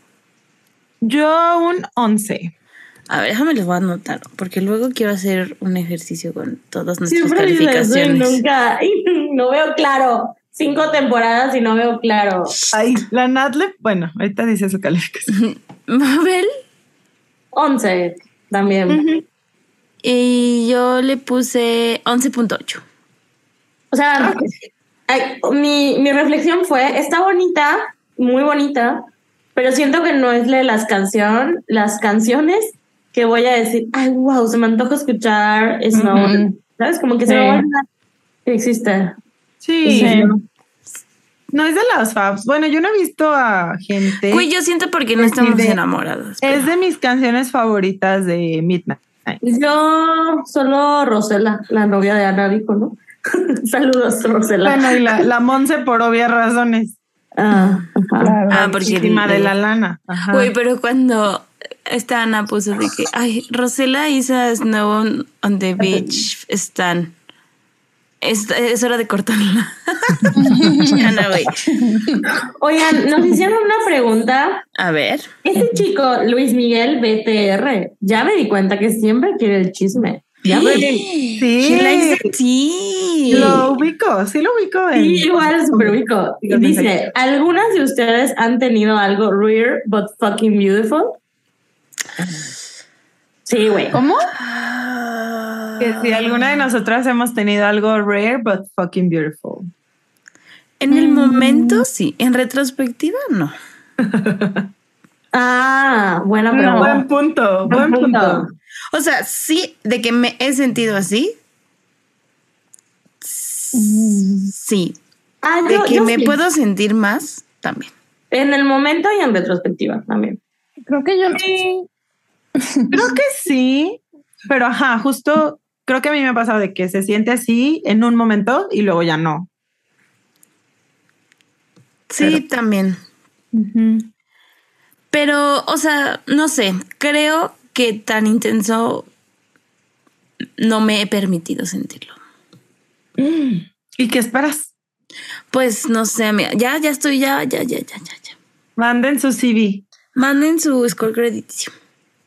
Yo un 11. A ver, déjame les voy a anotar, porque luego quiero hacer un ejercicio con todas nuestras calificaciones. nunca, no veo claro. Cinco temporadas y no veo claro. Ay, la Natle, bueno, ahorita dice su calificación. Mabel. 11 también. Y yo le puse 11.8. O sea, mi, mi reflexión fue, está bonita, muy bonita, pero siento que no es de las canción, las canciones que voy a decir, ay, wow, se me antoja escuchar Snow. ¿Sabes? Como que se me va a que existe. Sí. No es de las Fabs. Bueno, yo no he visto a gente. Uy, yo siento porque no estamos enamorados. Es de mis canciones favoritas de Midnight. Yo solo Rosela, la novia de Ana, dijo, ¿no? Saludos, Rosela. Bueno, y la, la Monse por obvias razones. Ah, ah porque encima de la lana. Uy, pero cuando esta Ana puso de que, ay, Rosela Isa Snow on the beach están. Es, es, hora de cortarla. Oigan, nos hicieron una pregunta. A ver. Ese chico, Luis Miguel BTR, ya me di cuenta que siempre quiere el chisme. Ya me Sí. Sí. Lo ubico, sí lo ubico. Sí, igual súper ubico. Dice, ¿algunas de ustedes han tenido algo rare but fucking beautiful? Sí, güey. ¿Cómo? Que si alguna de nosotras hemos tenido algo rare but fucking beautiful. En el momento sí, en retrospectiva no. ah, buena pregunta. Buen punto, buen, punto. O sea, sí, de que me he sentido así. Sí. Ah, de que me puedo sentir más también. En el momento y en retrospectiva también. Creo que yo sí. Creo que sí, pero ajá, justo creo que a mí me ha pasado de que se siente así en un momento y luego ya no. Sí, también. Pero, o sea, no sé, creo que tan intenso no me he permitido sentirlo. ¿Y qué esperas? Pues no sé, ya, ya estoy, ya, ya, ya, ya, ya, ya. Manden su CV. Manden su score crediticio.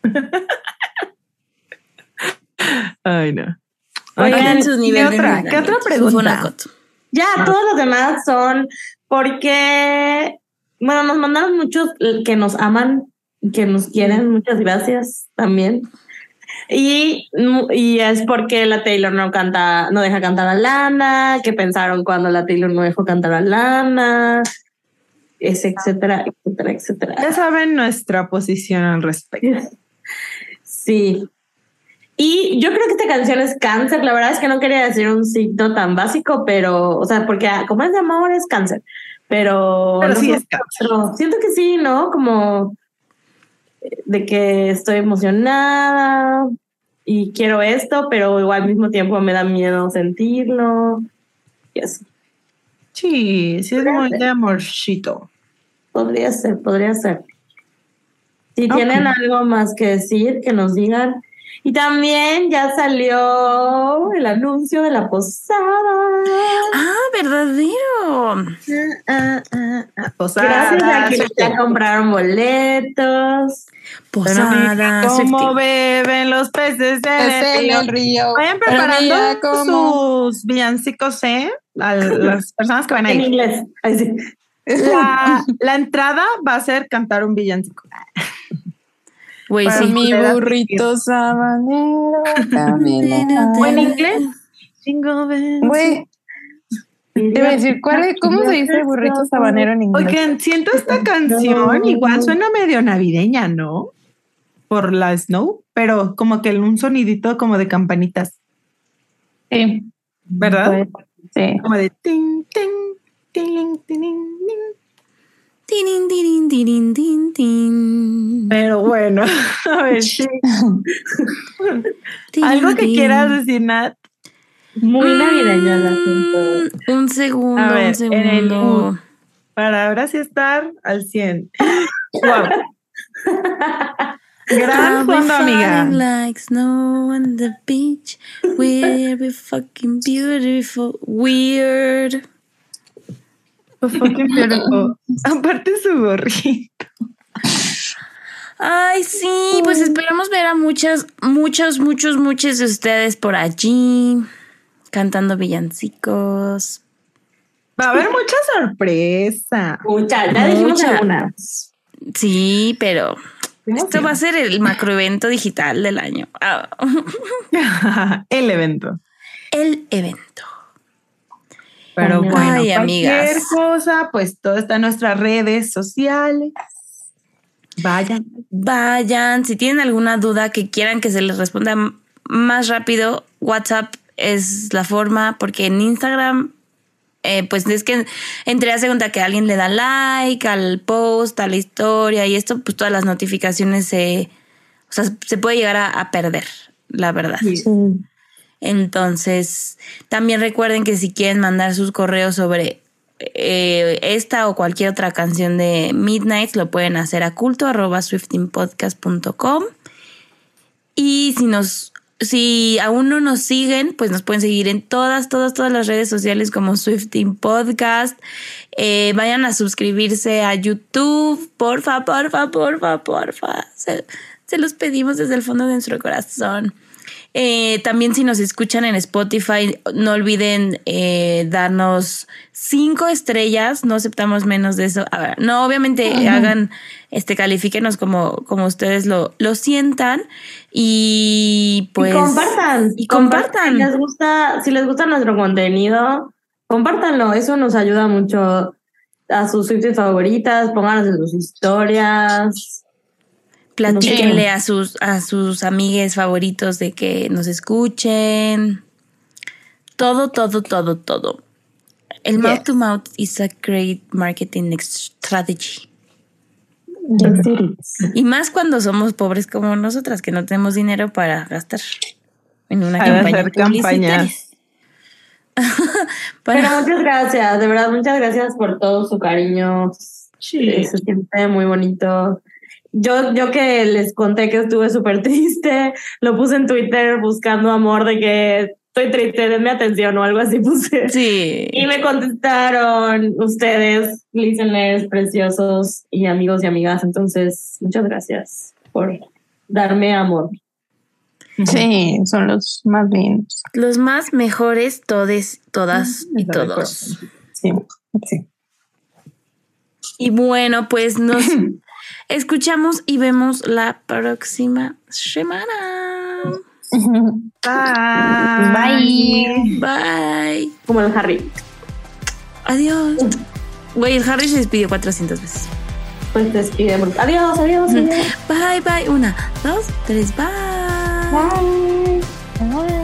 Ay, no. Oigan, sus niveles ¿qué otra, ¿qué otra pregunta? Ya, todos los demás son porque, bueno, nos mandaron muchos que nos aman, que nos quieren, muchas gracias también. Y, y es porque la Taylor no canta, no deja cantar a Lana, que pensaron cuando la Taylor no dejó cantar a Lana, es etcétera, etcétera, etcétera. Ya saben nuestra posición al respecto. Sí. Y yo creo que esta canción es cáncer. La verdad es que no quería decir un signo tan básico, pero, o sea, porque ah, como es de amor, es cáncer. Pero, sí es cáncer. siento que sí, ¿no? Como de que estoy emocionada y quiero esto, pero igual al mismo tiempo me da miedo sentirlo. Y así. Sí, sí es muy de amorcito. Podría ser, podría ser. Si tienen algo más que decir, que nos digan. Y también ya salió el anuncio de la posada. Ah, verdadero. Ah, ah, ah, posada. Gracias a que ya compraron boletos. Posada. Como beben los peces en el río. Vayan preparando sus villancicos, ¿eh? A las personas que van a ir. En inglés. La, la entrada va a ser cantar un villancico. Güey, sí. Mi burrito sabanero ¿O en inglés? Güey. Debe decir, ¿cuál es, ¿cómo se dice burrito sabanero en inglés? Oigan, siento esta canción, igual suena medio navideña, ¿no? Por la snow, pero como que un sonidito como de campanitas. Sí. ¿Verdad? Sí. Como de ting, ting. Pero bueno, a ver, sí. Algo que quieras decir, Nat. Muy navideña la Un segundo, un segundo. para ahora sí estar al 100. Wow. Gran fondo, amiga. Like snow on the beach. We're fucking beautiful. Weird. Fucking beautiful. Aparte su gorrito. Ay, sí, pues esperamos ver a muchas, muchos, muchos, muchos de ustedes por allí cantando villancicos. Va a haber mucha sorpresa. Muchas, ya dijimos algunas. Sí, pero esto va a ser el macroevento digital del año. el evento. El evento. Pero bueno, cualquier amigas. cosa, pues todo está en nuestras redes sociales. Vayan. Vayan. Si tienen alguna duda que quieran que se les responda más rápido, WhatsApp es la forma, porque en Instagram, eh, pues es que entre la segunda que alguien le da like al post, a la historia y esto, pues todas las notificaciones se, o sea, se puede llegar a, perder, la verdad. Sí. Entonces, también recuerden que si quieren mandar sus correos sobre eh, esta o cualquier otra canción de Midnight, lo pueden hacer a culto. Y si nos si aún no nos siguen, pues nos pueden seguir en todas, todas, todas las redes sociales como Swifting Podcast. Eh, vayan a suscribirse a YouTube. Porfa, porfa, porfa, porfa. Se, se los pedimos desde el fondo de nuestro corazón. Eh, también si nos escuchan en Spotify, no olviden eh, darnos cinco estrellas, no aceptamos menos de eso. no, obviamente hagan, este, califíquenos como, como ustedes lo, lo sientan y pues... compartan. Y compartan. Si les gusta, si les gusta nuestro contenido, compártanlo, eso nos ayuda mucho a sus Swifties favoritas, pónganlas en sus historias. Platíquenle a sus, a sus amigues favoritos de que nos escuchen. Todo, todo, todo, todo. El mouth to mouth is a great marketing strategy. Y más cuando somos pobres como nosotras, que no tenemos dinero para gastar en una campaña. Pero muchas gracias, de verdad, muchas gracias por todo su cariño. Sí. Se siente muy bonito yo, yo que les conté que estuve súper triste, lo puse en Twitter buscando amor de que estoy triste, denme atención o algo así puse. Sí. Y me contestaron ustedes, listeners preciosos y amigos y amigas. Entonces, muchas gracias por darme amor. Sí, son los más lindos. Los más mejores, todes, todas y todos. Sí, sí. Y bueno, pues nos escuchamos y vemos la próxima semana. Bye. Bye. Bye. Como el Harry. Adiós. Güey, el Harry se despidió 400 veces. Pues despide. Adiós, adiós, adiós. Bye, bye. Una, dos, tres, bye. Bye.